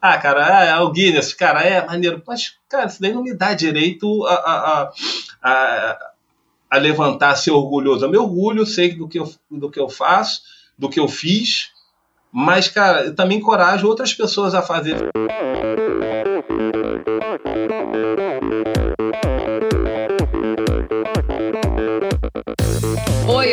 Ah, cara, é, é o Guinness, cara, é maneiro. Mas, cara, isso daí não me dá direito a, a, a, a levantar, a ser orgulhoso. Eu me orgulho, sei do que eu, do que eu faço, do que eu fiz, mas, cara, eu também encorajo outras pessoas a fazer.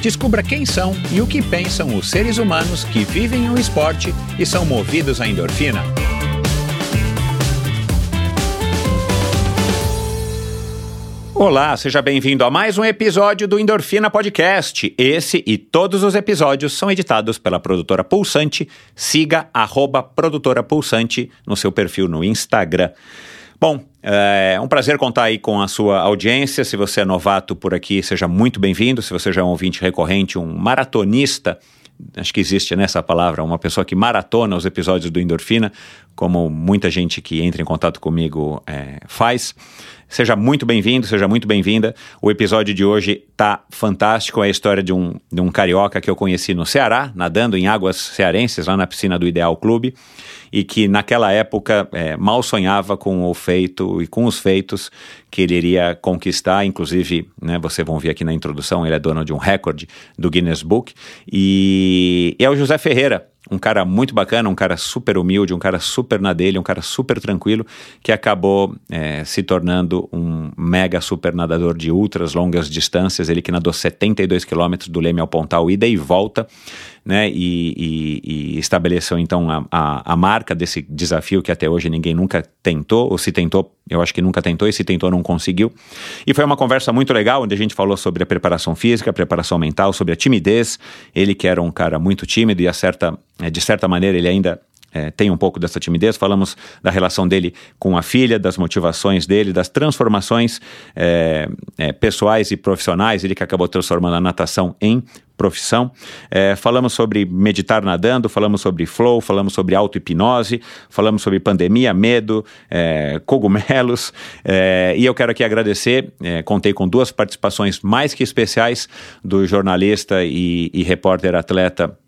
Descubra quem são e o que pensam os seres humanos que vivem o esporte e são movidos à endorfina. Olá, seja bem-vindo a mais um episódio do Endorfina Podcast. Esse e todos os episódios são editados pela produtora Pulsante. Siga arroba produtora Pulsante no seu perfil no Instagram. Bom, é um prazer contar aí com a sua audiência. Se você é novato por aqui, seja muito bem-vindo. Se você já é um ouvinte recorrente, um maratonista, acho que existe nessa palavra, uma pessoa que maratona os episódios do Endorfina, como muita gente que entra em contato comigo é, faz. Seja muito bem-vindo, seja muito bem-vinda. O episódio de hoje tá fantástico. É a história de um, de um carioca que eu conheci no Ceará, nadando em águas cearenses, lá na piscina do Ideal Clube, e que naquela época é, mal sonhava com o feito e com os feitos que ele iria conquistar. Inclusive, né, vocês vão ver aqui na introdução, ele é dono de um recorde do Guinness Book. E, e é o José Ferreira, um cara muito bacana, um cara super humilde, um cara super na dele, um cara super tranquilo, que acabou é, se tornando um mega super nadador de ultras longas distâncias. Ele que nadou 72 quilômetros do Leme ao Pontal, ida e volta, né? E, e, e estabeleceu então a, a, a, marca desse desafio que até hoje ninguém nunca tentou, ou se tentou, eu acho que nunca tentou, e se tentou não conseguiu. E foi uma conversa muito legal, onde a gente falou sobre a preparação física, a preparação mental, sobre a timidez. Ele que era um cara muito tímido e a certa, é, de certa maneira ele ainda é, tem um pouco dessa timidez. Falamos da relação dele com a filha, das motivações dele, das transformações é, é, pessoais e profissionais. Ele que acabou transformando a natação em profissão. É, falamos sobre meditar nadando, falamos sobre flow, falamos sobre auto-hipnose, falamos sobre pandemia, medo, é, cogumelos. É, e eu quero aqui agradecer, é, contei com duas participações mais que especiais do jornalista e, e repórter atleta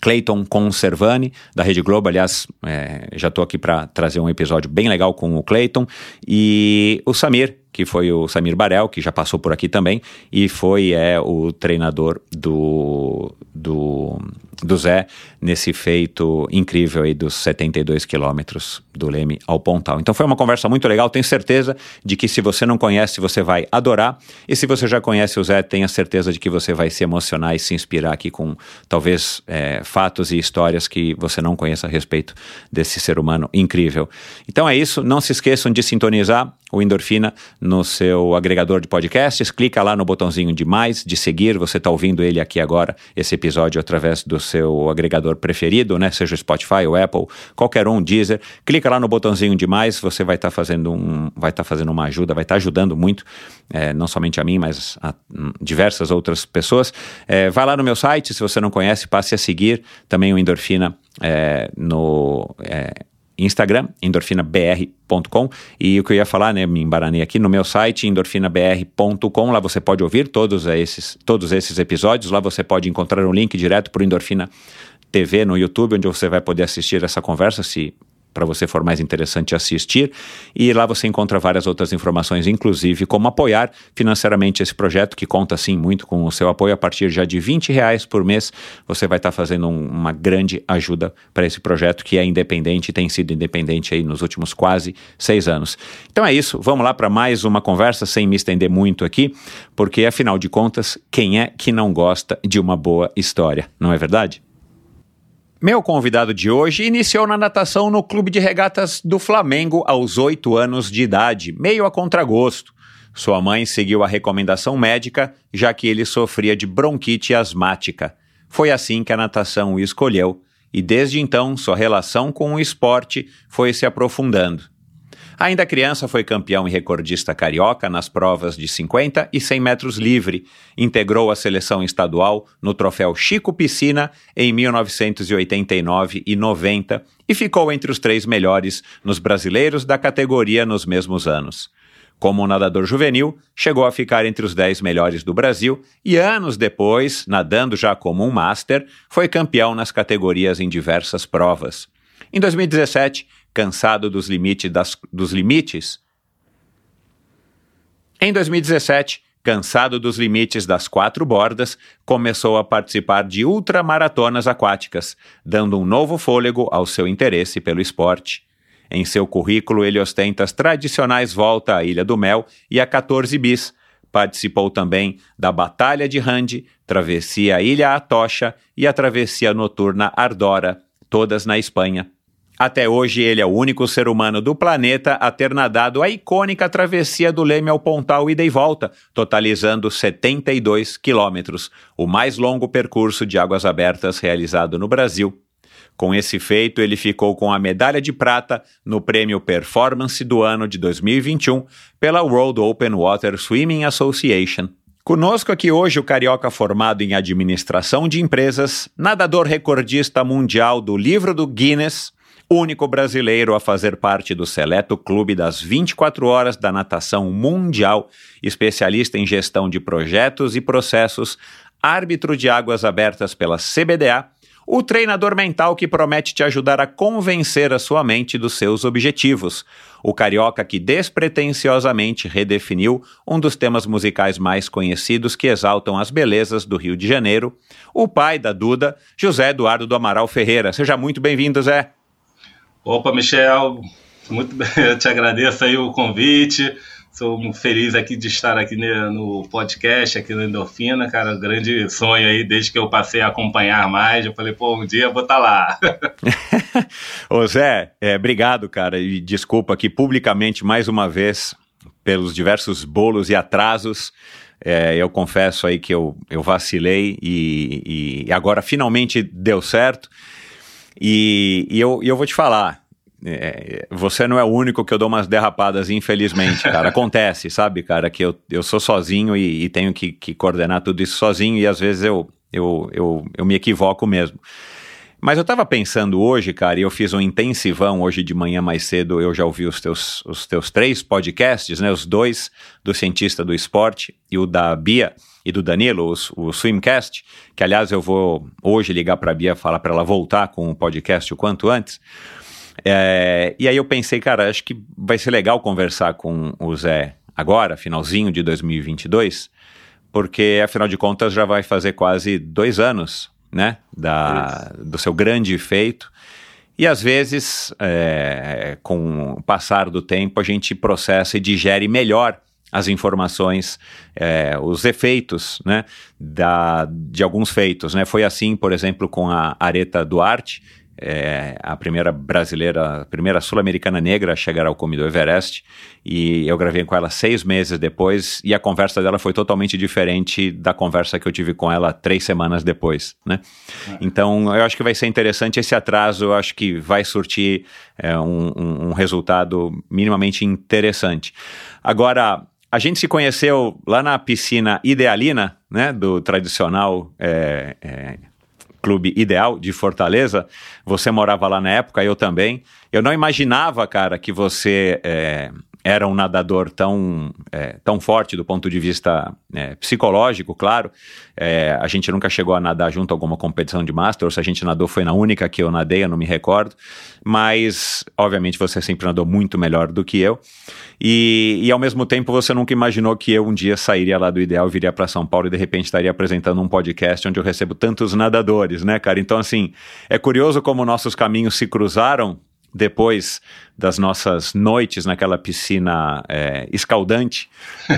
Clayton Conservani, da Rede Globo. Aliás, é, já estou aqui para trazer um episódio bem legal com o Clayton. E o Samir, que foi o Samir Barel, que já passou por aqui também, e foi é, o treinador do, do, do Zé nesse feito incrível aí dos 72 quilômetros do Leme ao Pontal. Então foi uma conversa muito legal, tenho certeza de que se você não conhece, você vai adorar, e se você já conhece o Zé, tenha certeza de que você vai se emocionar e se inspirar aqui com talvez é, fatos e histórias que você não conheça a respeito desse ser humano incrível. Então é isso, não se esqueçam de sintonizar o Endorfina no seu agregador de podcasts, clica lá no botãozinho de mais, de seguir, você está ouvindo ele aqui agora, esse episódio através do seu agregador preferido, né? Seja o Spotify, o Apple, qualquer um, Deezer, clica lá no botãozinho de mais, você vai estar tá fazendo um, tá fazendo uma ajuda, vai estar tá ajudando muito, é, não somente a mim, mas a hum, diversas outras pessoas. É, vai lá no meu site, se você não conhece, passe a seguir. Também o Endorfina é, no Instagram, endorfinabr.com. E o que eu ia falar, né, me embaranei aqui no meu site, endorfinabr.com. Lá você pode ouvir todos esses, todos esses episódios. Lá você pode encontrar um link direto para o Endorfina TV no YouTube, onde você vai poder assistir essa conversa, se para você for mais interessante assistir. E lá você encontra várias outras informações, inclusive como apoiar financeiramente esse projeto, que conta sim muito com o seu apoio. A partir já de 20 reais por mês, você vai estar tá fazendo um, uma grande ajuda para esse projeto que é independente tem sido independente aí nos últimos quase seis anos. Então é isso, vamos lá para mais uma conversa, sem me estender muito aqui, porque afinal de contas, quem é que não gosta de uma boa história, não é verdade? Meu convidado de hoje iniciou na natação no Clube de Regatas do Flamengo aos oito anos de idade, meio a contragosto. Sua mãe seguiu a recomendação médica, já que ele sofria de bronquite asmática. Foi assim que a natação o escolheu, e desde então sua relação com o esporte foi se aprofundando. Ainda criança, foi campeão e recordista carioca nas provas de 50 e 100 metros livre. Integrou a seleção estadual no troféu Chico Piscina em 1989 e 90 e ficou entre os três melhores nos brasileiros da categoria nos mesmos anos. Como nadador juvenil, chegou a ficar entre os 10 melhores do Brasil e, anos depois, nadando já como um master, foi campeão nas categorias em diversas provas. Em 2017, cansado dos, limite das, dos limites. Em 2017, cansado dos limites das quatro bordas, começou a participar de ultramaratonas aquáticas, dando um novo fôlego ao seu interesse pelo esporte. Em seu currículo, ele ostenta as tradicionais volta à Ilha do Mel e a 14 bis. Participou também da Batalha de Rande, travessia Ilha Atocha e a travessia noturna Ardora, todas na Espanha. Até hoje, ele é o único ser humano do planeta a ter nadado a icônica travessia do Leme ao Pontal ida e volta, totalizando 72 quilômetros, o mais longo percurso de águas abertas realizado no Brasil. Com esse feito, ele ficou com a medalha de prata no prêmio Performance do ano de 2021 pela World Open Water Swimming Association. Conosco aqui hoje o carioca formado em administração de empresas, nadador recordista mundial do livro do Guinness, único brasileiro a fazer parte do seleto clube das 24 horas da natação mundial, especialista em gestão de projetos e processos, árbitro de águas abertas pela CBDA, o treinador mental que promete te ajudar a convencer a sua mente dos seus objetivos, o carioca que despretensiosamente redefiniu um dos temas musicais mais conhecidos que exaltam as belezas do Rio de Janeiro, o pai da Duda, José Eduardo do Amaral Ferreira. Seja muito bem-vindo, Zé. Opa, Michel, muito bem, eu te agradeço aí o convite. Sou muito feliz aqui de estar aqui no podcast, aqui no Endorfina, cara, grande sonho aí, desde que eu passei a acompanhar mais, eu falei, pô, um dia vou estar tá lá. Ô Zé, é, obrigado, cara, e desculpa aqui publicamente mais uma vez pelos diversos bolos e atrasos. É, eu confesso aí que eu, eu vacilei e, e agora finalmente deu certo. E, e eu, e eu vou te falar, é, você não é o único que eu dou umas derrapadas, infelizmente, cara. Acontece, sabe, cara, que eu, eu sou sozinho e, e tenho que, que, coordenar tudo isso sozinho e às vezes eu, eu, eu, eu me equivoco mesmo. Mas eu tava pensando hoje, cara, e eu fiz um intensivão hoje de manhã mais cedo, eu já ouvi os teus, os teus três podcasts, né, os dois do Cientista do Esporte e o da Bia, e do Danilo, o, o Swimcast, que aliás eu vou hoje ligar para a Bia falar para ela voltar com o podcast o quanto antes. É, e aí eu pensei, cara, acho que vai ser legal conversar com o Zé agora, finalzinho de 2022, porque afinal de contas já vai fazer quase dois anos, né, da, do seu grande feito. E às vezes, é, com o passar do tempo, a gente processa e digere melhor as informações, é, os efeitos né, da, de alguns feitos. Né? Foi assim, por exemplo, com a Areta Duarte, é, a primeira brasileira, a primeira sul-americana negra a chegar ao cume do Everest, e eu gravei com ela seis meses depois, e a conversa dela foi totalmente diferente da conversa que eu tive com ela três semanas depois, né? É. Então, eu acho que vai ser interessante esse atraso, eu acho que vai surtir é, um, um, um resultado minimamente interessante. Agora, a gente se conheceu lá na piscina Idealina, né, do tradicional é, é, Clube Ideal de Fortaleza. Você morava lá na época, eu também. Eu não imaginava, cara, que você é, era um nadador tão, é, tão forte do ponto de vista é, psicológico, claro. É, a gente nunca chegou a nadar junto a alguma competição de Master, ou se a gente nadou foi na única que eu nadei, eu não me recordo. Mas, obviamente, você sempre nadou muito melhor do que eu. E, e ao mesmo tempo, você nunca imaginou que eu um dia sairia lá do Ideal, viria para São Paulo e de repente estaria apresentando um podcast onde eu recebo tantos nadadores, né, cara? Então, assim, é curioso como nossos caminhos se cruzaram depois das nossas noites naquela piscina é, escaldante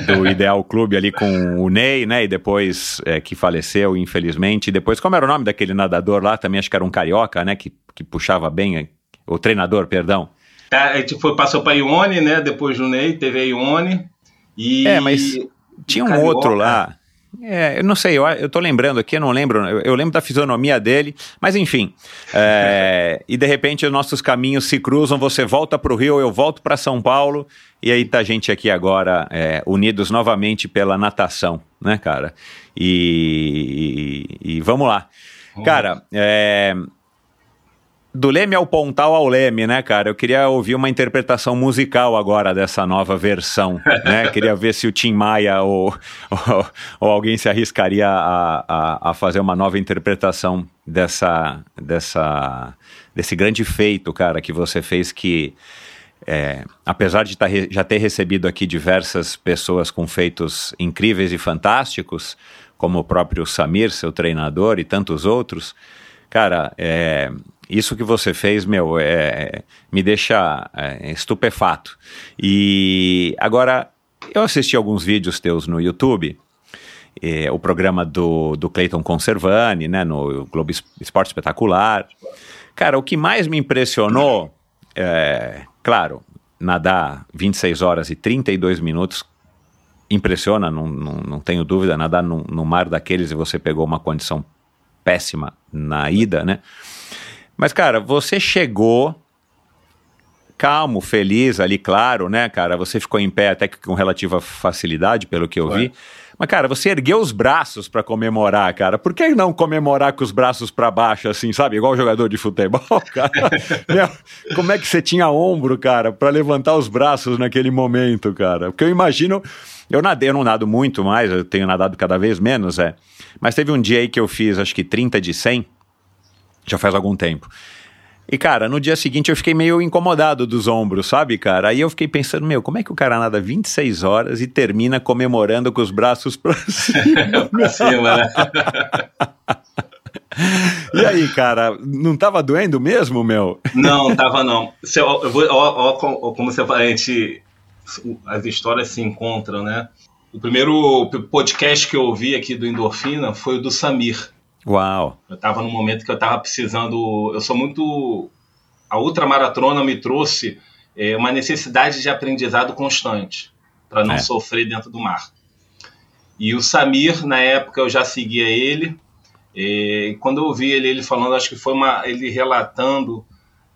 do Ideal Clube ali com o Ney, né? E depois é, que faleceu, infelizmente. E depois, como era o nome daquele nadador lá? Também acho que era um carioca, né? Que, que puxava bem, o treinador, perdão. É, a gente foi, passou para Ione, né? Depois do Ney, teve a Ione. E... É, mas tinha um carioca. outro lá. É, eu não sei, eu, eu tô lembrando aqui, eu não lembro, eu, eu lembro da fisionomia dele, mas enfim. É, e de repente os nossos caminhos se cruzam, você volta para o Rio, eu volto para São Paulo, e aí tá a gente aqui agora é, unidos novamente pela natação, né, cara? E, e, e vamos lá. Cara, é, do Leme ao Pontal ao Leme, né, cara? Eu queria ouvir uma interpretação musical agora dessa nova versão, né? queria ver se o Tim Maia ou, ou, ou alguém se arriscaria a, a, a, fazer uma nova interpretação dessa, dessa, desse grande feito, cara, que você fez que... É, apesar de tá, já ter recebido aqui diversas pessoas com feitos incríveis e fantásticos, como o próprio Samir, seu treinador, e tantos outros, cara, é, isso que você fez, meu, é, me deixa é, estupefato. E agora, eu assisti alguns vídeos teus no YouTube, é, o programa do, do Clayton Conservani, né, no Globo Esporte Espetacular. Cara, o que mais me impressionou, é, claro, nadar 26 horas e 32 minutos impressiona, não, não, não tenho dúvida, nadar no, no mar daqueles e você pegou uma condição péssima na ida, né? Mas, cara, você chegou calmo, feliz ali, claro, né, cara? Você ficou em pé até que com relativa facilidade, pelo que eu vi. Mas, cara, você ergueu os braços para comemorar, cara. Por que não comemorar com os braços para baixo, assim, sabe? Igual jogador de futebol, cara. Meu, como é que você tinha ombro, cara, para levantar os braços naquele momento, cara? Porque eu imagino. Eu nadei, eu não nado muito mais, eu tenho nadado cada vez menos, é. Mas teve um dia aí que eu fiz, acho que 30 de 100 já faz algum tempo. E, cara, no dia seguinte eu fiquei meio incomodado dos ombros, sabe, cara? Aí eu fiquei pensando, meu, como é que o cara nada 26 horas e termina comemorando com os braços pra cima? pra cima, né? E aí, cara, não tava doendo mesmo, meu? Não, tava não. Você, eu vou, ó, ó, como você fala, a gente, as histórias se encontram, né? O primeiro podcast que eu ouvi aqui do Endorfina foi o do Samir. Uau! Eu estava num momento que eu estava precisando. Eu sou muito. A ultramaratona me trouxe é, uma necessidade de aprendizado constante para não é. sofrer dentro do mar. E o Samir, na época, eu já seguia ele. É, quando eu ouvi ele, ele falando, acho que foi uma, ele relatando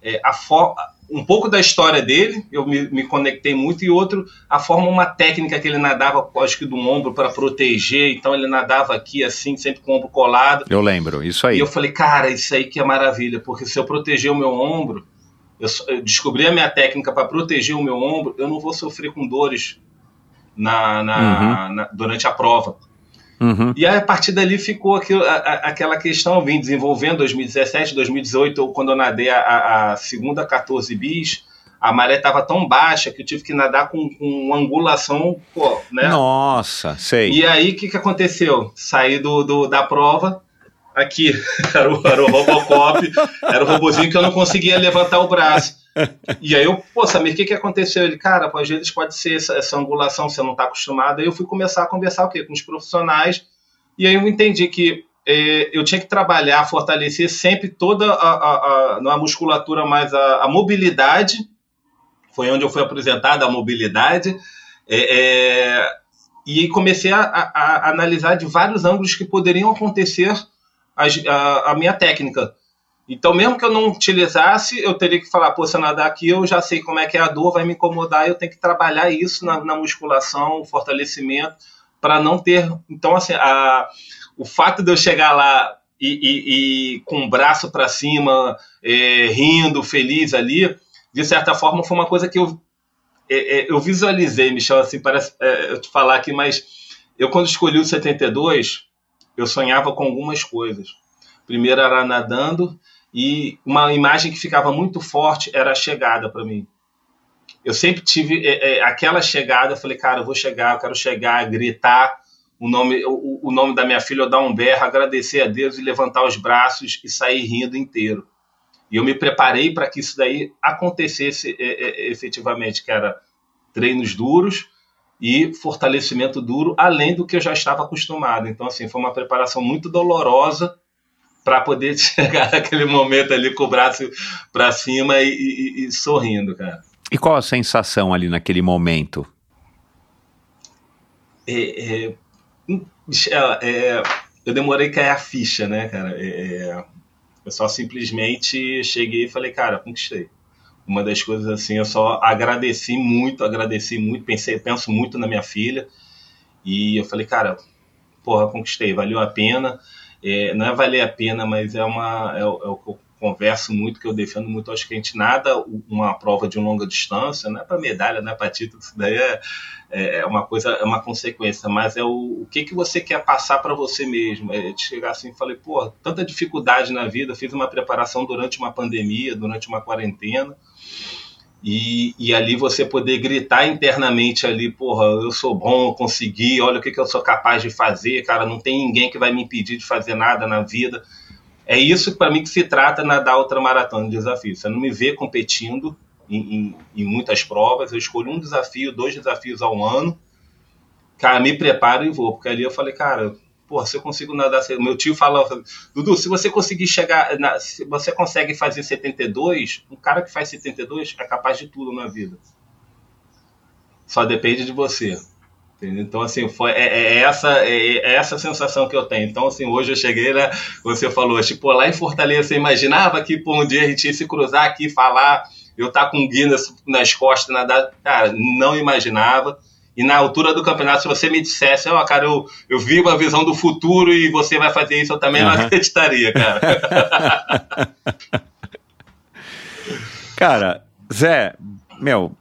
é, a forma um pouco da história dele, eu me, me, conectei muito, e outro, a forma, uma técnica que ele nadava, acho que do ombro para proteger, então ele nadava aqui assim, sempre com o ombro colado. Eu lembro, isso aí. E eu falei, cara, isso aí que é maravilha, porque se eu proteger o meu ombro, eu, eu descobri a minha técnica para proteger o meu ombro, eu não vou sofrer com dores na, na, uhum. na durante a prova. Uhum. E aí, a partir dali ficou aquilo, a, a, aquela questão, eu vim desenvolvendo 2017, 2018, quando eu nadei a, a segunda 14 bis, a maré estava tão baixa que eu tive que nadar com, com angulação, pô, né? Nossa, sei. E aí, o que, que aconteceu? Saí do, do, da prova, aqui, era o, era o Robocop, era o robozinho que eu não conseguia levantar o braço. E aí eu, pô, Samir, o que, que aconteceu? Ele, cara, às vezes pode ser essa, essa angulação, você não está acostumado. Aí eu fui começar a conversar o quê? com os profissionais, e aí eu entendi que é, eu tinha que trabalhar, fortalecer sempre toda a, a, a, musculatura, mais a, a, mobilidade, foi onde eu fui apresentado a mobilidade, é, é, e comecei a, analisar de vários ângulos que poderiam acontecer a minha técnica. Então, mesmo que eu não utilizasse, eu teria que falar, pô, se eu nadar aqui, eu já sei como é que é a dor, vai me incomodar, eu tenho que trabalhar isso na, na musculação, fortalecimento, para não ter. Então, assim, a, o fato de eu chegar lá e, e, e com o braço para cima, é, rindo, feliz ali, de certa forma, foi uma coisa que eu, é, é, eu visualizei, Michel, assim, parece é, eu te falar aqui, mas eu, quando escolhi o 72, eu sonhava com algumas coisas. Primeiro era nadando, e uma imagem que ficava muito forte era a chegada para mim. Eu sempre tive é, é, aquela chegada, eu falei, cara, eu vou chegar, eu quero chegar, gritar o nome, o, o nome da minha filha, eu dar um berro, agradecer a Deus e levantar os braços e sair rindo inteiro. E eu me preparei para que isso daí acontecesse é, é, efetivamente, que era treinos duros e fortalecimento duro, além do que eu já estava acostumado. Então, assim, foi uma preparação muito dolorosa, para poder chegar naquele momento ali com o braço para cima e, e, e, sorrindo, cara. E qual a sensação ali naquele momento? É, é, É, é, eu demorei a cair a ficha, né, cara? É, é, eu só simplesmente cheguei e falei, cara, conquistei. Uma das coisas assim, eu só agradeci muito, agradeci muito, pensei, penso muito na minha filha. E eu falei, cara, porra, conquistei, valeu a pena. É, não é valer a pena, mas é uma é, é o que eu converso muito, que eu defendo muito, acho que a gente nada uma prova de longa distância, não é para medalha, não é para título, isso daí é, é, é uma coisa, é uma consequência, mas é o, o que, que você quer passar para você mesmo. É chegar assim e falei, pô, tanta dificuldade na vida, fiz uma preparação durante uma pandemia, durante uma quarentena, e, e, ali você poder gritar internamente ali, porra, eu sou bom, consegui, olha o que, que eu sou capaz de fazer, cara, não tem ninguém que vai me impedir de fazer nada na vida. É isso para mim que se trata na da outra maratona de desafio. Você não me vê competindo em, em, em, muitas provas. Eu escolho um desafio, dois desafios ao ano. Cara, me preparo e vou. Porque ali eu falei, cara, porra, se eu consigo nadar. Meu tio fala, Dudu, se você conseguir chegar. Na, se você consegue fazer 72, um cara que faz 72 é capaz de tudo na vida. Só depende de você. Então, assim, foi, é, é essa, é, é, essa sensação que eu tenho. Então, assim, hoje eu cheguei, né? Você falou, tipo, lá em Fortaleza, você imaginava que por um dia a gente ia se cruzar aqui, falar, eu estar tá com o Guinness nas costas, nadar. Cara, não imaginava. E na altura do campeonato, se você me dissesse, ó, oh, cara, eu, eu vi uma visão do futuro e você vai fazer isso, eu também uhum. não acreditaria, cara. cara, Zé, meu,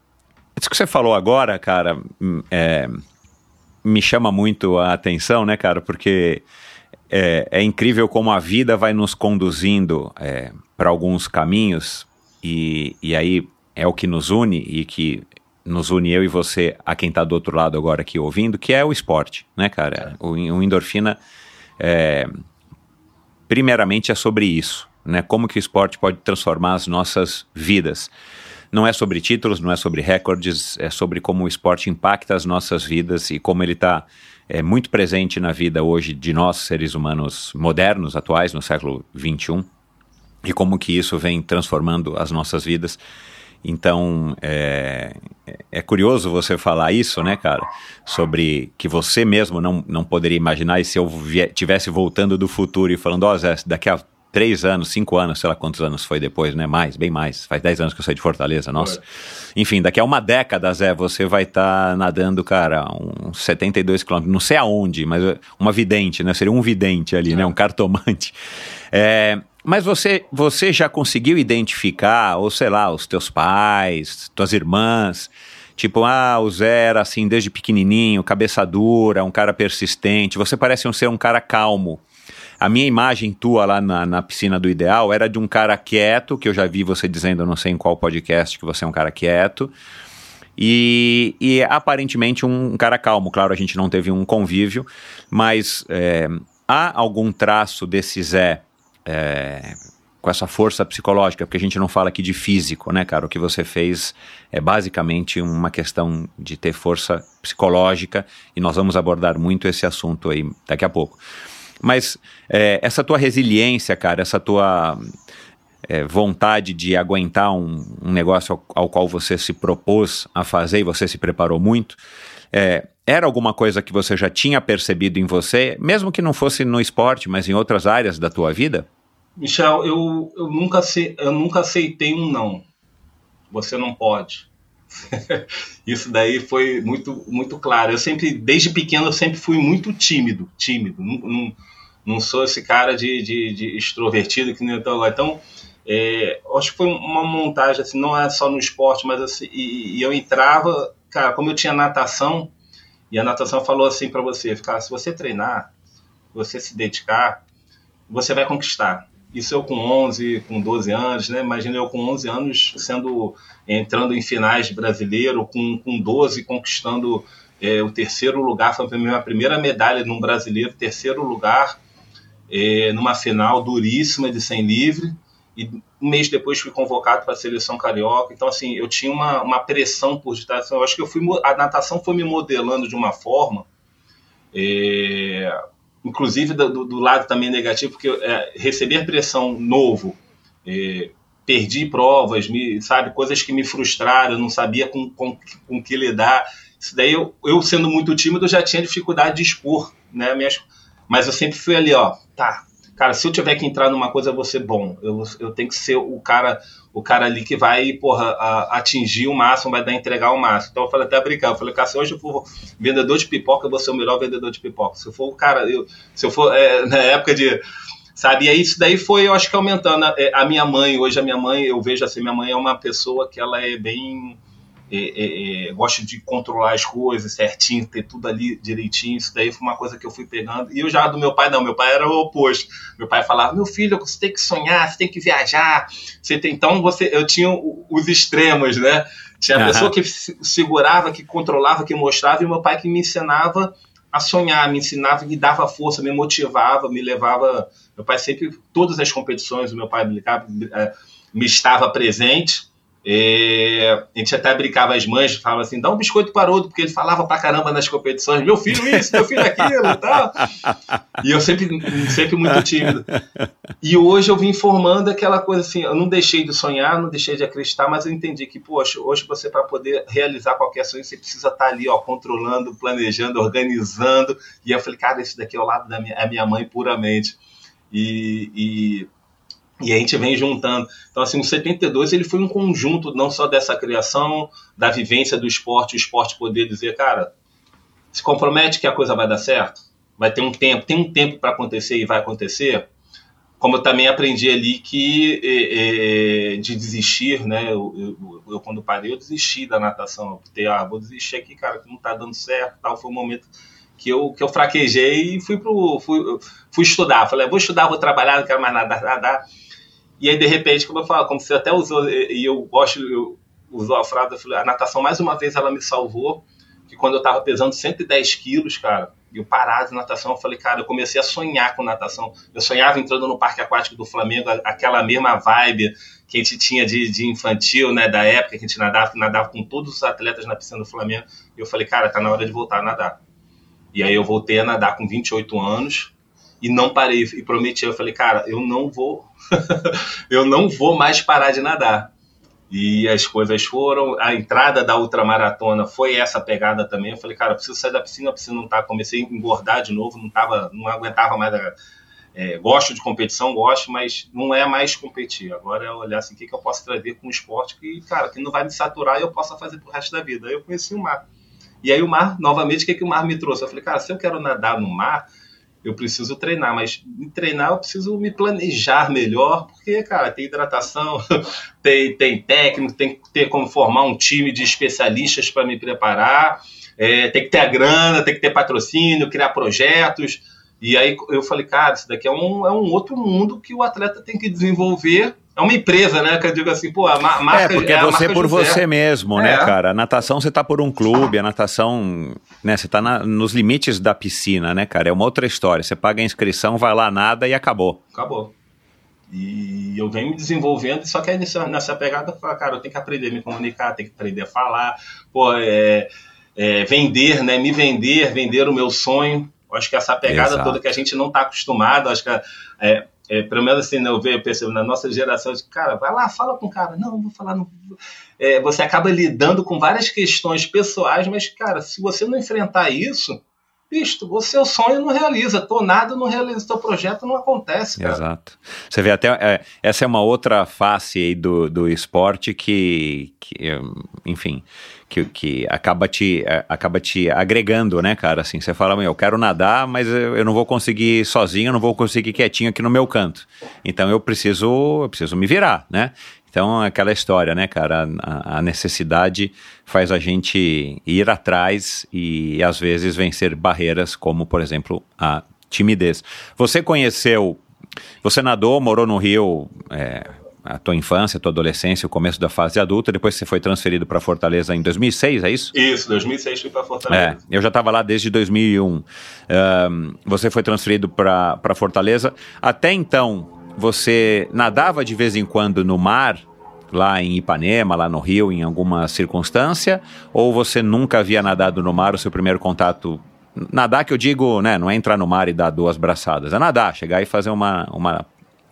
isso que você falou agora, cara, hum, é, me chama muito a atenção, né, cara? Porque é, é incrível como a vida vai nos conduzindo é, para alguns caminhos e, e aí é o que nos une e que nos une eu e você a quem está do outro lado agora aqui ouvindo, que é o esporte, né, cara? É. O, o endorfina, é, primeiramente, é sobre isso, né? Como que o esporte pode transformar as nossas vidas. Não é sobre títulos, não é sobre recordes, é sobre como o esporte impacta as nossas vidas e como ele está é, muito presente na vida hoje de nós, seres humanos modernos, atuais, no século XXI, e como que isso vem transformando as nossas vidas. Então, é, é curioso você falar isso, né, cara? Sobre que você mesmo não, não poderia imaginar, e se eu tivesse voltando do futuro e falando, ó, oh, Zé, daqui a três anos, cinco anos, sei lá quantos anos foi depois, né? Mais, bem mais. Faz dez anos que eu saí de Fortaleza, nossa. Enfim, daqui a uma década, Zé, você vai estar tá nadando, cara, uns 72 quilômetros, não sei aonde, mas uma vidente, né? Seria um vidente ali, né? é. né? Um cartomante. É, mas você, você já conseguiu identificar, ou sei lá, os teus pais, tuas irmãs, tipo, ah, o Zé era assim desde pequenininho, cabeça dura, um cara persistente, você parece um ser um cara calmo. A minha imagem tua lá na, na, piscina do ideal era de um cara quieto, que eu já vi você dizendo, não sei em qual podcast, que você é um cara quieto. E, e aparentemente um, um cara calmo. Claro, a gente não teve um convívio, mas é, há algum traço desse Zé é, com essa força psicológica, porque a gente não fala aqui de físico, né, cara? O que você fez é basicamente uma questão de ter força psicológica e nós vamos abordar muito esse assunto aí daqui a pouco. Mas é, essa tua resiliência, cara, essa tua é, vontade de aguentar um, um negócio ao, ao, qual você se propôs a fazer e você se preparou muito, é, era alguma coisa que você já tinha percebido em você, mesmo que não fosse no esporte, mas em outras áreas da tua vida? Michel, eu, eu, nunca, eu nunca aceitei um não. Você não pode. Isso daí foi muito, muito claro. Eu sempre, desde pequeno, eu sempre fui muito tímido, tímido. Não, não, não sou esse cara de, de, de extrovertido que nem eu tô agora. Então, é, acho que foi uma montagem, assim, não é só no esporte, mas assim, e, e eu entrava, cara, como eu tinha natação, e a natação falou assim para você, ficar, se você treinar, você se dedicar, você vai conquistar. Isso eu com 11, com 12 anos, né? Imagina eu com 11 anos sendo entrando em finais de brasileiro, com, com 12 conquistando é, o terceiro lugar, foi a minha primeira medalha num brasileiro, terceiro lugar é, numa final duríssima de 100 livre e um mês depois fui convocado para a seleção carioca. Então, assim, eu tinha uma, uma pressão por detrás. Eu acho que eu fui, a natação foi me modelando de uma forma, é, inclusive do, do, lado também negativo, porque é, receber pressão novo, é, perdi provas, me, sabe, coisas que me frustraram, não sabia com, com, com que lidar. Isso daí, eu, eu sendo muito tímido, já tinha dificuldade de expor né, minhas, mas eu sempre fui ali, ó, tá, cara, se eu tiver que entrar numa coisa, eu vou ser bom. Eu, eu tenho que ser o cara, o cara ali que vai, porra, a, atingir o máximo, vai dar entregar o máximo. Então eu falei até brincar, eu falei, cara, se hoje eu for vendedor de pipoca, eu vou ser o melhor vendedor de pipoca. Se eu for o cara, eu, se eu for é, na época de sabe? E aí isso daí foi, eu acho que aumentando. A, a, minha mãe, hoje a minha mãe, eu vejo assim, minha mãe é uma pessoa que ela é bem. É, é, gosta de controlar as coisas certinho, ter tudo ali direitinho. Isso daí foi uma coisa que eu fui pegando. E eu já do meu pai, não, meu pai era o oposto. Meu pai falava: meu filho, você tem que sonhar, você tem que viajar. Você tem... Então você, eu tinha os extremos, né? Tinha a uhum. pessoa que segurava, que controlava, que mostrava, e meu pai que me ensinava a sonhar, me ensinava, me dava força, me motivava, me levava. Meu pai sempre, todas as competições, o meu pai eh, me estava presente. É, a gente até brincava as mães, falava assim, dá um biscoito para outro, porque ele falava pra caramba nas competições, meu filho isso, meu filho aquilo e tal. E eu sempre, sempre muito tímido. E hoje eu vim informando aquela coisa assim, eu não deixei de sonhar, não deixei de acreditar, mas eu entendi que, poxa, hoje você para poder realizar qualquer sonho, você precisa estar tá ali, ó, controlando, planejando, organizando. E eu falei, cara, esse daqui é o lado da minha, é minha mãe puramente. e, e e a gente vem juntando. Então, assim, o 72 ele foi um conjunto não só dessa criação, da vivência do esporte, o esporte poder dizer, cara, se compromete que a coisa vai dar certo, vai ter um tempo, tem um tempo para acontecer e vai acontecer. Como eu também aprendi ali que é, é, de desistir, né? Eu, eu, eu, quando parei, eu desisti da natação. Eu ah, vou desistir aqui, cara, que não está dando certo. Tal. Foi um momento que eu, que eu fraquejei e fui, pro, fui, fui estudar. Falei, vou estudar, vou trabalhar, não quero mais nadar. nadar. E aí, de repente, como eu falo, como você até usou, e eu gosto, eu usou a frase, a natação, mais uma vez, ela me salvou, que quando eu tava pesando 110 quilos, cara, e eu parado de natação, eu falei, cara, eu comecei a sonhar com natação. Eu sonhava entrando no parque aquático do Flamengo, aquela mesma vibe que a gente tinha de, de infantil, né, da época que a gente nadava, nadava com todos os atletas na piscina do Flamengo. E eu falei, cara, tá na hora de voltar a nadar. E aí eu voltei a nadar com 28 anos, e não parei e prometi, eu falei, cara, eu não vou, eu não vou mais parar de nadar. E as coisas foram, a entrada da ultramaratona foi essa pegada também. Eu falei, cara, eu preciso sair da piscina, preciso não estar. Tá, comecei a engordar de novo, não tava, não aguentava mais. A, é, gosto de competição, gosto, mas não é mais competir. Agora é olhar assim, o que, que eu posso trazer com o esporte que, cara, que não vai me saturar e eu possa fazer pro resto da vida. Aí eu conheci o mar. E aí o mar, novamente, o que, que o mar me trouxe? Eu falei, cara, se eu quero nadar no mar, eu preciso treinar, mas treinar eu preciso me planejar melhor, porque, cara, tem hidratação, tem, tem técnico, tem que ter como formar um time de especialistas para me preparar, é, tem que ter a grana, tem que ter patrocínio, criar projetos. E aí eu falei, cara, isso daqui é um, é um outro mundo que o atleta tem que desenvolver é uma empresa, né? Que eu digo assim, pô, a marca. É, porque é você por José. você mesmo, né, é. né, cara? A natação você tá por um clube, a natação, né? Você tá na, nos limites da piscina, né, cara? É uma outra história. Você paga a inscrição, vai lá, nada e acabou. Acabou. E eu venho me desenvolvendo, só que nessa, nessa pegada cara, eu tenho que aprender a me comunicar, tenho que aprender a falar, pô, é, é, vender, né? Me vender, vender o meu sonho. Eu acho que essa pegada Exato. toda que a gente não está acostumado, acho que é, é, pelo menos assim, né, eu vejo, percebo na nossa geração, de, cara, vai lá, fala com o cara. Não, vou falar. Não. É, você acaba lidando com várias questões pessoais, mas, cara, se você não enfrentar isso, visto, o seu sonho não realiza, tô nada não realiza, teu projeto não acontece, cara. Exato. Você vê até, é, essa é uma outra face aí do, do esporte que, que enfim, que, que acaba, te, é, acaba te agregando, né, cara? Assim, você fala, eu quero nadar, mas eu não vou conseguir sozinho, eu não vou conseguir quietinho aqui no meu canto. Então eu preciso, eu preciso me virar, né? Então, aquela história, né, cara? A, a, necessidade faz a gente ir atrás e, às vezes, vencer barreiras, como, por exemplo, a timidez. Você conheceu, você nadou, morou no Rio, é, a tua infância, a tua adolescência, o começo da fase adulta, depois você foi transferido para Fortaleza em 2006, é isso? Isso, 2006 fui para Fortaleza. É, eu já estava lá desde 2001. Um, você foi transferido para Fortaleza. Até então, você nadava de vez em quando no mar, lá em Ipanema, lá no Rio, em alguma circunstância? Ou você nunca havia nadado no mar, o seu primeiro contato Nadar que eu digo, né, não é entrar no mar e dar duas braçadas, é nadar, chegar e fazer uma, uma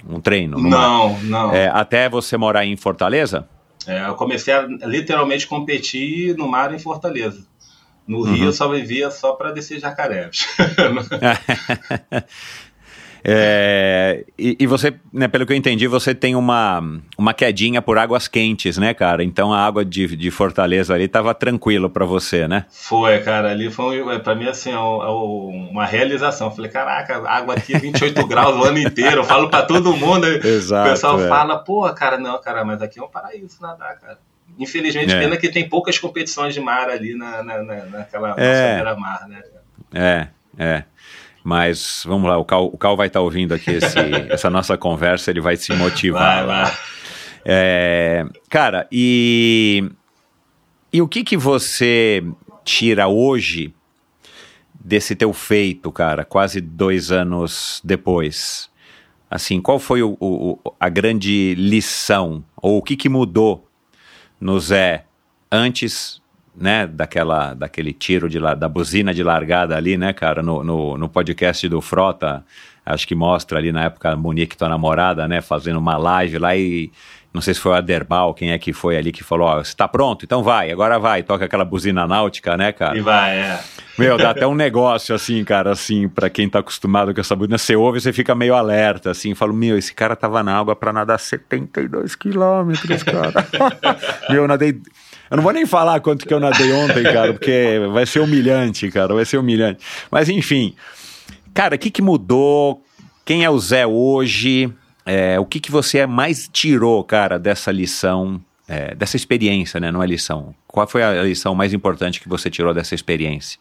um treino? Não, não. É, até você morar em Fortaleza? É, eu comecei a literalmente competir no mar em Fortaleza. No Rio eu só vivia só para descer jacarés. É, e, e você, né, pelo que eu entendi, você tem uma, uma quedinha por águas quentes, né, cara? Então a água de, de Fortaleza ali tava tranquilo para você, né? Foi, cara, ali foi um- pra mim assim, é é um- uma realização. Eu falei, caraca, água aqui 28 graus o ano inteiro. Eu falo pra todo mundo. Exato, o pessoal é. fala, pô, cara, não, cara, mas aqui é um paraíso nadar, cara. Infelizmente, É. pena que tem poucas competições de mar ali na, na, na- naquela É. beira-mar, né? É, é. Mas vamos lá, o Cal, o Cal vai estar ouvindo aqui esse- essa nossa conversa, ele vai se motivar. Vai, vai. É, cara, e, e o que que você tira hoje desse teu feito, cara, quase dois anos depois? Assim, qual foi o- o- a grande lição? Ou o que que mudou no Zé antes, né, daquela, daquele tiro de, da buzina de largada ali, né, cara, no, no, no podcast do Frota, acho que mostra ali na época a Monique, tua namorada, né, fazendo uma live lá e não sei se foi o Aderbal, quem é que foi ali que falou, ó, você tá pronto? Então vai, agora vai, toca aquela buzina náutica, né, cara? E vai, é. Meu, dá até um negócio assim, cara, assim, pra quem tá acostumado com essa buzina, você ouve e você fica meio alerta, assim, fala, meu, esse cara tava na água pra nadar 72 quilômetros, cara. meu, eu nadei... Eu não vou nem falar quanto que eu nadei ontem, cara, porque vai ser humilhante, cara, vai ser humilhante. Mas enfim, cara, o que que mudou? Quem é o Zé hoje? É, o que que você mais tirou, cara, dessa lição, é, dessa experiência, né? Não é lição. Qual foi a lição mais importante que você tirou dessa experiência?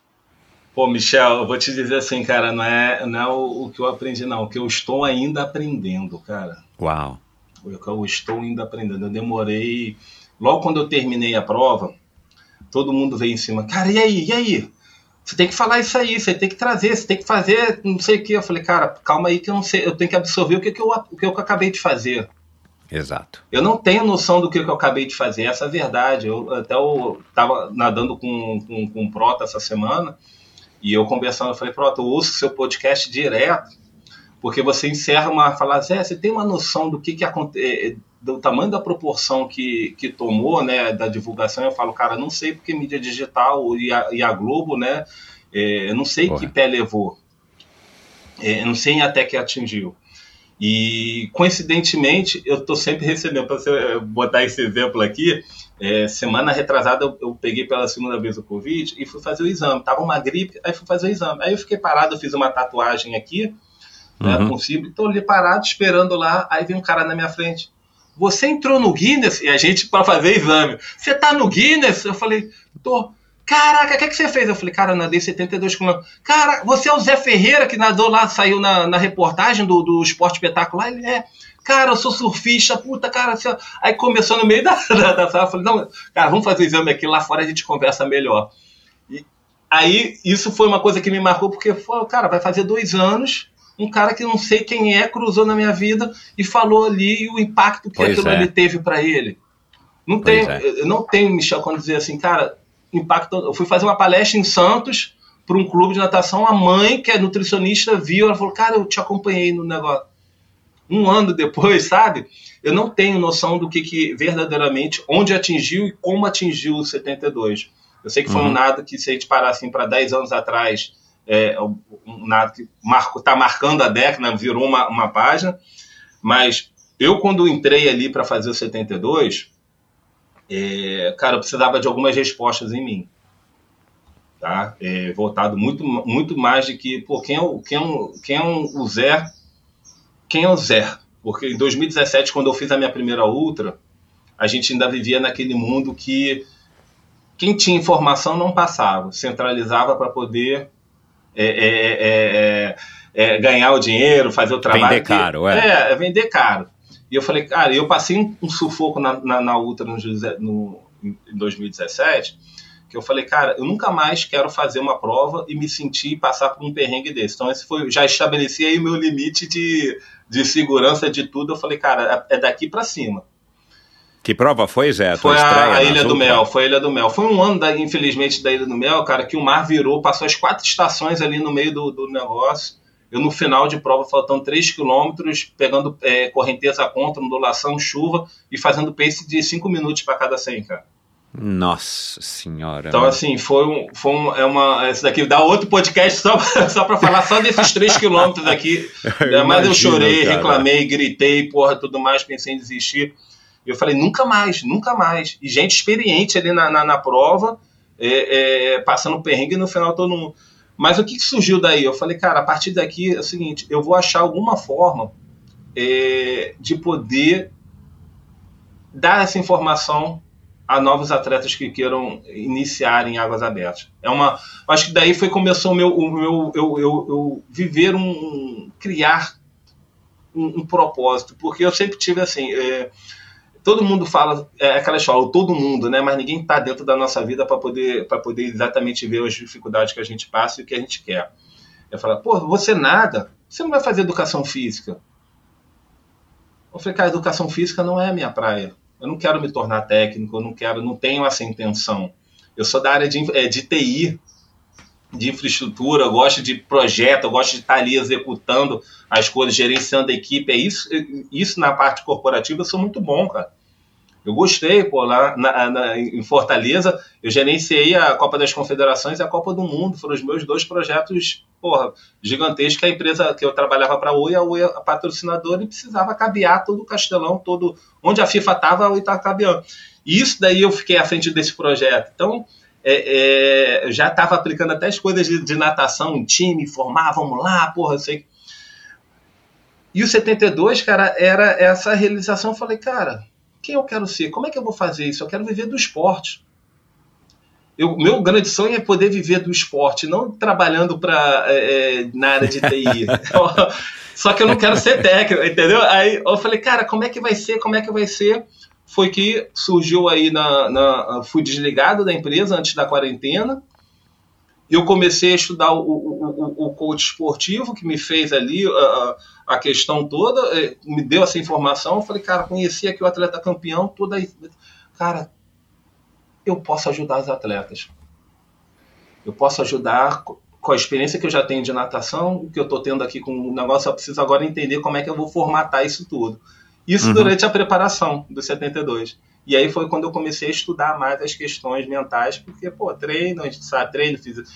Pô, Michel, eu vou te dizer assim, cara, não é, não é o, o que eu aprendi, não. O que eu estou ainda aprendendo, cara. Uau. O que eu estou ainda aprendendo. Eu demorei. Logo quando eu terminei a prova, todo mundo veio em cima. Cara, e aí? E aí? Você tem que falar isso aí, você tem que trazer, você tem que fazer não sei o que. Eu falei, cara, calma aí que eu não sei, eu tenho que absorver o que, que, eu, o que eu acabei de fazer. Exato. Eu não tenho noção do que, que eu acabei de fazer, essa é a verdade. Eu até eu tava nadando com, com, com o Prota essa semana e eu conversando, eu falei, Prota, eu ouço seu podcast direto, porque você encerra uma fala, Zé, você tem uma noção do que, que acontece, do tamanho da proporção que, que tomou, né, da divulgação? Eu falo, cara, não sei porque mídia digital e a, e a Globo, né, é, eu não sei Porra. que pé levou, é, eu não sei até que atingiu. E coincidentemente, eu estou sempre recebendo, para você eh, botar esse exemplo aqui, eh, semana retrasada eu, eu peguei pela segunda vez o Covid e fui fazer o exame. Tava uma gripe, aí fui fazer o exame. Aí eu fiquei parado, eu fiz uma tatuagem aqui, né, Uhum. com símbolo, tô ali parado, esperando lá, aí vem um cara na minha frente. Você entrou no Guinness? E a gente para fazer exame. Você tá no Guinness? Eu falei, tô. Caraca, o que, que você fez? Eu falei, cara, eu nadei 72 km. Cara, você é o Zé Ferreira que nadou lá, saiu na, na reportagem do, do Esporte Espetacular? Ele é. Cara, eu sou surfista, puta, cara. Você... Aí começou no meio da, da, da sala. Eu falei, não, cara, vamos fazer o exame aqui, lá fora a gente conversa melhor. E aí, isso foi uma coisa que me marcou, porque, foi, cara, vai fazer dois anos, um cara que não sei quem é, cruzou na minha vida e falou ali o impacto que Pois aquilo é. ali teve para ele. Não Pois tem, é. eu não tenho, Michel, quando dizer assim, cara, impacto. Eu fui fazer uma palestra em Santos para um clube de natação. A mãe, que é nutricionista, viu, ela falou, cara, eu te acompanhei no negócio. Um ano depois, sabe? Eu não tenho noção do que, que verdadeiramente, onde atingiu e como atingiu o 72. Eu sei que foi Uhum. um nada que, se a gente parar assim para 10 anos atrás, é um nada que marco, tá marcando a década, virou uma, uma página. Mas eu, quando entrei ali para fazer o 72, é, cara, eu precisava de algumas respostas em mim. Tá? É, voltado muito, muito mais de que, pô, quem é, o, quem, é o, quem é o Zé? Quem é o Zé? Porque em 2017, quando eu fiz a minha primeira Ultra, a gente ainda vivia naquele mundo que quem tinha informação não passava, centralizava para poder é, é, é, é, é, ganhar o dinheiro, fazer o trabalho. Vender caro, é. É, vender caro. E eu falei, cara, eu passei um, um sufoco na, na, na Ultra no, no- em 2017, que eu falei, cara, eu nunca mais quero fazer uma prova e me sentir passar por um perrengue desse. Então, esse foi, já estabeleci aí o meu limite de, de segurança de tudo. Eu falei, cara, é daqui para cima. Que prova foi, Zé? A Foi a, a nas Ilha do? Mel, foi a Ilha do Mel. Foi um ano, da, infelizmente, da Ilha do Mel, cara, que o mar virou, passou as quatro estações ali no meio do, do negócio. Eu, no final de prova, faltando 3 quilômetros, pegando é, correnteza contra, ondulação, chuva, e fazendo pace de 5 minutos para cada 100, cara. Nossa senhora. Então, assim, foi um. Foi um é uma, esse daqui dá outro podcast só, só pra falar só desses três quilômetros aqui. Eu Mas eu imagino, chorei, cara. reclamei, gritei, porra, tudo mais, pensei em desistir. E eu falei, nunca mais, nunca mais. E gente experiente ali na, na, na prova, é, é, passando perrengue e no final todo mundo. Mas o que, surgiu daí? Eu falei, cara, a partir daqui é o seguinte, eu vou achar alguma forma é, de poder dar essa informação a novos atletas que queiram iniciar em águas abertas. É uma, acho que daí foi começou o meu, o meu eu, eu, eu viver um, um criar um, um, propósito, porque eu sempre tive assim, é, todo mundo fala é aquela história, todo mundo, né? Mas ninguém está dentro da nossa vida para poder para poder exatamente ver as dificuldades que a gente passa e o que a gente quer. Eu falo, pô, você nada, você não vai fazer educação física. Eu falei, cara, educação física não é a minha praia. Eu não quero me tornar técnico, eu não quero, não tenho essa intenção. Eu sou da área de, de TI, de infraestrutura, eu gosto de projeto, eu gosto de estar ali executando as coisas, gerenciando a equipe. É isso, isso na parte corporativa eu sou muito bom, cara. Eu gostei, pô, lá na, na, em Fortaleza, eu gerenciei a Copa das Confederações e a Copa do Mundo. Foram os meus dois projetos, porra, gigantescos. A empresa que eu trabalhava para a Oi, a Oi, a patrocinadora, e precisava cabear todo o Castelão, todo onde a FIFA estava, a Oi estava cabeando. E isso daí eu fiquei à frente desse projeto. Então, é, é, já estava aplicando até as coisas de, de, natação em time, formar, vamos lá, porra, eu sei. E o 72, cara, era essa realização. Eu falei, cara, quem eu quero ser? Como é que eu vou fazer isso? Eu quero viver do esporte. O meu grande sonho é poder viver do esporte, não trabalhando pra, é, na área de TI. Só que eu não quero ser técnico, entendeu? Aí eu falei, cara, como é que vai ser? Como é que vai ser? Foi que surgiu aí na, na fui desligado da empresa antes da quarentena. Eu comecei a estudar o, o, o, coach esportivo que me fez ali a, a questão toda, me deu essa informação. Eu falei, cara, conheci aqui o atleta campeão, toda. Cara, eu posso ajudar os atletas. Eu posso ajudar com a experiência que eu já tenho de natação, o que eu estou tendo aqui com o negócio, eu preciso agora entender como é que eu vou formatar isso tudo. Isso uhum. durante a preparação do 72. E aí foi quando eu comecei a estudar mais as questões mentais, porque, pô, treino, a gente sabe, treino físico.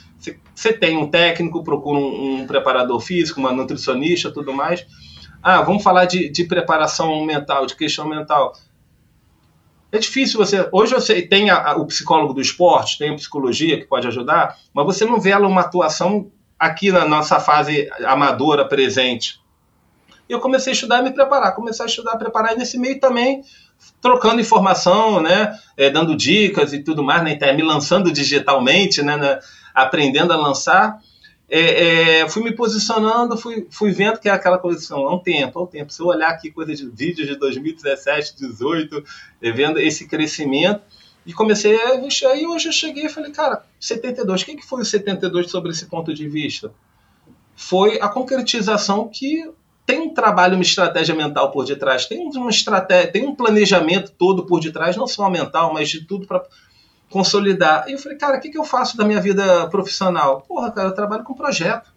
Você tem um técnico, procura um, um, preparador físico, uma nutricionista, tudo mais. Ah, vamos falar de, de preparação mental, de questão mental. É difícil você. Hoje você tem a, a, o psicólogo do esporte, tem a psicologia que pode ajudar, mas você não vê ela uma atuação aqui na nossa fase amadora presente. Eu comecei a estudar e me preparar, comecei a estudar, preparar, e nesse meio também trocando informação, né, é, dando dicas e tudo mais internet, me lançando digitalmente, né, né aprendendo a lançar. É, é, fui me posicionando, fui, fui vendo que é aquela posição há um tempo, há um tempo. Se eu olhar aqui coisa de vídeos de 2017, 2018, vendo esse crescimento, e comecei a investir. Aí hoje eu cheguei e falei, cara, 72, o que, que foi o 72 sobre esse ponto de vista? Foi a concretização que tem um trabalho, uma estratégia mental por detrás, tem uma estratégia, tem um planejamento todo por detrás, não só mental, mas de tudo para consolidar. E eu falei, cara, o que, que eu faço da minha vida profissional? Porra, cara, eu trabalho com projeto,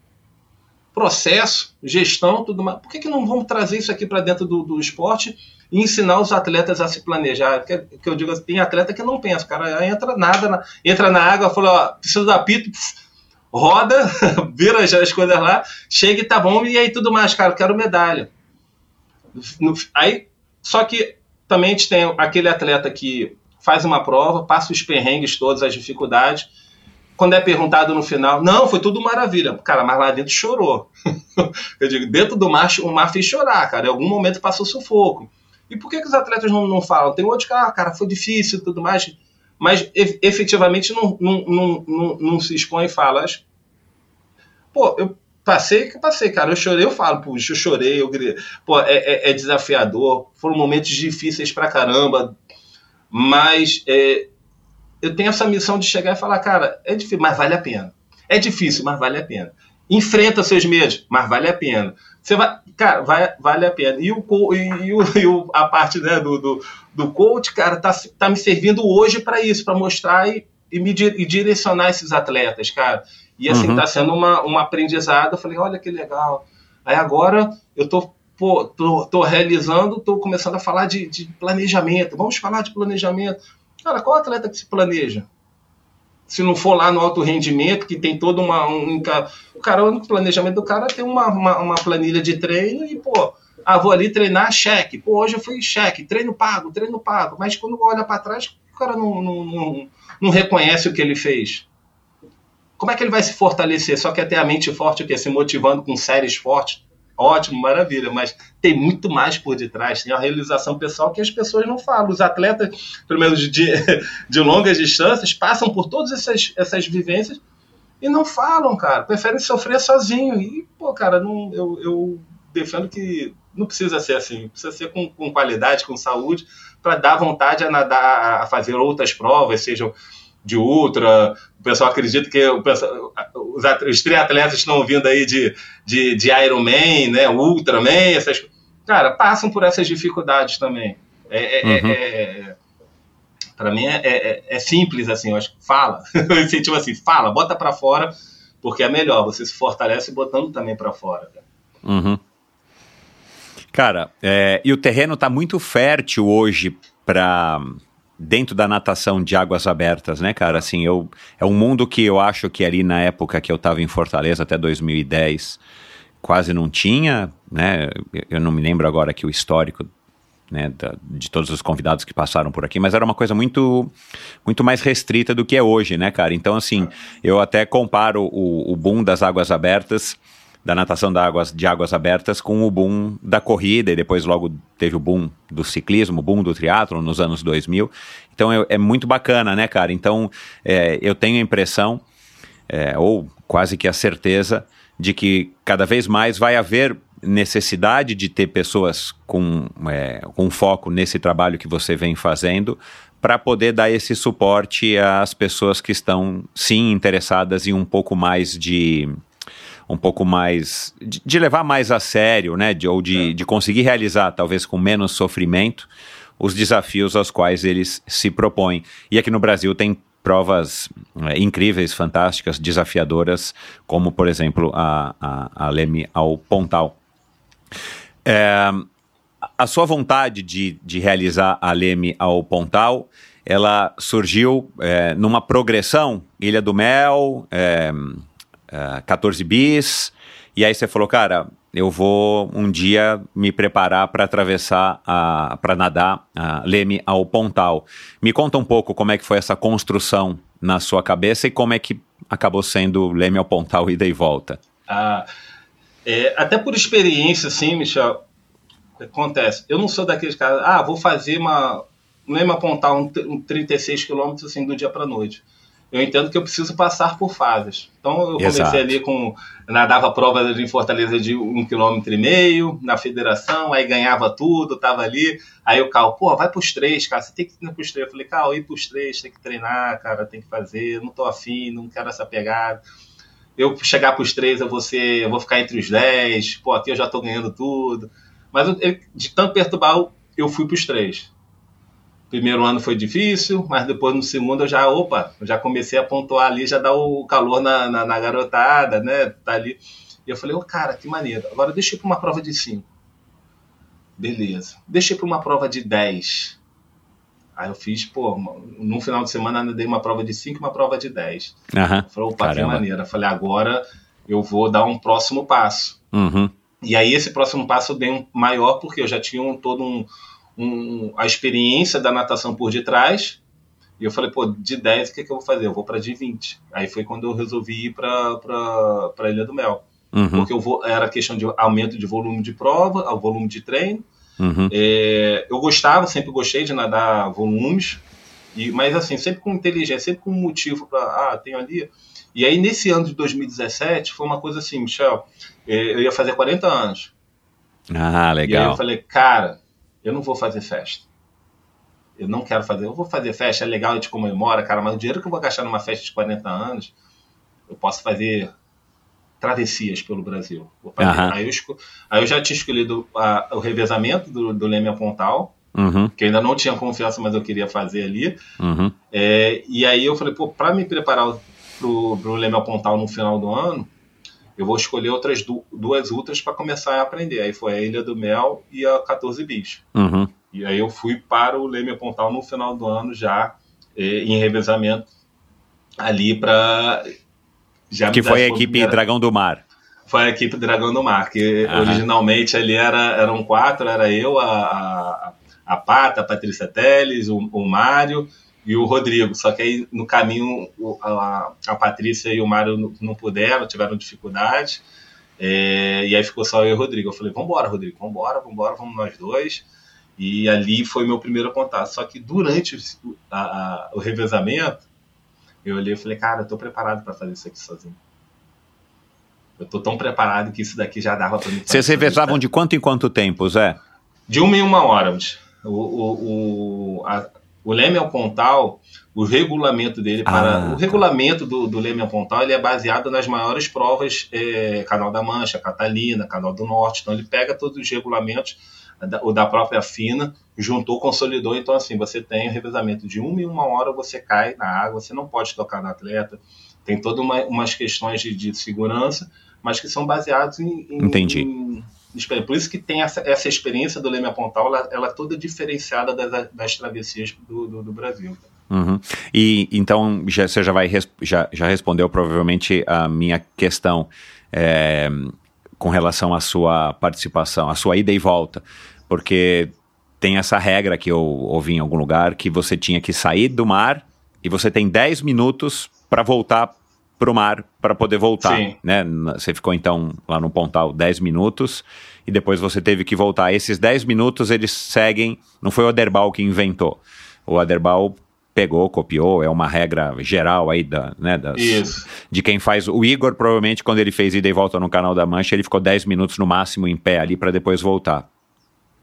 processo, gestão, tudo mais. Por que, que não vamos trazer isso aqui para dentro do, do, esporte e ensinar os atletas a se planejar? Que, que eu digo assim, tem atleta que não pensa, cara entra nada, na, entra na água, fala, ó, preciso da apito, roda, vira as coisas lá, chega e tá bom, e aí tudo mais, cara, quero medalha. Aí, só que também a gente tem aquele atleta que faz uma prova, passa os perrengues todos, as dificuldades. Quando é perguntado no final, não, foi tudo maravilha. Cara, mas lá dentro chorou. Eu digo, dentro do mar, o mar fez chorar, cara. Em algum momento passou sufoco. E por que, que os atletas não, não falam? Tem outros que, ah, cara, foi difícil e tudo mais mas efetivamente não, não, não, não, não se expõe e fala. Pô, eu passei que passei, cara. Eu chorei, eu falo, puxa, eu chorei, eu gritei. Pô, é, é, é, desafiador. Foram momentos difíceis pra caramba. Mas é, eu tenho essa missão de chegar e falar, cara, é difícil, mas vale a pena. É difícil, mas vale a pena. Enfrenta seus medos, mas vale a pena. Você vai, cara, vai, vale a pena. E, o, e, o, e o, a parte né, do, do, do coach, cara, tá, tá me servindo hoje para isso, para mostrar e, e, me, e direcionar esses atletas, cara. E assim, uhum. tá sendo uma, uma aprendizado. Eu falei, olha que legal. Aí agora eu tô, pô, tô, tô realizando, tô começando a falar de, de planejamento. Vamos falar de planejamento. Cara, qual atleta que se planeja? Se não for lá no alto rendimento, que tem todo uma. Um, o cara, o planejamento do cara é ter uma, uma, uma planilha de treino e, pô, ah, vou ali treinar cheque. Pô, hoje eu fui cheque, treino pago, treino pago. Mas quando olha para trás, o cara não, não, não, não, reconhece o que ele fez. Como é que ele vai se fortalecer? Só quer ter a mente forte, o quê? Se motivando com séries fortes ótimo, maravilha, mas tem muito mais por detrás, tem a realização pessoal que as pessoas não falam. Os atletas, pelo menos de, de longas distâncias, passam por todas essas, essas vivências e não falam, cara. Preferem sofrer sozinho. E, pô, cara, não, eu, eu defendo que não precisa ser assim, precisa ser com, com qualidade, com saúde, para dar vontade a nadar, a fazer outras provas, sejam de ultra. O pessoal acredita que o pessoal, os, os triatletas estão vindo aí de, de, de Ironman, né, Ultraman, essas Cara, passam por essas dificuldades também. É, é, é uhum. é, é para mim é, é, é, simples assim, eu acho que fala. eu incentivo assim, fala, bota para fora, porque é melhor, você se fortalece botando também para fora. Cara. Uhum. Cara, e o terreno está muito fértil hoje para dentro da natação de águas abertas, né, cara? Assim, eu é um mundo que eu acho que ali na época que eu estava em Fortaleza até 2010 quase não tinha, né? Eu não me lembro agora aqui o histórico né, da, de todos os convidados que passaram por aqui, mas era uma coisa muito muito mais restrita do que é hoje, né, cara? Então, assim, eu até comparo o, o boom das águas abertas da natação de águas, de águas abertas com o boom da corrida e depois logo teve o boom do ciclismo, o boom do triatlo nos anos 2000. Então é, é muito bacana, né, cara? Então é, eu tenho a impressão, é, ou quase que a certeza, de que cada vez mais vai haver necessidade de ter pessoas com, é, com foco nesse trabalho que você vem fazendo para poder dar esse suporte às pessoas que estão sim interessadas em um pouco mais de um pouco mais. de, de levar mais a sério, né? De, ou de, é. de conseguir realizar, talvez com menos sofrimento, os desafios aos quais eles se propõem. E aqui no Brasil tem provas é, incríveis, fantásticas, desafiadoras, como, por exemplo, a, a, a Leme ao Pontal. É, a sua vontade de, de realizar a Leme ao Pontal, ela surgiu é, numa progressão, Ilha do Mel, é, 14 eh, bis, e aí você falou, cara, eu vou um dia me preparar para atravessar, para nadar a Leme ao Pontal. Me conta um pouco como é que foi essa construção na sua cabeça e como é que acabou sendo Leme ao Pontal ida e volta. Ah, é, até por experiência, assim, Michel, acontece. Eu não sou daqueles caras, ah, vou fazer uma Leme ao Pontal, um, um 36 quilômetros assim, do dia para noite eu entendo que eu preciso passar por fases. Então eu comecei Exato. ali com nadava prova em Fortaleza de um quilômetro e meio na federação, aí ganhava tudo, tava ali. Aí o Cal, pô, vai pros três, cara, você tem que ir pros três. Eu falei, Cal, ir pros três, tem que treinar, cara, tem que fazer, não tô afim, não quero essa pegada. Eu chegar pros três, eu vou ser, eu vou ficar entre os dez, pô, aqui eu já tô ganhando tudo. Mas eu, de tanto perturbar, eu fui pros três primeiro ano foi difícil, mas depois no segundo eu já, opa, já comecei a pontuar ali, já dá o calor na, na, na garotada, né? Tá ali. E eu falei, ô oh, cara, que maneiro. Agora deixa eu ir para uma prova de 5. Beleza. Deixa eu ir para uma prova de 10. Aí eu fiz, pô, num final de semana eu dei uma prova de 5 e uma prova de 10. Uhum. Falei, opa, Caramba. que maneiro. Eu falei, agora eu vou dar um próximo passo. Uhum. E aí esse próximo passo eu dei um maior, porque eu já tinha um, todo um um, a experiência da natação por detrás. E eu falei, pô, de 10, o que, que eu vou fazer? Eu vou para de 20. Aí foi quando eu resolvi ir para a Ilha do Mel. Uhum. Porque eu vou, era questão de aumento de volume de prova, o volume de treino. Uhum. É, eu gostava, sempre gostei de nadar volumes, e, mas assim, sempre com inteligência, sempre com motivo para, ah, tenho ali. E aí, nesse ano de 2017, foi uma coisa assim, Michel, é, eu ia fazer 40 anos. Ah, legal. E aí eu falei, cara, eu não vou fazer festa. Eu não quero fazer. Eu vou fazer festa, é legal, a gente comemora, cara, mas o dinheiro que eu vou gastar numa festa de 40 anos, eu posso fazer travessias pelo Brasil. Uhum. Aí, eu, aí, eu, já tinha escolhido a, o revezamento do, do Leme a Pontal, uhum. que eu ainda não tinha confiança, mas eu queria fazer ali. Uhum. É, e aí eu falei, pô, para me preparar pro, pro Leme a Pontal no final do ano, eu vou escolher outras du duas ultras para começar a aprender. Aí foi a Ilha do Mel e a 14 Bis. Uhum. E aí eu fui para o Leme Pontal no final do ano já eh, em revezamento ali para que foi a equipe Dragão do Mar. Foi a equipe Dragão do Mar, que Aham. originalmente ali era, eram quatro, era eu, a, a, a Pata, a Patrícia Teles, o, o Mário e o Rodrigo. Só que aí no caminho a, a Patrícia e o Mário não, não puderam, tiveram dificuldade. É, e aí ficou só eu e o Rodrigo. Eu falei, vambora, Rodrigo, vambora, vambora, vamos nós dois. E ali foi meu primeiro contato. Só que durante a, a, o revezamento, eu olhei e falei, cara, eu tô preparado para fazer isso aqui sozinho. Eu tô tão preparado que isso daqui já dava para mim. Vocês revezavam de quanto em quanto tempo, Zé? De uma em uma hora. O, o, o, a, o Leme ao Pontal, o regulamento dele para ah, o regulamento do, do Leme ao Pontal ele é baseado nas maiores provas é, Canal da Mancha, Catalina, Canal do Norte. Então ele pega todos os regulamentos o da própria FINA, juntou, consolidou. Então, assim, você tem o revezamento de uma em uma hora, você cai na água, você não pode tocar no atleta. Tem todas uma, umas questões de, de, segurança, mas que são baseados em. em Entendi. Em, por isso que tem essa, essa experiência do Leme Pontal, ela, ela é toda diferenciada das, das travessias do, do, do Brasil. Uhum. E então já, você já vai já, já respondeu provavelmente a minha questão. É, com relação à sua participação, à sua ida e volta, porque tem essa regra que eu ouvi em algum lugar que você tinha que sair do mar e você tem 10 minutos para voltar para o mar para poder voltar, Sim. né? Você ficou então lá no Pontal 10 minutos e depois você teve que voltar. Esses 10 minutos eles seguem, não foi o Aderbal que inventou. O Aderbal pegou, copiou, é uma regra geral aí da, né, das, Isso. de quem faz. O Igor, provavelmente, quando ele fez ida e volta no canal da Mancha, ele ficou 10 minutos no máximo em pé ali para depois voltar.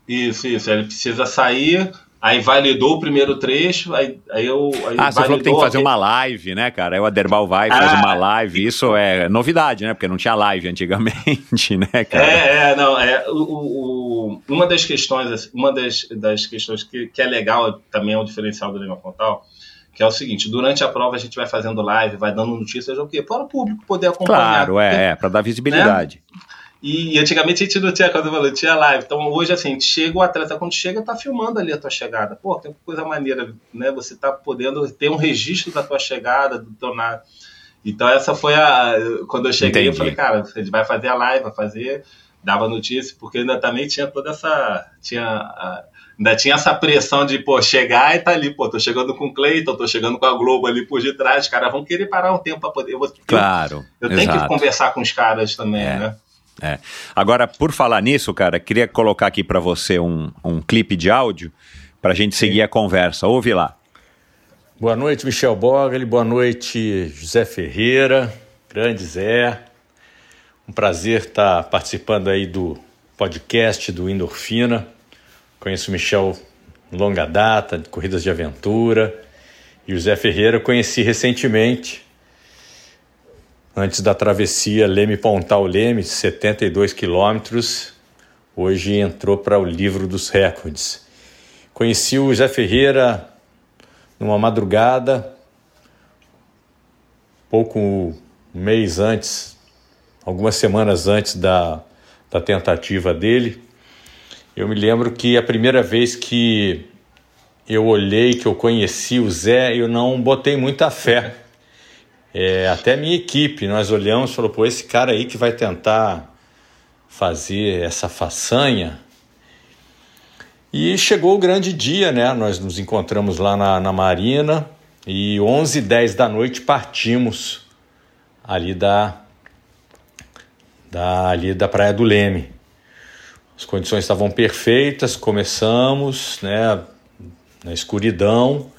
Isso, isso. Ele precisa sair, Aí validou o primeiro trecho, aí, aí eu. Aí ah, você falou que tem que fazer uma live, né, cara? Aí o Aderbal vai e ah, faz uma live. Isso é novidade, né? Porque não tinha live antigamente, né, cara? É, é não. É, o, o, uma das questões, uma das, das questões que, que é legal também é o diferencial do Lima Pontal, que é o seguinte: durante a prova a gente vai fazendo live, vai dando notícias, o quê? Para o público poder acompanhar. Claro, é, é para dar visibilidade. Né? E antigamente a gente não tinha, quando eu falei, tinha live. Então hoje, assim, chega o atleta, quando chega, tá filmando ali a tua chegada. Pô, que coisa maneira, né? Você tá podendo ter um registro da tua chegada, do teu nada. Então essa foi a. Quando eu cheguei, Entendi. eu falei, cara, a gente vai fazer a live, vai fazer. Dava notícia, porque ainda também tinha toda essa. Tinha. A, ainda tinha essa pressão de, pô, chegar e tá ali, pô, tô chegando com o Cleiton, tô chegando com a Globo ali por detrás, os caras vão querer parar um tempo para poder. Eu, claro. Eu, eu tenho que conversar com os caras também, é. né? É. Agora, por falar nisso, cara, queria colocar aqui para você um, um clipe de áudio para a gente seguir Sim. a conversa. Ouve lá. Boa noite, Michel Bogli. Boa noite, José Ferreira. Grande Zé. Um prazer estar participando aí do podcast do Endorfina. Conheço o Michel longa data, de corridas de aventura. E o Zé Ferreira conheci recentemente antes da travessia Leme-Pontal-Leme, 72 quilômetros, hoje entrou para o livro dos recordes. Conheci o Zé Ferreira numa madrugada, pouco um mês antes, algumas semanas antes da, da tentativa dele. Eu me lembro que a primeira vez que eu olhei, que eu conheci o Zé, eu não botei muita fé é, até minha equipe, nós olhamos e falou, pô, esse cara aí que vai tentar fazer essa façanha. E chegou o grande dia, né? Nós nos encontramos lá na, na Marina e 11 h 10 da noite partimos ali da, da, ali da Praia do Leme. As condições estavam perfeitas, começamos né, na escuridão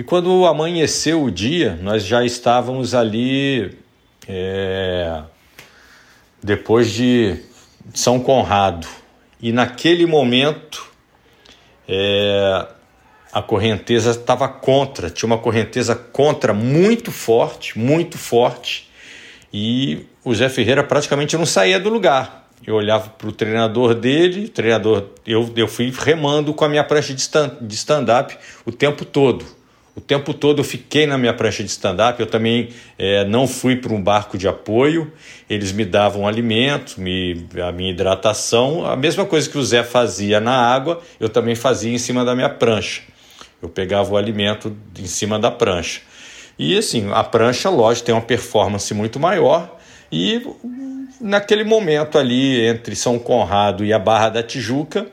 e quando amanheceu o dia, nós já estávamos ali é, depois de São Conrado. E naquele momento é, a correnteza estava contra, tinha uma correnteza contra muito forte, muito forte. E o Zé Ferreira praticamente não saía do lugar. Eu olhava para o treinador dele, treinador, eu, eu fui remando com a minha prancha de stand-up o tempo todo o tempo todo eu fiquei na minha prancha de stand-up, eu também é, não fui para um barco de apoio, eles me davam alimento, me, a minha hidratação, a mesma coisa que o Zé fazia na água, eu também fazia em cima da minha prancha. Eu pegava o alimento em cima da prancha. E assim, a prancha, lógico, tem uma performance muito maior e naquele momento ali entre São Conrado e a Barra da Tijuca,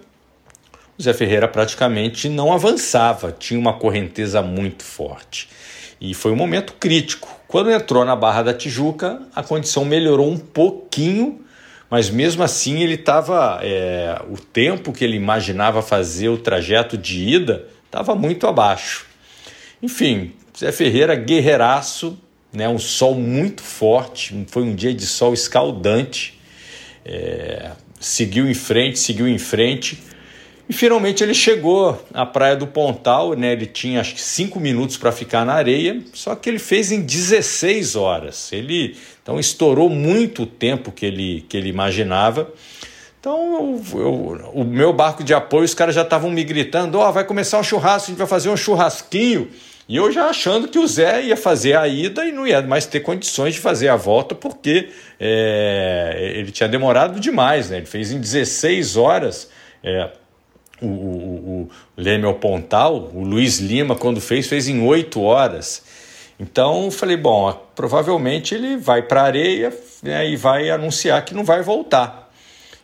o Zé Ferreira praticamente não avançava, tinha uma correnteza muito forte. E foi um momento crítico. Quando entrou na Barra da Tijuca, a condição melhorou um pouquinho, mas mesmo assim ele estava. É, o tempo que ele imaginava fazer o trajeto de ida estava muito abaixo. Enfim, Zé Ferreira, guerreiraço, né, um sol muito forte, foi um dia de sol escaldante. É, seguiu em frente, seguiu em frente e finalmente ele chegou à praia do Pontal, né? Ele tinha acho que cinco minutos para ficar na areia, só que ele fez em 16 horas. Ele então estourou muito o tempo que ele, que ele imaginava. Então, eu, eu, o meu barco de apoio, os caras já estavam me gritando: Ó, oh, vai começar um churrasco, a gente vai fazer um churrasquinho. E eu já achando que o Zé ia fazer a ida e não ia mais ter condições de fazer a volta, porque é, ele tinha demorado demais, né? Ele fez em 16 horas. É, o, o, o Leme ao Pontal, o Luiz Lima, quando fez, fez em oito horas. Então falei, bom, provavelmente ele vai para a areia né, e vai anunciar que não vai voltar.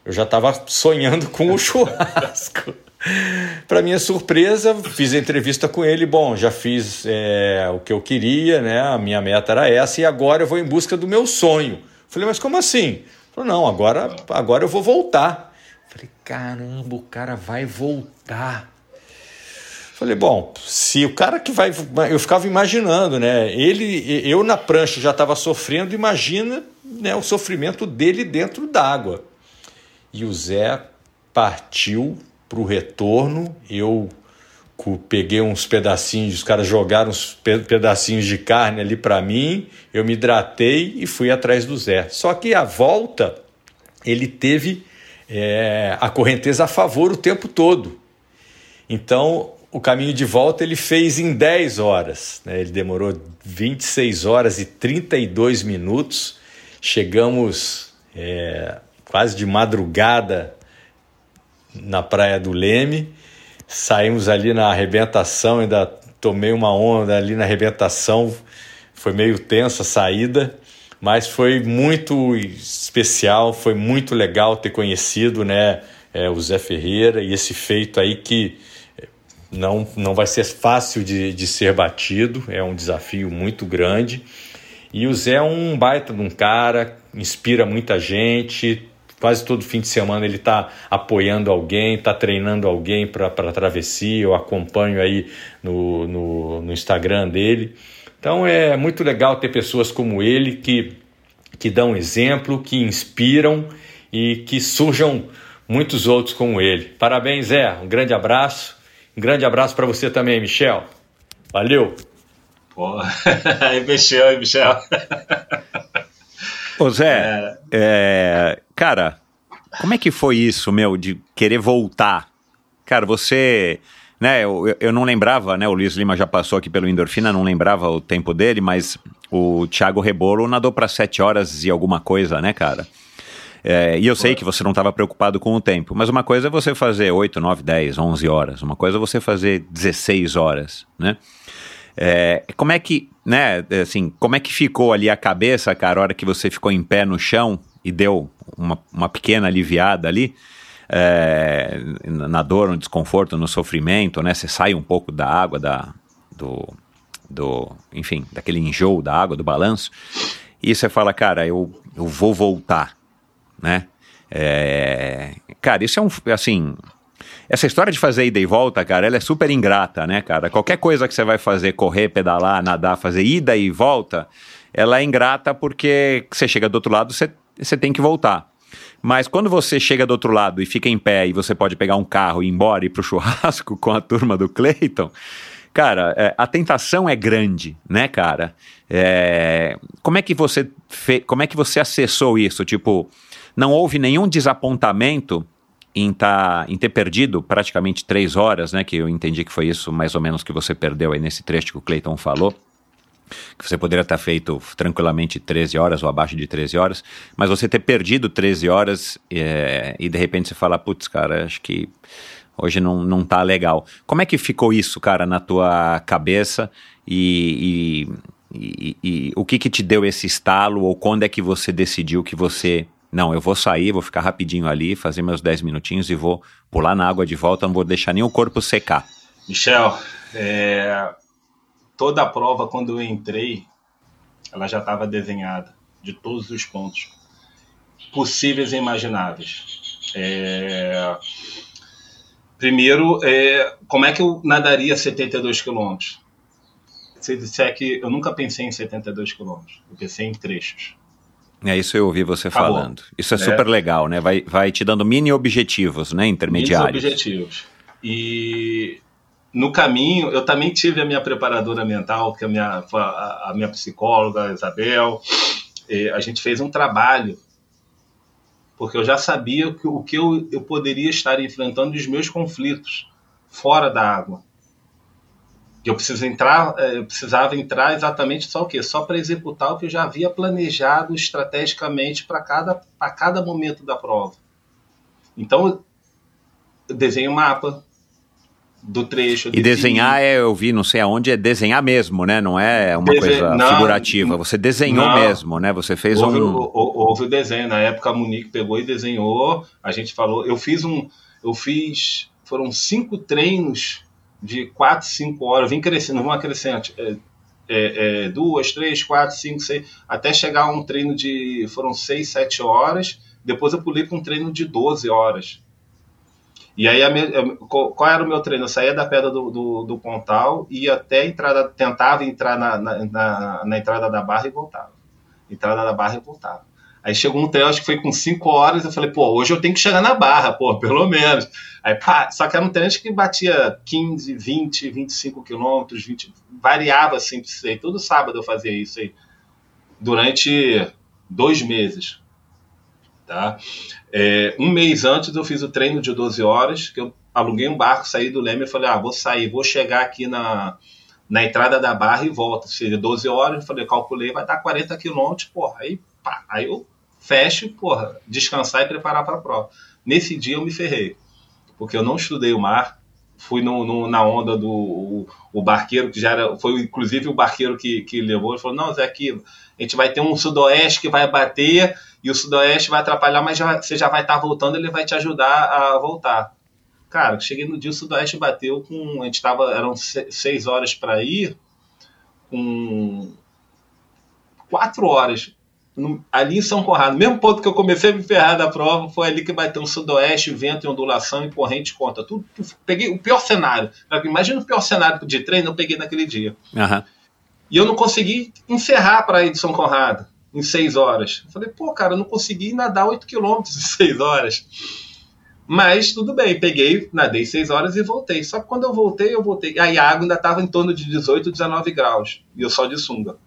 Eu já estava sonhando com o churrasco. para minha surpresa, fiz a entrevista com ele. Bom, já fiz é, o que eu queria, né? A minha meta era essa e agora eu vou em busca do meu sonho. Falei, mas como assim? Falei, não, agora, agora eu vou voltar. Caramba, o cara vai voltar. Falei, bom, se o cara que vai. Eu ficava imaginando, né? Ele, eu na prancha já estava sofrendo, imagina né, o sofrimento dele dentro d'água. E o Zé partiu para o retorno. Eu peguei uns pedacinhos, os caras jogaram uns pedacinhos de carne ali para mim. Eu me hidratei e fui atrás do Zé. Só que a volta ele teve é, a correnteza a favor o tempo todo. Então, o caminho de volta ele fez em 10 horas. Né? Ele demorou 26 horas e 32 minutos. Chegamos é, quase de madrugada na Praia do Leme. Saímos ali na arrebentação, ainda tomei uma onda ali na arrebentação. Foi meio tenso a saída mas foi muito especial, foi muito legal ter conhecido né, é, o Zé Ferreira e esse feito aí que é, não, não vai ser fácil de, de ser batido, é um desafio muito grande. E o Zé é um baita de um cara, inspira muita gente. Quase todo fim de semana ele está apoiando alguém, está treinando alguém para a travessia. Eu acompanho aí no, no, no Instagram dele. Então é muito legal ter pessoas como ele que, que dão exemplo, que inspiram e que surjam muitos outros como ele. Parabéns, Zé. Um grande abraço. Um grande abraço para você também, Michel. Valeu. Pô, aí, Michel, aí, Michel. Ô, Zé, é... É, cara, como é que foi isso, meu, de querer voltar? Cara, você né, eu, eu não lembrava, né, o Luiz Lima já passou aqui pelo Endorfina, não lembrava o tempo dele, mas o Thiago Rebolo nadou para 7 horas e alguma coisa, né, cara? É, e eu sei que você não estava preocupado com o tempo, mas uma coisa é você fazer 8, 9, 10, 11 horas, uma coisa é você fazer 16 horas, né? É, como é que, né, assim, como é que ficou ali a cabeça, cara, a hora que você ficou em pé no chão e deu uma, uma pequena aliviada ali? É, na dor, no desconforto, no sofrimento, né? Você sai um pouco da água, da, do, do, enfim, daquele enjoo da água, do balanço, e você fala, cara, eu, eu vou voltar, né? É, cara, isso é um, assim, essa história de fazer ida e volta, cara, ela é super ingrata, né, cara? Qualquer coisa que você vai fazer, correr, pedalar, nadar, fazer ida e volta, ela é ingrata porque você chega do outro lado, você, você tem que voltar. Mas quando você chega do outro lado e fica em pé e você pode pegar um carro e ir embora e ir pro churrasco com a turma do Clayton, cara, é, a tentação é grande, né, cara? É, como é que você fe, como é que você acessou isso? Tipo, não houve nenhum desapontamento em, tá, em ter perdido praticamente três horas, né? Que eu entendi que foi isso mais ou menos que você perdeu aí nesse trecho que o Clayton falou que você poderia ter feito tranquilamente 13 horas ou abaixo de 13 horas, mas você ter perdido 13 horas é, e de repente você fala, putz, cara, acho que hoje não, não tá legal. Como é que ficou isso, cara, na tua cabeça e, e, e, e o que que te deu esse estalo ou quando é que você decidiu que você não, eu vou sair, vou ficar rapidinho ali, fazer meus 10 minutinhos e vou pular na água de volta, não vou deixar nem o corpo secar. Michel, é, toda a prova, quando eu entrei, ela já estava desenhada, de todos os pontos possíveis e imagináveis. É, primeiro, é, como é que eu nadaria 72 quilômetros? Se disser que eu nunca pensei em 72 quilômetros, eu pensei em trechos. É isso eu ouvi você Acabou. falando. Isso é, É. super legal, né? Vai, vai te dando mini objetivos, né? Intermediários. Muitos objetivos. E no caminho, eu também tive a minha preparadora mental, que é a minha, a, a minha psicóloga, a Isabel. A gente fez um trabalho, porque eu já sabia que, o que eu, eu poderia estar enfrentando os meus conflitos fora da água. Eu, preciso entrar, eh, eu precisava entrar exatamente só o quê? Só para executar o que eu já havia planejado estrategicamente para cada, cada momento da prova. Então, eu desenho o mapa do trecho. E desenhar é, eu vi, não sei aonde, é desenhar mesmo, né? Não é uma Dese- coisa não, figurativa. Você desenhou não. mesmo, né? Você fez houve, um. houve o desenho. Na época a Monique pegou e desenhou. A gente falou. Eu fiz um. Eu fiz. Foram cinco treinos de quatro, cinco horas. Vim crescendo, uma crescente. É, é, é, duas, três, quatro, cinco, seis. Até chegar a um treino de. Foram seis, sete horas. Depois eu pulei para um treino de 12 horas. E aí, qual era o meu treino? Eu saía da pedra do, do, do Pontal, ia até entrada, tentava entrar na, na, na, na entrada da barra e voltava. Entrada da barra e voltava. Aí chegou um treino, acho que foi com 5 horas, eu falei, pô, hoje eu tenho que chegar na barra, pô, pelo menos. Aí, pá, só que era um treino que batia 15, 20, 25 quilômetros, 20, variava assim, isso aí. todo sábado eu fazia isso aí, durante dois meses. Tá? É, um mês antes eu fiz o treino de 12 horas, que eu aluguei um barco, saí do Leme e falei, ah, vou sair, vou chegar aqui na, na entrada da barra e volto. Seria 12 horas, eu falei, calculei, vai dar 40 quilômetros, porra, aí, pá, aí eu fecho, porra, descansar e preparar para a prova. Nesse dia eu me ferrei, porque eu não estudei o mar, fui no, no- na onda do o, o barqueiro, que já era, foi inclusive o barqueiro que, que levou, ele falou, não, Zé Aquilo, a gente vai ter um sudoeste que vai bater e o sudoeste vai atrapalhar, mas já- você já vai estar voltando, ele vai te ajudar a voltar. Cara, cheguei no dia, o sudoeste bateu com, a gente tava, eram se- seis horas para ir, com quatro horas no- ali em São Conrado, mesmo ponto que eu comecei a me ferrar da prova, foi ali que bateu um sudoeste, vento e ondulação e corrente conta. Tudo, peguei o pior cenário. Imagina o pior cenário de treino, eu peguei naquele dia. Aham. E eu não consegui encerrar para ir de São Conrado em seis horas. Eu falei, pô, cara, eu não consegui nadar 8 quilômetros em seis horas. Mas tudo bem, peguei, nadei seis horas e voltei. Só que quando eu voltei, eu voltei. Aí a água ainda estava em torno de 18, 19 graus. E eu só de sunga.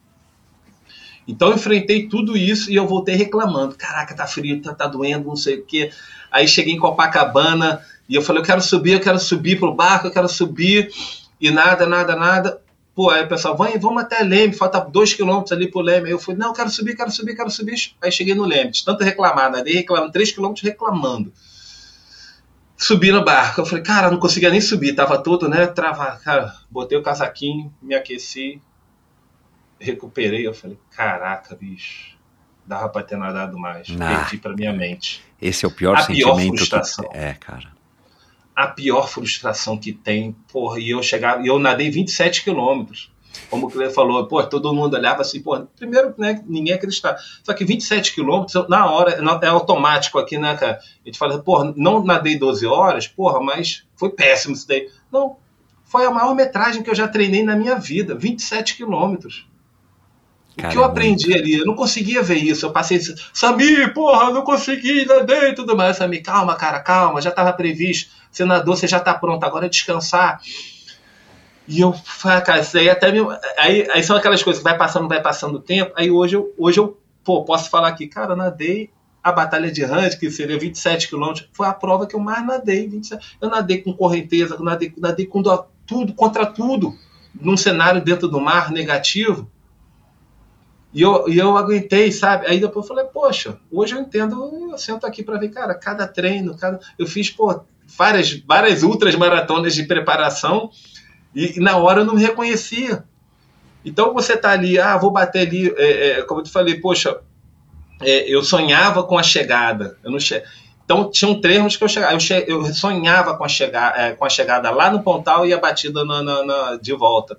Então eu enfrentei tudo isso e eu voltei reclamando. Caraca, tá frio, tá, tá doendo, não sei o quê. Aí cheguei em Copacabana e eu falei, eu quero subir, eu quero subir pro barco, eu quero subir. E nada, nada, nada. Pô, aí o pessoal, vai, vamos até Leme, falta dois quilômetros ali pro Leme. Aí eu fui, não, quero subir, quero subir, quero subir. Aí cheguei no Leme, de tanto reclamar, nadei reclamando, três quilômetros reclamando. Subi no barco, eu falei, cara, não conseguia nem subir, tava todo, né, trava, cara, botei o casaquinho, me aqueci, recuperei, eu falei, caraca, bicho, dava pra ter nadado mais, Ah. perdi pra minha mente. Esse é o pior A pior sentimento. frustração. Que... É, cara. A pior frustração que tem, porra, e eu chegava, e eu nadei 27 quilômetros. Como o Cleber falou, pô, todo mundo olhava assim, pô, primeiro, né, ninguém acreditava. Só que 27 quilômetros, na hora, é automático aqui, né, cara? A gente fala, porra, não nadei 12 horas, porra, mas foi péssimo isso daí. Não, foi a maior metragem que eu já treinei na minha vida, 27 quilômetros. O que eu é aprendi ali, eu não conseguia ver isso. Eu passei, Samir, porra, não consegui, nadei e tudo mais. Samir, calma, cara, calma, já estava previsto. Você nadou, você já está pronto, agora é descansar. E eu, falei, cara, isso aí até me. Aí, aí são aquelas coisas que vai passando, vai passando o tempo. Aí hoje eu, hoje eu pô, posso falar aqui, cara, eu nadei a Batalha de Rand, que seria 27 quilômetros, foi a prova que eu mais nadei. 27. Eu nadei com correnteza, eu nadei, nadei com do- tudo, contra tudo, num cenário dentro do mar negativo. E eu, e eu aguentei, sabe? Aí depois eu falei, poxa, hoje eu entendo, eu sento aqui para ver, cara, cada treino, cada. Eu fiz, pô, várias, várias ultras maratonas de preparação e, e, na hora eu não me reconhecia. Então você tá ali, ah, vou bater ali, é, é, como eu te falei, poxa, é, eu sonhava com a chegada. Eu não che... Então tinham treinos que eu chegava, eu, che... eu sonhava com a, chega... É, com a chegada lá no Pontal e a batida na, na, na... de volta.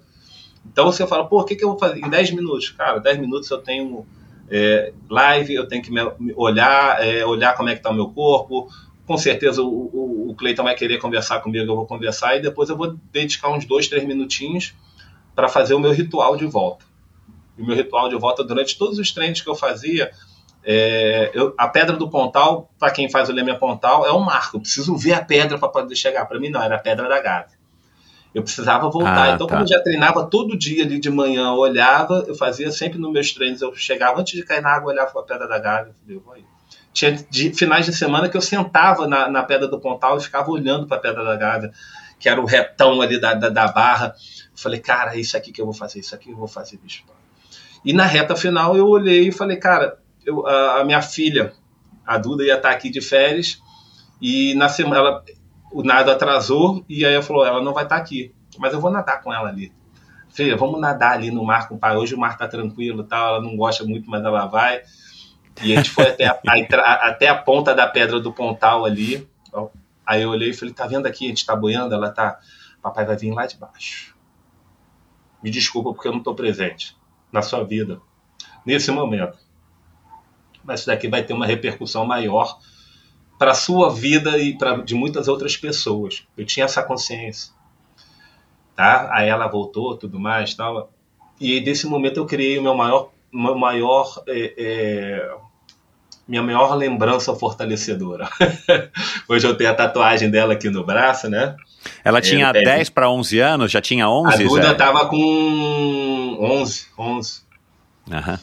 Então você fala, pô, o que, que eu vou fazer? Em 10 minutos. Cara, 10 minutos eu tenho é, live, eu tenho que olhar, é, olhar como é que está o meu corpo. Com certeza o, o, o Cleiton vai querer conversar comigo, eu vou conversar e depois eu vou dedicar uns dois, três minutinhos para fazer o meu ritual de volta. o meu ritual de volta durante todos os treinos que eu fazia, é, eu, a pedra do Pontal, para quem faz o Leme Pontal, é um marco. Eu preciso ver a pedra para poder chegar. Para mim, não, era a pedra da Gávea. Eu precisava voltar. Ah, então, tá. como eu já treinava todo dia ali de manhã, eu olhava, eu fazia sempre nos meus treinos, eu chegava antes de cair na água, olhava para a pedra da Gávea. Eu falei, Tinha de, finais de semana que eu sentava na, na pedra do Pontal e ficava olhando para a pedra da Gávea, que era o retão ali da, da, da barra. Eu falei, cara, é isso aqui que eu vou fazer, isso aqui eu vou fazer, bicho. E na reta final eu olhei e falei, cara, eu, a, a, minha filha, a Duda, ia estar aqui de férias e na semana ela, o nado atrasou e aí ela falou, ela não vai estar aqui, mas eu vou nadar com ela ali. Filha, vamos nadar ali no mar com o pai. Hoje o mar tá tranquilo, tal, ela não gosta muito, mas ela vai. E a gente foi até a, a, até a ponta da pedra do pontal ali. Aí eu olhei e falei, tá vendo aqui, a gente tá boiando, ela tá. Papai vai vir lá de baixo. Me desculpa porque eu não tô presente na sua vida, nesse momento mas isso daqui vai ter uma repercussão maior para a sua vida e para de muitas outras pessoas. Eu tinha essa consciência. Tá? Aí ela voltou, tudo mais, tal. E desse momento eu criei o meu maior, meu maior é, é, minha maior lembrança fortalecedora. Hoje eu tenho a tatuagem dela aqui no braço, né? Ela tinha é, 10 para 11 anos, já tinha 11? A Duda estava com 11, 11. Uhum.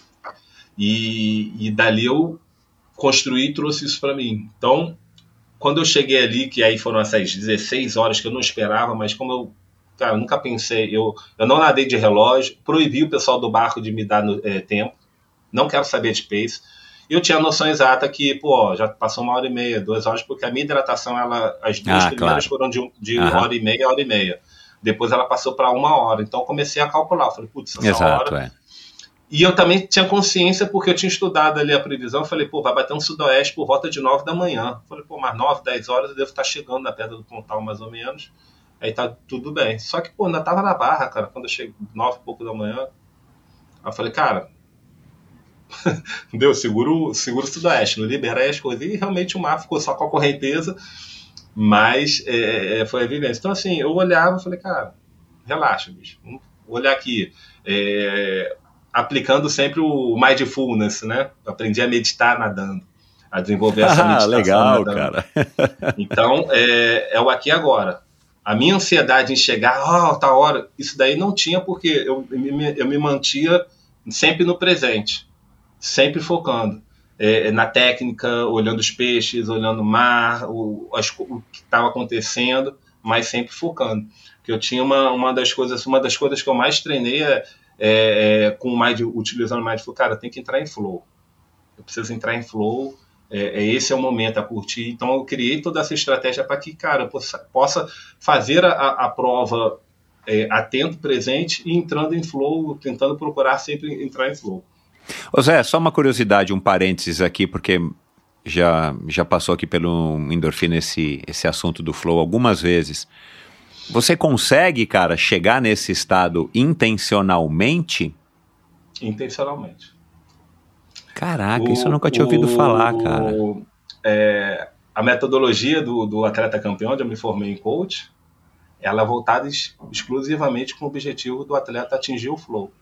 E, e dali eu construí e trouxe isso para mim. Então, quando eu cheguei ali, que aí foram essas 16 horas que eu não esperava, mas como eu cara, nunca pensei, eu, eu não nadei de relógio, proibi o pessoal do barco de me dar é, tempo, não quero saber de pace. Eu tinha a noção exata que, pô, já passou uma hora e meia, duas horas, porque a minha hidratação, ela, as duas ah, primeiras claro. foram de, de uhum. hora e meia hora e meia. Depois ela passou para uma hora. Então eu comecei a calcular. Eu falei, putz, essa Exato, hora. É. E eu também tinha consciência, porque eu tinha estudado ali a previsão. Eu falei, pô, vai bater um sudoeste por volta de 9 da manhã. Eu falei, pô, mais 9, 10 horas eu devo estar chegando na Pedra do Pontal, mais ou menos. Aí tá tudo bem. Só que, pô, ainda tava na barra, cara, quando eu cheguei 9 e pouco da manhã. Aí eu falei, cara, deu, seguro, seguro sudoeste, não libera as coisas. E realmente o mar ficou só com a correnteza, mas é, é foi a vivência. Então, assim, eu olhava e falei, cara, relaxa, bicho. Vamos olhar aqui. É, aplicando sempre o mindfulness, né? Eu aprendi a meditar nadando, a desenvolver essa ah, meditação legal, nadando. cara. então, é, é o aqui e agora. A minha ansiedade em chegar, oh, tá hora, isso daí não tinha porque eu, eu, me, eu me mantia sempre no presente, sempre focando. É, na técnica, olhando os peixes, olhando o mar, o, as, o que estava acontecendo, mas sempre focando. Porque eu tinha uma, uma das coisas, uma das coisas que eu mais treinei é é, é, com o utilizando o Mindful, cara, tem que entrar em flow. Eu preciso entrar em flow. É, é, esse é o momento a curtir. Então eu criei toda essa estratégia para que, cara, possa, possa fazer a, a prova é, atento, presente e entrando em flow, tentando procurar sempre entrar em flow. Ô Zé, só uma curiosidade, um parênteses aqui, porque já, já passou aqui pelo endorfina esse, esse assunto do flow algumas vezes. Você consegue, cara, chegar nesse estado intencionalmente? Intencionalmente. Caraca, o, isso eu nunca tinha ouvido o, falar, cara. É, a metodologia do, do atleta campeão, onde eu me formei em coach, ela é voltada exclusivamente com o objetivo do atleta atingir o flow.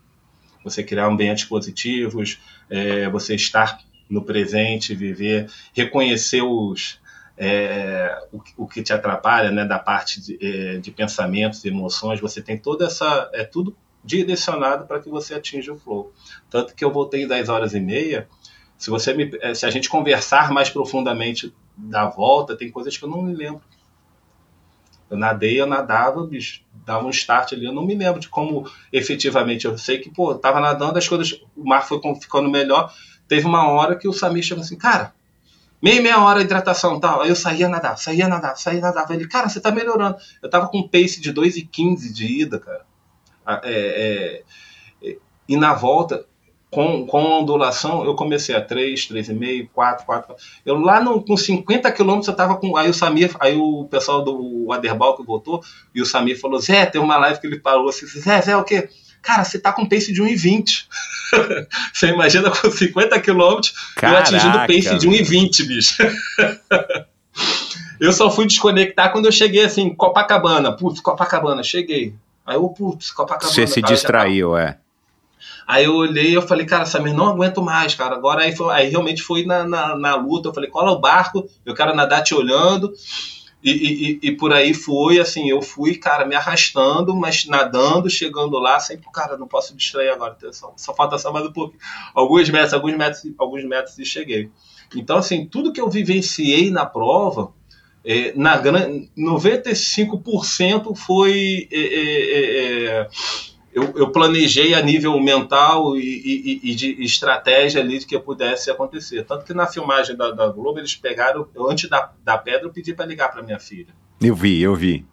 Você criar ambientes positivos, é, você estar no presente, viver, reconhecer os, é, o, o, que te atrapalha, né, da parte de, é, de pensamentos, emoções, você tem toda essa, é tudo direcionado para que você atinja o flow. Tanto que eu voltei em 10 horas e meia, se você me, é, se a gente conversar mais profundamente da volta, tem coisas que eu não me lembro. Eu nadei, eu nadava, bicho, dava um start ali, eu não me lembro de como efetivamente, eu sei que, pô, tava nadando, as coisas, o mar foi ficando melhor, teve uma hora que o Samir chegou assim, cara, meia, meia hora de hidratação tal. Aí eu saía nadar, saía nadar, saía nadar. Ele, cara, você tá melhorando. Eu tava com um pace de 2,15 de ida, cara. Ah, é, é, e na volta, com, com ondulação, eu comecei a 3, 3,5, 4, 4. Eu lá no, com 50 quilômetros eu tava com. Aí o Samir, aí o pessoal do Aderbal que voltou, e o Samir falou: Zé, tem uma live que ele falou assim: Zé, Zé, o quê? Cara, você tá com pace de 1,20. você imagina com 50 quilômetros eu atingindo pace de 1,20, bicho. eu só fui desconectar quando eu cheguei assim, Copacabana. Putz, Copacabana, cheguei. Aí eu, putz, Copacabana. Você se distraiu, é. Aí eu olhei e eu falei, cara, Samir, não aguento mais, cara. Agora aí, foi, aí realmente foi na, na, na, luta. Eu falei, cola o barco, eu quero nadar te olhando. E, e, e, por aí foi, assim, eu fui, cara, me arrastando, mas nadando, chegando lá, sempre, cara, não posso distrair agora, só, só falta só mais um pouco. Alguns metros, alguns metros, alguns metros e cheguei. Então, assim, tudo que eu vivenciei na prova, é, na 95% foi é, é, é eu, eu, planejei a nível mental e, e, e, de estratégia ali de que pudesse acontecer. Tanto que na filmagem da, da Globo eles pegaram, eu, antes da, da pedra, eu pedi para ligar para minha filha. Eu vi, eu vi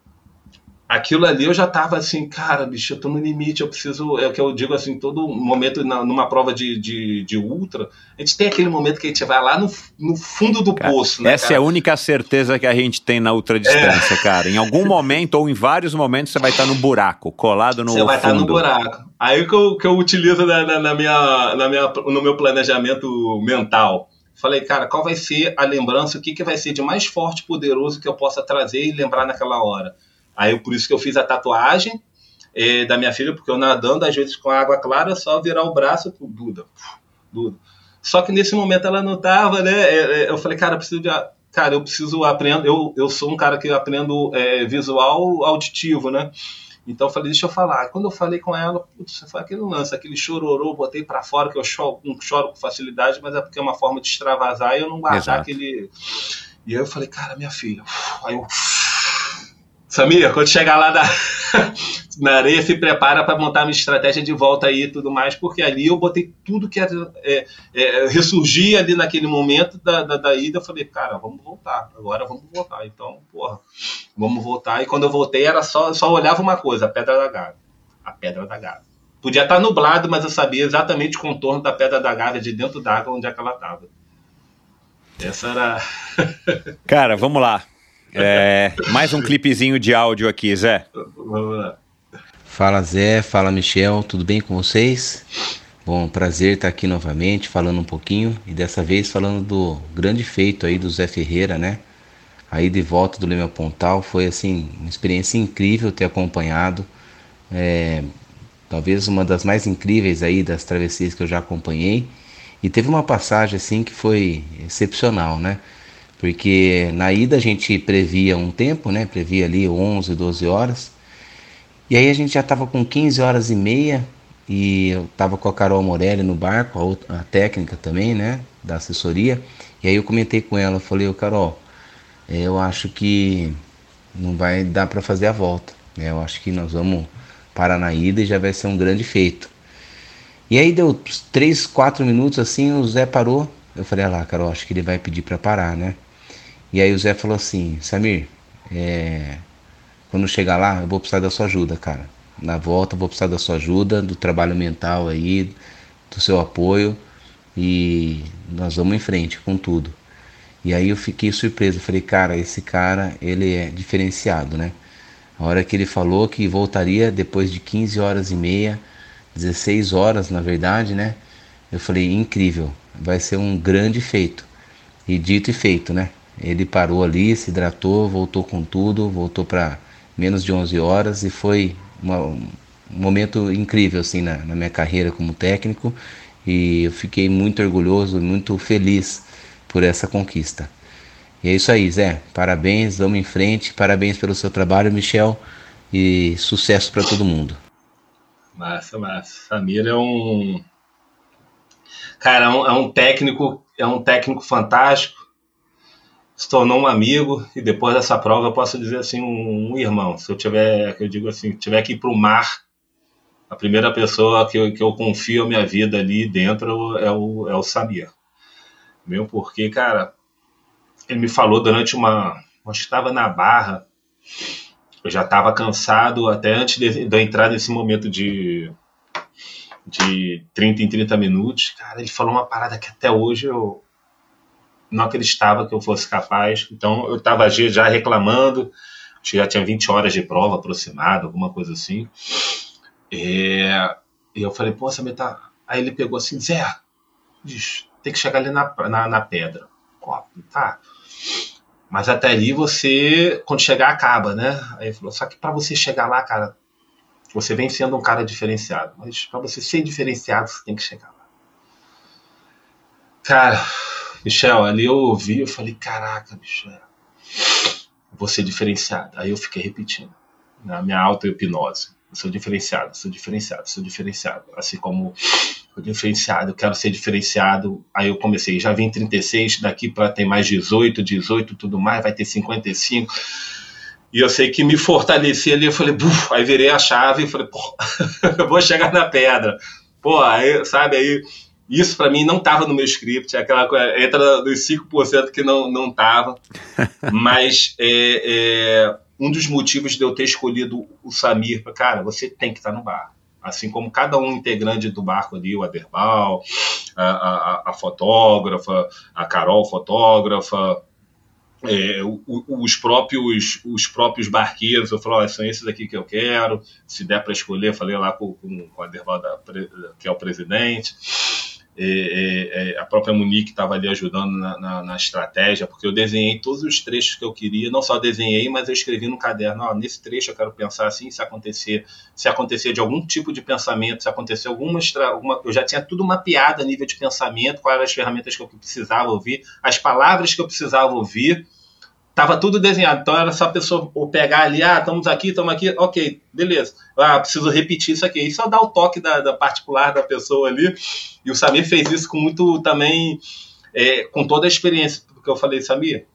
aquilo ali eu já tava assim, cara, bicho, eu tô no limite, eu preciso, é o que eu digo assim, todo momento na, numa prova de, de, de, ultra, a gente tem aquele momento que a gente vai lá no, no fundo do cara, poço, né, Essa cara? é a única certeza que a gente tem na ultradistância, é. cara. Em algum momento ou em vários momentos você vai estar no buraco, colado no Você vai estar no buraco. Aí que eu, que eu utilizo na, na, na, minha, na minha, no meu planejamento mental. Falei, cara, qual vai ser a lembrança, o que, que vai ser de mais forte, poderoso que eu possa trazer e lembrar naquela hora? Aí por isso que eu fiz a tatuagem é, da minha filha, porque eu nadando, às vezes com água clara, só virar o braço, Duda, Duda. Só que nesse momento ela não tava, né? É, é, eu falei, cara, eu preciso de. Cara, eu preciso aprender. Eu, eu sou um cara que aprendo é, visual auditivo, né? Então eu falei, deixa eu falar. Quando eu falei com ela, putz, foi aquele lance, aquele chororô, botei para fora, que eu choro, choro com facilidade, mas é porque é uma forma de extravasar e eu não guardar Exato. aquele. E aí eu falei, cara, minha filha. Aí eu Samir, quando chegar lá na, na areia, se prepara para montar minha estratégia de volta aí e tudo mais, porque ali eu botei tudo que é, é, é, ressurgir ali naquele momento da, da, da, ida. Eu falei, cara, vamos voltar, agora vamos voltar. Então, porra, vamos voltar. E quando eu voltei, era só, só olhava uma coisa: a Pedra da Gávea. A Pedra da Gávea. Podia estar nublado, mas eu sabia exatamente o contorno da Pedra da Gávea de dentro d'água onde é que ela estava. Essa era. cara, vamos lá. É, mais um clipezinho de áudio aqui, Zé. Vamos lá. Fala Zé, fala Michel, tudo bem com vocês? Bom, prazer estar aqui novamente falando um pouquinho e dessa vez falando do grande feito aí do Zé Ferreira, né? Aí de volta do Leme Pontal foi assim uma experiência incrível ter acompanhado, é, talvez uma das mais incríveis aí das travessias que eu já acompanhei e teve uma passagem assim que foi excepcional, né? Porque na ida a gente previa um tempo, né? Previa ali 11, 12 horas. E aí a gente já estava com 15 horas e meia e eu estava com a Carol Morelli no barco, a, outra, a, técnica também, né? Da assessoria. E aí eu comentei com ela, falei, ô Carol, eu acho que não vai dar para fazer a volta. Né? Eu acho que nós vamos parar na ida e já vai ser um grande feito. E aí deu 3, 4 minutos assim, o Zé parou. Eu falei, ah lá, Carol, acho que ele vai pedir para parar, né? E aí o Zé falou assim, Samir, é, quando chegar lá, eu vou precisar da sua ajuda, cara. Na volta, eu vou precisar da sua ajuda, do trabalho mental aí, do seu apoio. E nós vamos em frente com tudo. E aí eu fiquei surpreso, falei, cara, esse cara, ele é diferenciado, né? A hora que ele falou que voltaria depois de 15 horas e meia, 16 horas na verdade, né? Eu falei, incrível, vai ser um grande feito. E dito e feito, né? Ele parou ali, se hidratou, voltou com tudo, voltou para menos de 11 horas e foi uma, um momento incrível assim na, na, minha carreira como técnico e eu fiquei muito orgulhoso, muito feliz por essa conquista. E é isso aí, Zé. Parabéns, vamos em frente. Parabéns pelo seu trabalho, Michel, e sucesso para todo mundo. Massa, massa. Samir é um cara, é um, é um técnico, é um técnico fantástico se tornou um amigo e depois dessa prova eu posso dizer assim um, um irmão. Se eu tiver, eu digo assim, tiver que ir para o mar, a primeira pessoa que eu, que eu confio a minha vida ali dentro é o, é o Samir. Mesmo porque, cara, ele me falou durante uma. Que estava na barra. Eu já estava cansado até antes de, de eu entrar nesse momento de, de 30 em 30 minutos. Cara, ele falou uma parada que até hoje eu não acreditava que eu fosse capaz. Então eu estava já reclamando. Já tinha 20 horas de prova aproximada, alguma coisa assim. É, e eu falei, pô, você tá. Aí ele pegou assim, Zé, tem que chegar ali na, na, na pedra. Pô, tá. Mas até ali você, quando chegar, acaba, né? Aí ele falou, só que para você chegar lá, cara, você vem sendo um cara diferenciado. Mas para você ser diferenciado, você tem que chegar lá. Cara, Michel, ali eu ouvi, eu falei, caraca, Michel, vou ser diferenciado. Aí eu fiquei repetindo, na minha auto-hipnose. Eu sou diferenciado, sou diferenciado, sou diferenciado. Assim como sou diferenciado, eu quero ser diferenciado. Aí eu comecei, já vim 36, daqui para ter mais 18, 18, tudo mais, vai ter 55. E eu sei que me fortalecer ali, eu falei, buf, aí virei a chave e falei, pô, eu vou chegar na pedra. Pô, aí, sabe, aí isso para mim não estava no meu script, é aquela coisa, entra dos 5% que não não tava. Mas é, é, um dos motivos de eu ter escolhido o Samir, cara, você tem que estar tá no bar. Assim como cada um integrante do barco ali, o Aderbal, a, a, a fotógrafa, a Carol, fotógrafa, é, os próprios os próprios barqueiros, eu falo, oh, são esses aqui que eu quero. Se der para escolher, falei lá com, com, com o Aderbal, da, que é o presidente. É, é, é, a própria Monique estava ali ajudando na, na, na, estratégia, porque eu desenhei todos os trechos que eu queria, não só desenhei, mas eu escrevi no caderno, ó, nesse trecho eu quero pensar assim, se acontecer, se acontecer de algum tipo de pensamento, se acontecer alguma, alguma eu já tinha tudo mapeado a nível de pensamento, quais eram as ferramentas que eu precisava ouvir, as palavras que eu precisava ouvir, Tava tudo desenhado, então era só a pessoa pegar ali, ah, estamos aqui, estamos aqui, ok, beleza. Ah, preciso repetir isso aqui. E só dar o toque da, da particular da pessoa ali. E o Samir fez isso com muito também, é, com toda a experiência. Porque eu falei, Samir,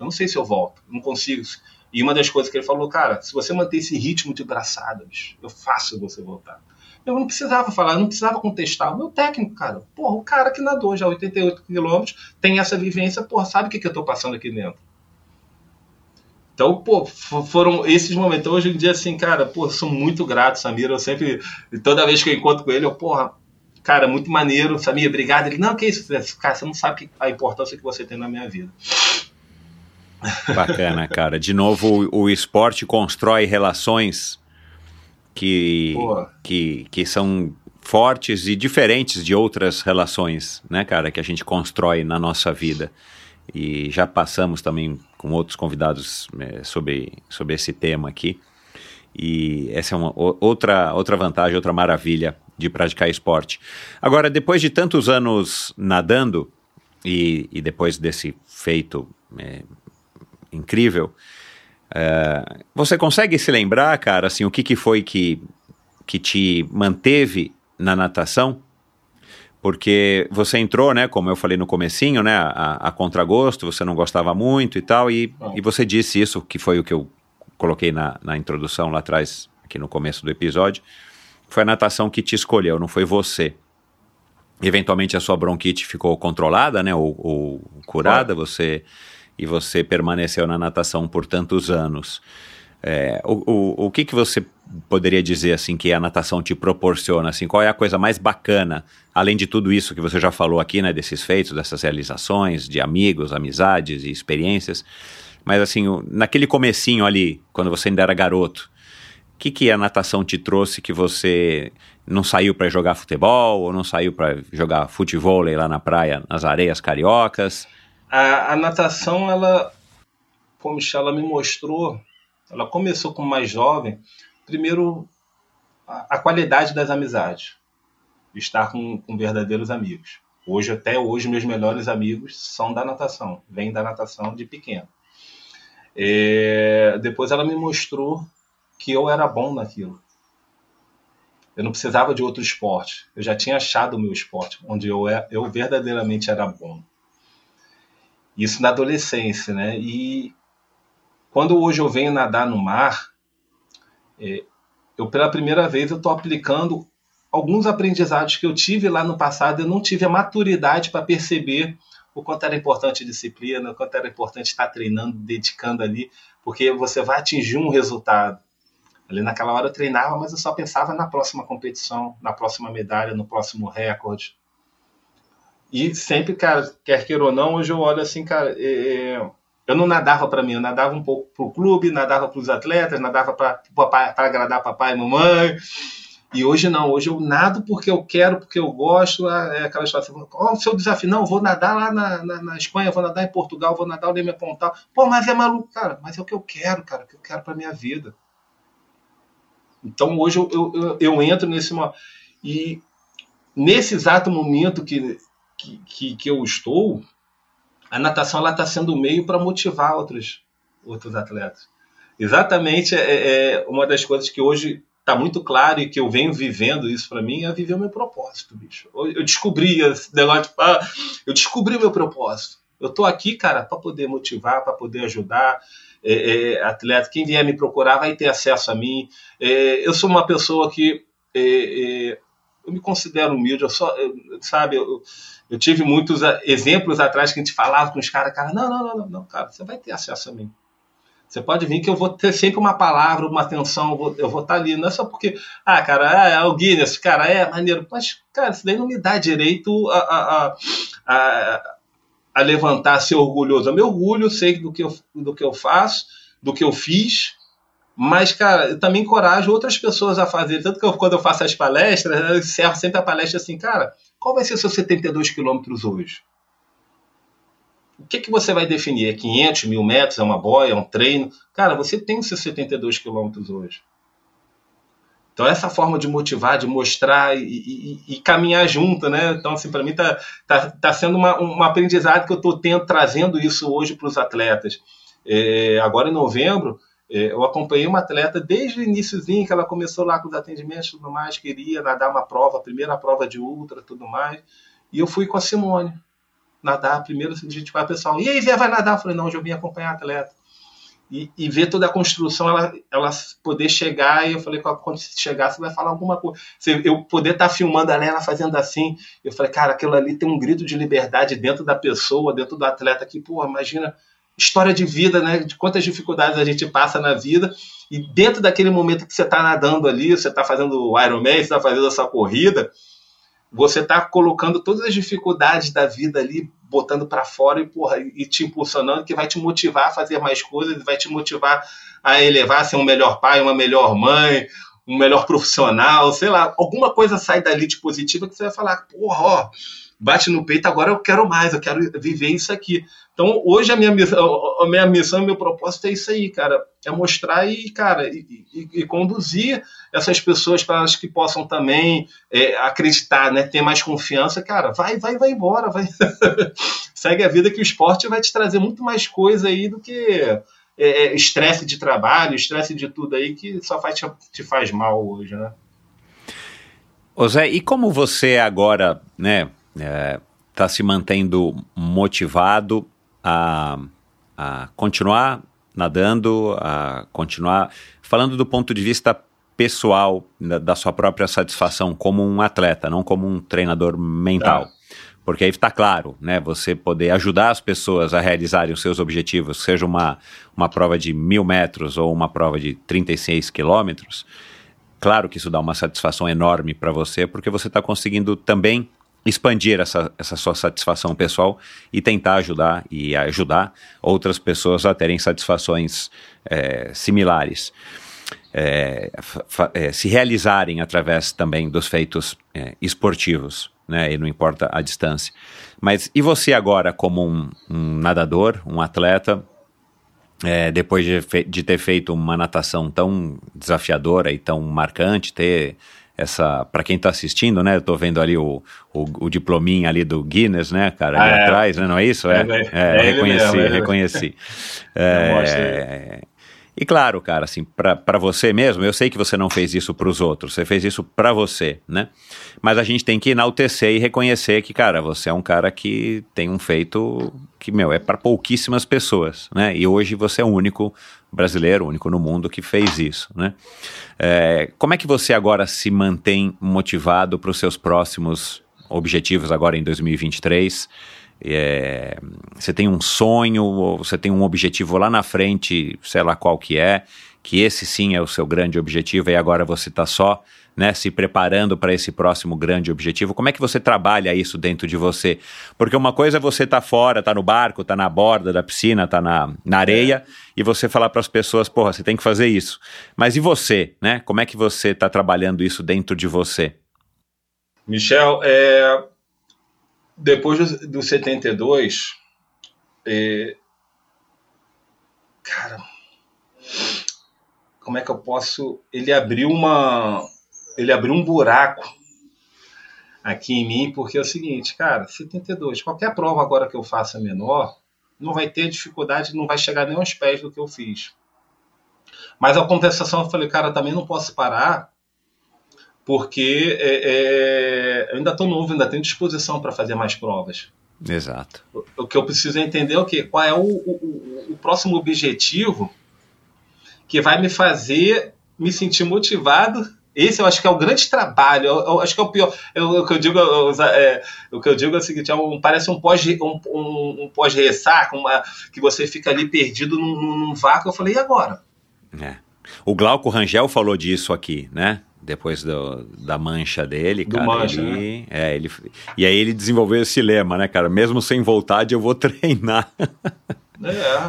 eu não sei se eu volto, não consigo. E uma das coisas que ele falou, cara, se você manter esse ritmo de braçadas, eu faço você voltar. Eu não precisava falar, eu não precisava contestar. O meu técnico, cara, porra, o cara que nadou já 88 quilômetros, tem essa vivência, porra, sabe o que, que eu tô passando aqui dentro? Então, pô, foram esses momentos. Então, hoje em dia, assim, cara, pô, sou muito grato, Samir. Eu sempre, toda vez que eu encontro com ele, eu, porra, cara, muito maneiro, Samir, obrigado. Ele, não, que isso, cara, você não sabe a importância que você tem na minha vida. Bacana, cara. De novo, o, o esporte constrói relações que, que, que são fortes e diferentes de outras relações, né, cara, que a gente constrói na nossa vida. E já passamos também com outros convidados é, sobre, sobre esse tema aqui. E essa é uma outra, outra vantagem, outra maravilha de praticar esporte. Agora, depois de tantos anos nadando e, e depois desse feito é, incrível, é, você consegue se lembrar, cara, assim, o que, que foi que, que te manteve na natação? Porque você entrou, né, como eu falei no comecinho, né, a, a contragosto, você não gostava muito e tal, e, e você disse isso, que foi o que eu coloquei na, na introdução lá atrás, aqui no começo do episódio, foi a natação que te escolheu, não foi você. Eventualmente a sua bronquite ficou controlada, né, ou, ou curada, você e você permaneceu na natação por tantos anos. É, o, o, o que, que você poderia dizer assim que a natação te proporciona? Assim, qual é a coisa mais bacana, além de tudo isso que você já falou aqui, né, desses feitos, dessas realizações, de amigos, amizades e experiências? Mas assim, naquele comecinho ali, quando você ainda era garoto, o que, que a natação te trouxe que você não saiu para jogar futebol ou não saiu para jogar futebol lá na praia, nas areias cariocas? A, a natação, ela, como ela me mostrou ela começou como mais jovem, primeiro, a, a qualidade das amizades, estar com, com, verdadeiros amigos. Hoje, até hoje, meus melhores amigos são da natação, vêm da natação de pequeno. É, depois ela me mostrou que eu era bom naquilo. Eu não precisava de outro esporte. Eu já tinha achado o meu esporte, onde eu, é, eu verdadeiramente era bom. Isso na adolescência, né? E quando hoje eu venho nadar no mar, é, eu pela primeira vez eu estou aplicando alguns aprendizados que eu tive lá no passado, eu não tive a maturidade para perceber o quanto era importante a disciplina, o quanto era importante estar treinando, dedicando ali, porque você vai atingir um resultado. Ali naquela hora eu treinava, mas eu só pensava na próxima competição, na próxima medalha, no próximo recorde. E sempre, cara, quer queira ou não, hoje eu olho assim, cara, é, é eu não nadava para mim, eu nadava um pouco para o clube, nadava para os atletas, nadava para agradar papai e mamãe. E hoje não, hoje eu nado porque eu quero, porque eu gosto. É aquela história assim, qual o seu desafio? Não, vou nadar lá na, na, na, Espanha, vou nadar em Portugal, vou nadar o Leme Pontal. Pô, mas é maluco, cara, mas é o que eu quero, cara, o que eu quero para minha vida. Então hoje eu, eu, eu, eu entro nesse. E nesse exato momento que, que, que, que eu estou, a natação está sendo o meio para motivar outros, outros atletas. Exatamente é, é, uma das coisas que hoje está muito claro e que eu venho vivendo isso para mim é viver o meu propósito, bicho. Eu descobri esse negócio, ah, eu descobri meu propósito. Eu estou aqui, cara, para poder motivar, para poder ajudar. É, é, atleta, quem vier me procurar vai ter acesso a mim. É, eu sou uma pessoa que é, é, eu me considero humilde, eu só, eu, sabe, eu, eu, tive muitos exemplos atrás que a gente falava com os caras, cara, não, não, não, não, cara, você vai ter acesso a mim. Você pode vir que eu vou ter sempre uma palavra, uma atenção, eu vou, eu vou estar ali. Não é só porque, ah, cara, é o Guinness, cara, é maneiro. Mas, cara, isso daí não me dá direito a, a, a, a levantar, ser orgulhoso. Eu me orgulho, sei do que, eu, do que eu faço, do que eu fiz, mas, cara, eu também encorajo outras pessoas a fazer. Tanto que eu, quando eu faço as palestras, eu encerro sempre a palestra assim, cara, qual vai ser o seu 72 quilômetros hoje? O que, que você vai definir? É 500, mil metros? É uma boia? É um treino? Cara, você tem os seus 72 quilômetros hoje. Então, essa forma de motivar, de mostrar e, e, e caminhar junto, né? Então, assim, para mim tá, tá, tá sendo uma, um aprendizado que eu estou trazendo isso hoje para os atletas. É, agora, em novembro, eu acompanhei uma atleta desde o iníciozinho, que ela começou lá com os atendimentos tudo mais, queria nadar uma prova, a primeira prova de ultra tudo mais. E eu fui com a Simone nadar. Primeiro a gente vai, pessoal, e aí, Vé, vai nadar? Eu falei, não, eu vim acompanhar a atleta. E, e, ver toda a construção, ela, ela poder chegar, e eu falei, quando chegar, você vai falar alguma coisa. Eu poder estar tá filmando ela, ela fazendo assim, eu falei, cara, aquilo ali tem um grito de liberdade dentro da pessoa, dentro do atleta, que, pô, imagina história de vida, né? De quantas dificuldades a gente passa na vida. E dentro daquele momento que você está nadando ali, você está fazendo o Ironman, você está fazendo essa corrida, você está colocando todas as dificuldades da vida ali, botando para fora e, porra, e te impulsionando, que vai te motivar a fazer mais coisas, vai te motivar a elevar, ser um melhor pai, uma melhor mãe, um melhor profissional, sei lá, alguma coisa sai dali de positiva que você vai falar, porra, ó, bate no peito, agora eu quero mais, eu quero viver isso aqui. Então, hoje a minha missão, a minha missão, meu propósito é isso aí, cara, é mostrar e, cara, e, e, e conduzir essas pessoas para elas que possam também é, acreditar, né, ter mais confiança, cara, vai, vai, vai embora, vai, segue a vida que o esporte vai te trazer muito mais coisa aí do que é, é, estresse de trabalho, estresse de tudo aí que só faz, te, te faz mal hoje, né? Ô Zé, e como você agora, né, está é, se mantendo motivado a, a continuar nadando, a continuar falando do ponto de vista pessoal da, da sua própria satisfação como um atleta, não como um treinador mental. Tá. Porque aí está claro, né? Você poder ajudar as pessoas a realizarem os seus objetivos, seja uma, uma prova de mil metros ou uma prova de 36 quilômetros, claro que isso dá uma satisfação enorme para você, porque você está conseguindo também expandir essa, essa sua satisfação pessoal e tentar ajudar e ajudar outras pessoas a terem satisfações é, similares. É, é, se realizarem através também dos feitos é, esportivos, né? E não importa a distância. Mas e você agora, como um, um nadador, um atleta, é, depois de, de, ter feito uma natação tão desafiadora e tão marcante, ter essa para quem está assistindo, né? Eu tô vendo ali o, o, o diplominha ali do Guinness, né, cara, ali ah, é. atrás, né? Não é isso? É, é, é, é reconheci, mesmo, reconheci. É, E claro, cara, assim, para você mesmo, eu sei que você não fez isso para os outros, você fez isso para você, né? Mas a gente tem que enaltecer e reconhecer que, cara, você é um cara que tem um feito que, meu, é para pouquíssimas pessoas, né? E hoje você é o único brasileiro, único no mundo que fez isso, né? É, como é que você agora se mantém motivado para os seus próximos objetivos agora em 2023? É, você tem um sonho, você tem um objetivo lá na frente, sei lá qual que é, que esse sim é o seu grande objetivo e agora você está só né, se preparando para esse próximo grande objetivo. Como é que você trabalha isso dentro de você? Porque uma coisa é você estar tá fora, tá no barco, tá na borda da piscina, tá na, na areia, e você falar para as pessoas, porra, você tem que fazer isso. Mas e você, né? Como é que você está trabalhando isso dentro de você? Michel, é, depois do, do 72, é, cara, como é que eu posso? Ele abriu uma, ele abriu um buraco aqui em mim, porque é o seguinte, cara, 72, qualquer prova agora que eu faça menor, não vai ter dificuldade, não vai chegar nem aos pés do que eu fiz. Mas a compensação, eu falei, cara, também não posso parar, porque é, é, eu ainda estou novo, ainda tenho disposição para fazer mais provas. Exato. O, o, que eu preciso entender é o quê? Qual é o, o, o, próximo objetivo que vai me fazer me sentir motivado. Esse eu acho que é o grande trabalho. Eu, eu acho que é o pior. Eu, o que eu digo, eu, é, o que eu digo é o seguinte: é um, parece um pós um, um, um pós que você fica ali perdido num, num vácuo. Eu falei, e agora? É. O Glauco Rangel falou disso aqui, né? depois do, da mancha dele, do cara. Mancha, ele, né? é, ele, e aí ele desenvolveu esse lema, né, cara? Mesmo sem vontade, eu vou treinar.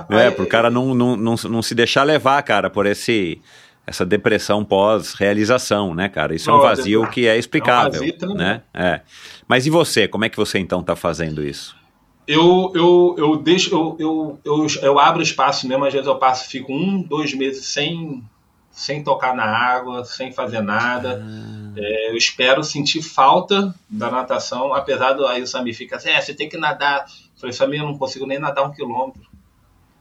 É, é pro cara não, não, não, não se deixar levar, cara, por esse essa depressão pós-realização, né, cara? Isso não, é um vazio que é explicável, é um né? É. Mas e você? Como é que você então está fazendo isso? Eu, eu, eu deixo, eu, eu, eu, eu abro espaço mesmo, às vezes eu passo, fico um, dois meses sem sem tocar na água, sem fazer nada. Ah. É, eu espero sentir falta da natação, apesar do aí o Samir fica assim, é, você tem que nadar. Eu falei, Samir, eu não consigo nem nadar um quilômetro.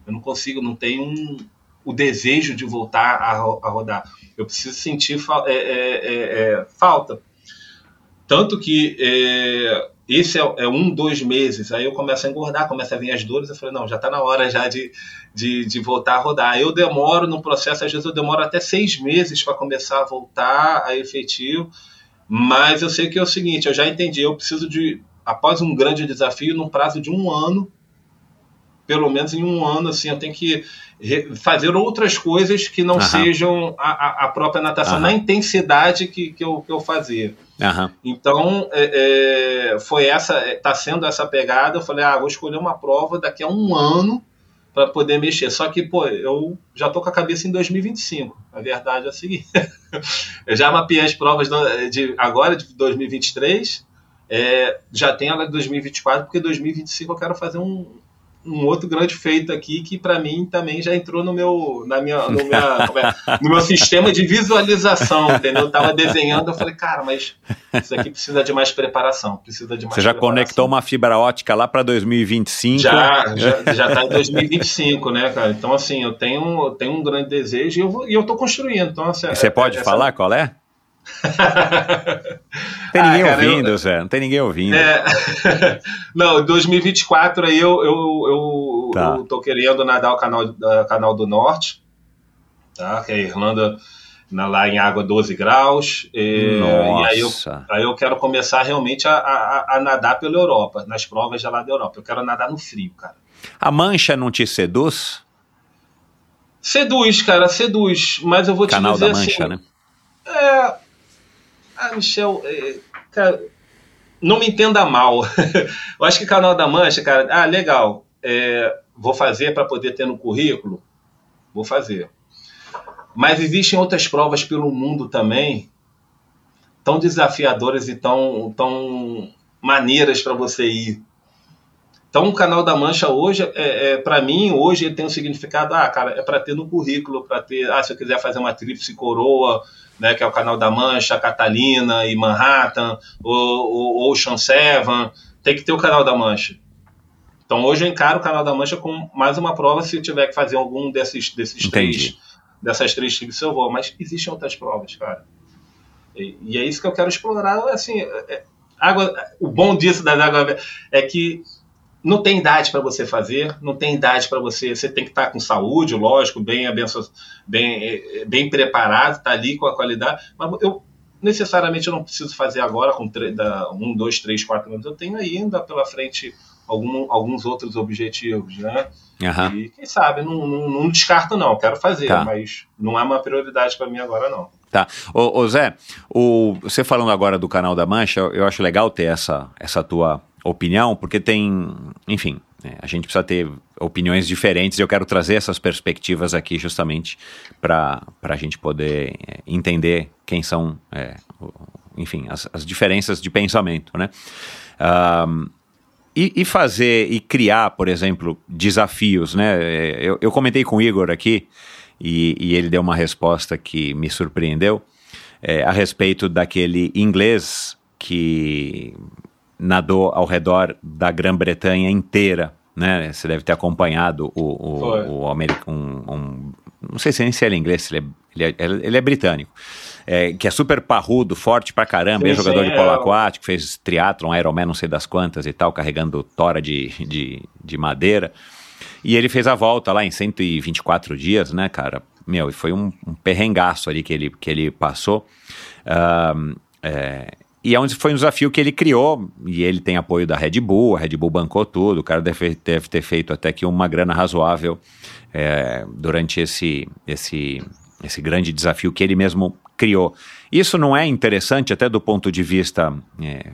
Eu não consigo, não tenho um, o desejo de voltar a, a rodar. Eu preciso sentir é, é, é, é, falta. Tanto que é, esse é, um, dois meses, aí eu começo a engordar, começa a vir as dores, eu falei, não, já está na hora já de, de, de, voltar a rodar. Eu demoro no processo, às vezes eu demoro até seis meses para começar a voltar a efetivo, mas eu sei que é o seguinte, eu já entendi, eu preciso de, após um grande desafio, no prazo de um ano, pelo menos em um ano, assim, eu tenho que fazer outras coisas que não sejam a, a, própria natação, na intensidade que, que, eu, que eu fazia. Então, é, é, foi essa, está sendo essa pegada. Eu falei, ah, vou escolher uma prova daqui a um ano para poder mexer. Só que, pô, eu já tô com a cabeça em 2025. A verdade é a seguinte: eu já mapeei as provas de agora, de 2023. É, já tem ela de 2024, porque 2025 eu quero fazer um, um outro grande feito aqui que para mim também já entrou no meu, na minha, no, minha, é, no meu sistema de visualização, entendeu? Eu tava desenhando, eu falei, cara, mas isso aqui precisa de mais preparação, precisa de mais Você já conectou uma fibra ótica lá para 2025? Já, já, já tá em 2025, né, cara? Então, assim, eu tenho, eu tenho um grande desejo e eu, vou, e eu tô construindo. Então, assim, Você pode essa... falar qual é? tem ninguém ah, cara, ouvindo, eu, Zé. Não tem ninguém ouvindo. É... não, 2024 aí eu, eu, eu, tá. eu tô querendo nadar o canal, uh, canal do Norte, tá? Que é a Irlanda na, lá em água 12 graus. E, e, aí, eu, aí eu quero começar realmente a, a, a, nadar pela Europa, nas provas de lá da Europa. Eu quero nadar no frio, cara. A mancha não te seduz? Seduz, cara, seduz. Mas eu vou Canal te dizer da Mancha, assim, né? É, ah, Michel, é, cara, não me entenda mal. eu acho que Canal da Mancha, cara, ah, legal, é, vou fazer para poder ter no currículo, vou fazer. Mas existem outras provas pelo mundo também, tão desafiadoras e tão, tão maneiras para você ir. Então, o Canal da Mancha hoje, é, é para mim, hoje ele tem um significado, ah, cara, é para ter no currículo, para ter, ah, se eu quiser fazer uma tríplice coroa, né, que é o Canal da Mancha, Catalina e Manhattan, o, Ocean Seven, tem que ter o Canal da Mancha. Então hoje eu encaro o Canal da Mancha como mais uma prova se eu tiver que fazer algum desses, desses três dessas três trilhas eu vou, mas existem outras provas, cara. E, e é isso que eu quero explorar, assim, é, água, o bom disso das águas é que não tem idade para você fazer, não tem idade para você. Você tem que estar tá com saúde, lógico, bem bem, bem preparado, tá ali com a qualidade. Mas eu necessariamente eu não preciso fazer agora com da, um, dois, três, quatro anos. Eu tenho ainda pela frente algum, alguns outros objetivos, né? Uhum. E quem sabe, não, não, não descarto não, quero fazer, tá. mas não é uma prioridade para mim agora não. Tá. Ô, ô Zé, o, você falando agora do canal da Mancha, eu acho legal ter essa, essa tua opinião, porque tem, enfim, é, a gente precisa ter opiniões diferentes e eu quero trazer essas perspectivas aqui justamente para a gente poder é, entender quem são, é, enfim, as, as, diferenças de pensamento, né? Um, e, e, fazer e criar, por exemplo, desafios, né? É, eu, eu comentei com o Igor aqui e, e, ele deu uma resposta que me surpreendeu é, a respeito daquele inglês que nadou ao redor da Grã-Bretanha inteira, né? Você deve ter acompanhado o, o, o americano, um, um, não sei se nem se ele é inglês, se ele é, ele é, ele é britânico, é, que é super parrudo, forte pra caramba, é jogador de polo aquático, fez triatlon, Ironman, não sei das quantas e tal, carregando tora de, de, de madeira. E ele fez a volta lá em 124 dias, né, cara? Meu, e foi um, um perrengaço ali que ele, que ele passou. Uh, é, e é foi um desafio que ele criou, e ele tem apoio da Red Bull, a Red Bull bancou tudo, o cara deve, deve ter feito até que uma grana razoável é, durante esse, esse, esse grande desafio que ele mesmo criou. Isso não é interessante até do ponto de vista é,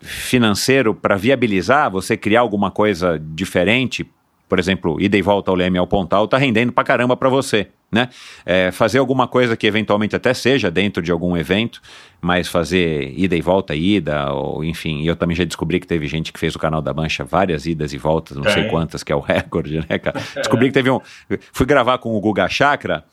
financeiro para viabilizar você criar alguma coisa diferente por exemplo, ida e volta ao Leme ao Pontal, tá rendendo pra caramba para você, né? É, fazer alguma coisa que eventualmente até seja dentro de algum evento, mas fazer ida e volta, ida, ou enfim, e eu também já descobri que teve gente que fez o canal da Mancha várias idas e voltas, não é. sei quantas, que é o recorde, né, cara? Descobri que teve um. Fui gravar com o Guga Chakra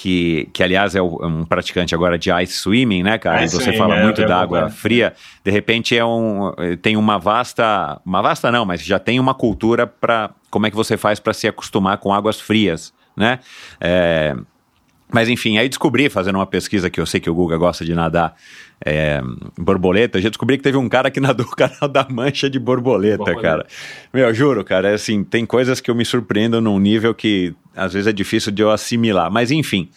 que, que aliás é um praticante agora de ice swimming, né, cara? Ice você fala é, muito é da água fria. De repente é um tem uma vasta, uma vasta não, mas já tem uma cultura para como é que você faz para se acostumar com águas frias, né? É, mas enfim, aí descobri, fazendo uma pesquisa que eu sei que o Guga gosta de nadar é, borboleta, já descobri que teve um cara que nadou o canal da mancha de borboleta, borboleta, cara. Meu, juro, cara, é assim, tem coisas que eu me surpreendo num nível que às vezes é difícil de eu assimilar. Mas enfim,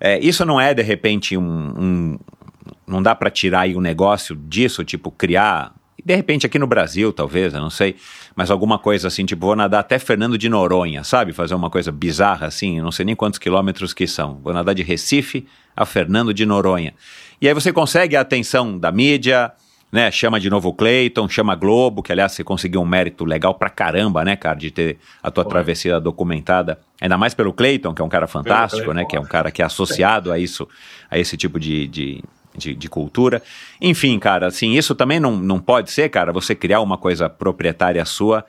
é, isso não é de repente um. um não dá para tirar aí um negócio disso, tipo, criar de repente aqui no Brasil, talvez, eu não sei, mas alguma coisa assim, tipo, vou nadar até Fernando de Noronha, sabe? Fazer uma coisa bizarra assim, não sei nem quantos quilômetros que são. Vou nadar de Recife a Fernando de Noronha. E aí você consegue a atenção da mídia, né? Chama de novo o Clayton, chama a Globo, que aliás você conseguiu um mérito legal pra caramba, né, cara, de ter a tua Pô. travessia documentada. Ainda mais pelo Clayton, que é um cara fantástico, né? Que é um cara que é associado a isso, a esse tipo de, de de, de, cultura. Enfim, cara, assim, isso também não, não pode ser, cara, você criar uma coisa proprietária sua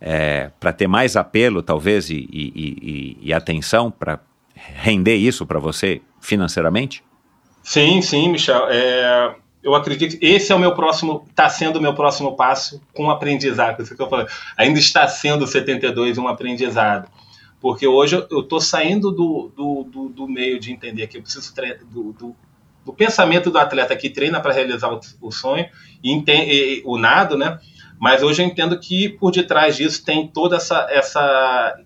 é, para ter mais apelo, talvez, e, e, e, e atenção para render isso para você financeiramente? Sim, sim, Michel. É, eu acredito esse é o meu próximo, está sendo o meu próximo passo com aprendizado. Isso que eu falei. Ainda está sendo o 72 um aprendizado. Porque hoje eu estou saindo do, do, do, do, meio de entender que eu preciso do, do do pensamento do atleta que treina para realizar o, o sonho e, entende, e, o nado, né? Mas hoje eu entendo que por detrás disso tem toda essa essa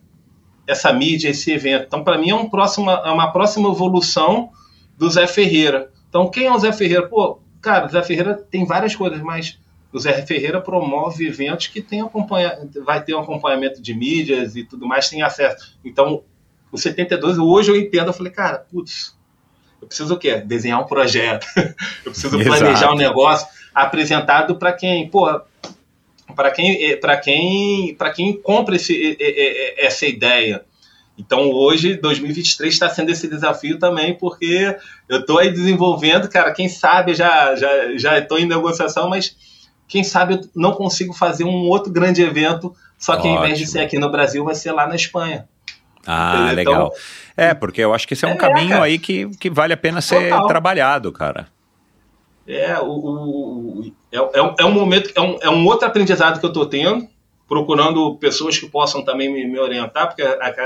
essa mídia, esse evento. Então, para mim é, um próximo, é uma próxima evolução do Zé Ferreira. Então, quem é o Zé Ferreira? Pô, cara, o Zé Ferreira tem várias coisas, mas o Zé Ferreira promove eventos que tem acompanha, vai ter um acompanhamento de mídias e tudo mais, tem acesso. Então, o 72, hoje eu entendo, eu falei, cara, putz, eu preciso o quê? Desenhar um projeto. eu preciso planejar Exato. um negócio apresentado para quem, pô, para quem, para quem, para quem compra esse, essa ideia. Então hoje, 2023 está sendo esse desafio também, porque eu estou aí desenvolvendo, cara. Quem sabe já já já estou em negociação, mas quem sabe eu não consigo fazer um outro grande evento, só que Ótimo. ao invés de ser aqui no Brasil, vai ser lá na Espanha. Ah, então, legal. É, porque eu acho que esse é um é, caminho cara. aí que, que vale a pena ser Total. trabalhado, cara. É, o, o é, é, é, um momento, é um, é um outro aprendizado que eu estou tendo, procurando pessoas que possam também me, me orientar, porque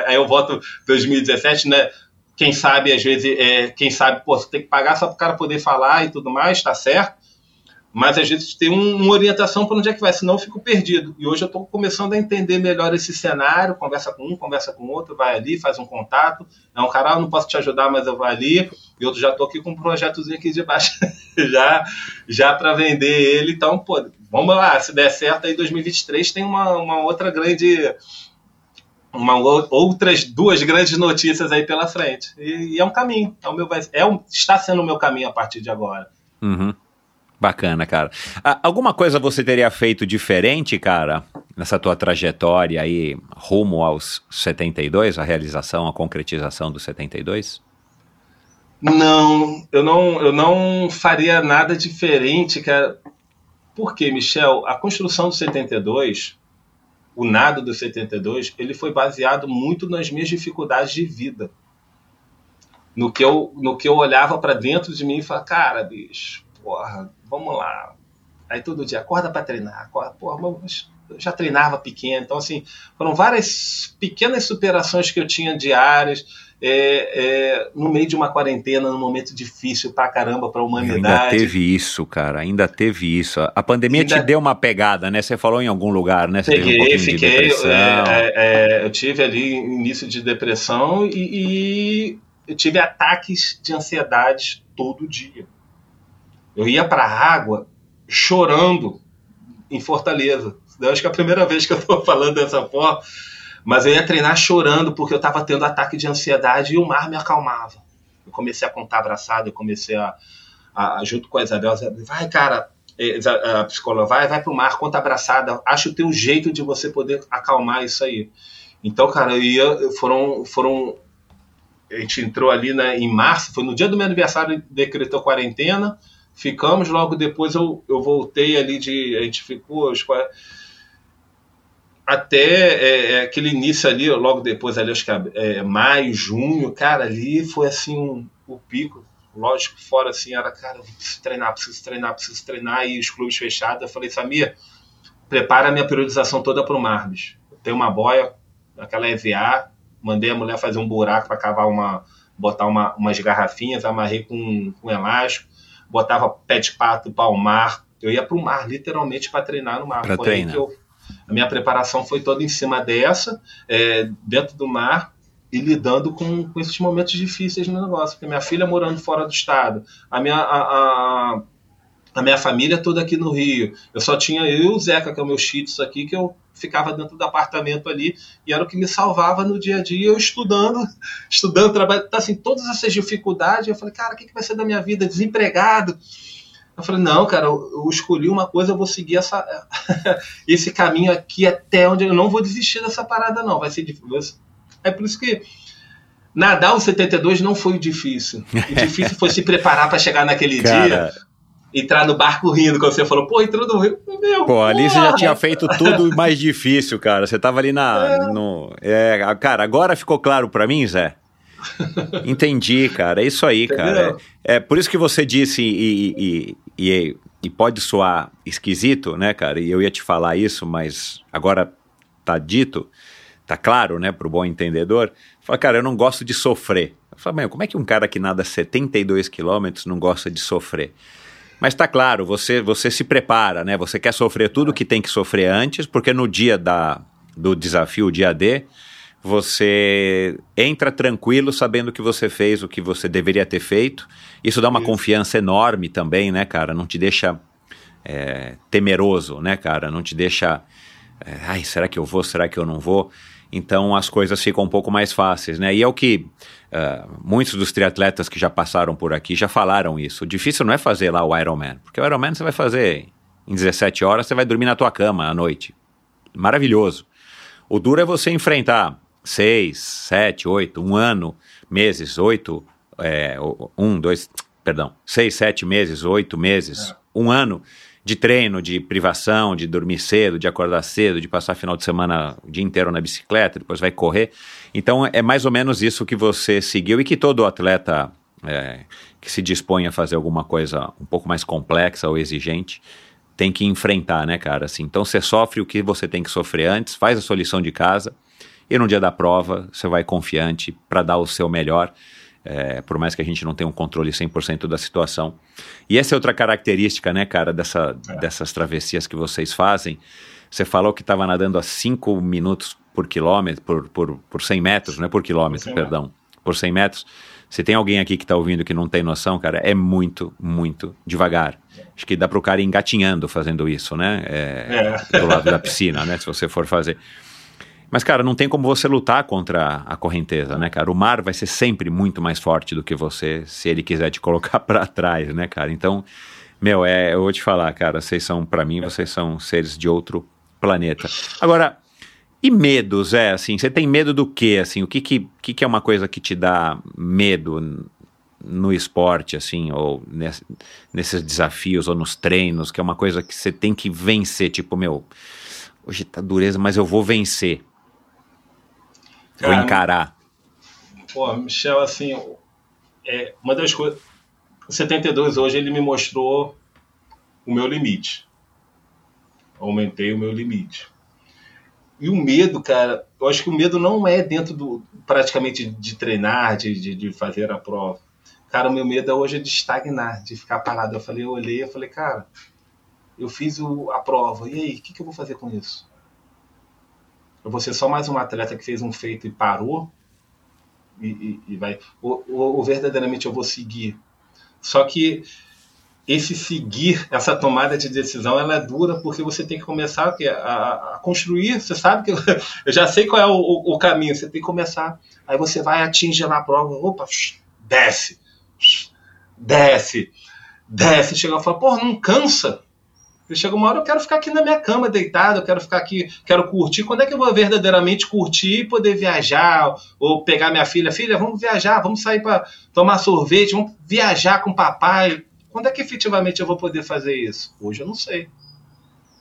aí eu voto 2017, né? quem sabe, às vezes, é, quem sabe, pô, você tem que pagar só para o cara poder falar e tudo mais, tá certo. Mas às vezes tem um, uma orientação para onde é que vai, senão eu fico perdido. E hoje eu estou começando a entender melhor esse cenário, conversa com um, conversa com outro, vai ali, faz um contato. É um cara, eu não posso te ajudar, mas eu vou ali. E outro já estou aqui com um projetozinho aqui de baixo, já, já para vender ele. Então, pô, vamos lá, se der certo aí 2023 tem uma, uma outra grande uma, outras duas grandes notícias aí pela frente. E, e é um caminho. É o meu, é um, está sendo o meu caminho a partir de agora. Uhum. Bacana, cara. Ah, alguma coisa você teria feito diferente, cara, nessa tua trajetória aí rumo aos 72, a realização, a concretização dos 72? Não, eu não, eu não faria nada diferente, cara. Por quê, Michel? A construção do 72, o nado do 72, ele foi baseado muito nas minhas dificuldades de vida. No que eu, no que eu olhava para dentro de mim e falava, cara, bicho, porra, vamos lá. Aí todo dia, acorda para treinar, acorda, porra, mas eu já treinava pequeno, então assim, foram várias pequenas superações que eu tinha diárias, é, é, no meio de uma quarentena, num momento difícil pra caramba pra humanidade. Ainda teve isso, cara, ainda teve isso. A pandemia ainda... te deu uma pegada, né? Você falou em algum lugar, né? Você Peguei, um fiquei. De é, é, eu tive ali início de depressão e, e eu tive ataques de ansiedade todo dia. Eu ia para a água chorando em Fortaleza. Eu acho que é a primeira vez que eu estou falando dessa forma. Mas eu ia treinar chorando porque eu estava tendo ataque de ansiedade e o mar me acalmava. Eu comecei a contar abraçado, eu comecei a, a, junto com a Isabel, vai, cara, é, a psicóloga, vai, vai pro mar, conta abraçada, acha o teu jeito de você poder acalmar isso aí. Então, cara, eu ia, foram, foram, a gente entrou ali né, em março, foi no dia do meu aniversário, decretou quarentena, ficamos, logo depois eu, eu voltei ali de. A gente ficou até é, é, aquele início ali, logo depois ali, acho que é, maio, junho, cara, ali foi assim um, o pico. Lógico, fora assim, era, cara, preciso treinar, preciso treinar, preciso treinar, e os clubes fechados. Eu falei, Samir, prepara a minha periodização toda para o mar, bicho. Tem uma boia, aquela EVA, mandei a mulher fazer um buraco para cavar uma, botar uma, umas garrafinhas, amarrei com, com elástico, botava pé de pato para o mar. Eu ia para o mar, literalmente, para treinar no mar. Para treinar. Eu, a minha preparação foi toda em cima dessa, é, dentro do mar, e lidando com, com, esses momentos difíceis no negócio. Porque minha filha morando fora do estado, a minha, a, a, a minha família toda aqui no Rio. Eu só tinha eu e o Zeca, que é o meu shih aqui, que eu ficava dentro do apartamento ali e era o que me salvava no dia a dia, eu estudando, estudando, trabalhando, então, assim, todas essas dificuldades, eu falei, cara, o que, que vai ser da minha vida? Desempregado. Eu falei, não, cara, eu, eu escolhi uma coisa, eu vou seguir essa, esse caminho aqui até onde eu não vou desistir dessa parada, não. Vai ser difícil. É por isso que nadar o 72 não foi difícil. O difícil foi se preparar para chegar naquele cara, dia entrar no barco rindo quando você falou, pô, entrou no rio. Meu, pô, ali você já tinha feito tudo mais difícil, cara. Você tava ali na. É. No, é, cara, agora ficou claro para mim, Zé. Entendi, cara. É isso aí, Entendeu? cara. É, é, por isso que você disse, e, e, e, e, pode soar esquisito, né, cara? E eu ia te falar isso, mas agora tá dito, tá claro, né, pro bom entendedor. Fala, cara, eu não gosto de sofrer. Eu falo, como é que um cara que nada 72 quilômetros não gosta de sofrer? Mas tá claro, você, você se prepara, né? Você quer sofrer tudo que tem que sofrer antes, porque no dia da, do desafio, o dia D, você entra tranquilo sabendo que você fez o que você deveria ter feito. Isso dá uma Isso. confiança enorme também, né, cara? Não te deixa é, temeroso, né, cara? Não te deixa. É, Ai, será que eu vou? Será que eu não vou? Então as coisas ficam um pouco mais fáceis, né? E é o que uh, muitos dos triatletas que já passaram por aqui já falaram isso. O difícil não é fazer lá o Ironman, porque o Ironman você vai fazer em 17 horas, você vai dormir na tua cama à noite. Maravilhoso. O duro é você enfrentar 6, 7, 8, um ano, meses, 8, é, um, dois, perdão, 6, 7 meses, 8 meses, é. um ano de treino, de privação, de dormir cedo, de acordar cedo, de passar final de semana o dia inteiro na bicicleta, depois vai correr. Então é mais ou menos isso que você seguiu e que todo atleta é, que se dispõe a fazer alguma coisa um pouco mais complexa ou exigente tem que enfrentar, né, cara? Assim, então você sofre o que você tem que sofrer antes, faz a sua lição de casa e no dia da prova você vai confiante para dar o seu melhor. É, por mais que a gente não tenha um controle 100% da situação. E essa é outra característica, né, cara, dessa, É. dessas travessias que vocês fazem. Você falou que estava nadando a 5 minutos por quilômetro, por, por, por 100 metros, não é por quilômetro, Por 100 perdão, por 100 metros. Se tem alguém aqui que está ouvindo que não tem noção, cara, é muito, muito devagar. Acho que dá para o cara ir engatinhando fazendo isso, né? É, É. Do lado da piscina, né? Se você for fazer. Mas, cara, não tem como você lutar contra a correnteza, né, cara? O mar vai ser sempre muito mais forte do que você se ele quiser te colocar para trás, né, cara? Então, meu, é, eu vou te falar, cara, vocês são, para mim, vocês são seres de outro planeta. Agora, e medo, Zé, assim, você tem medo do quê, assim? O que que, que é uma coisa que te dá medo no esporte, assim, ou ness- nesses desafios, ou nos treinos, que é uma coisa que você tem que vencer, tipo, meu, hoje tá dureza, mas eu vou vencer. Vou Cara, encarar. Pô, Michel, assim, é, uma das coisas. O 72 hoje ele me mostrou o meu limite. Aumentei o meu limite. E o medo, cara, eu acho que o medo não é dentro do. praticamente de treinar, de, de, de fazer a prova. Cara, o meu medo hoje é de estagnar, de ficar parado. Eu falei, eu olhei, eu falei, cara, eu fiz o- a prova, e aí, o que, que eu vou fazer com isso? Eu vou ser só mais um atleta que fez um feito e parou? e, e- e vai. Ou, ou- verdadeiramente eu vou seguir. Só que esse seguir, essa tomada de decisão, ela é dura porque você tem que começar a, a construir. Você sabe que eu, já sei qual é o, o- caminho. Você tem que começar. Aí você vai atingir lá a prova. Opa, desce, desce, desce. Chega e fala, porra, não cansa. Chega uma hora eu quero ficar aqui na minha cama deitado, eu quero ficar aqui, quero curtir. Quando é que eu vou verdadeiramente curtir e poder viajar? Ou pegar minha filha, filha, vamos viajar, vamos sair para tomar sorvete, vamos viajar com o papai. Quando é que efetivamente eu vou poder fazer isso? Hoje eu não sei.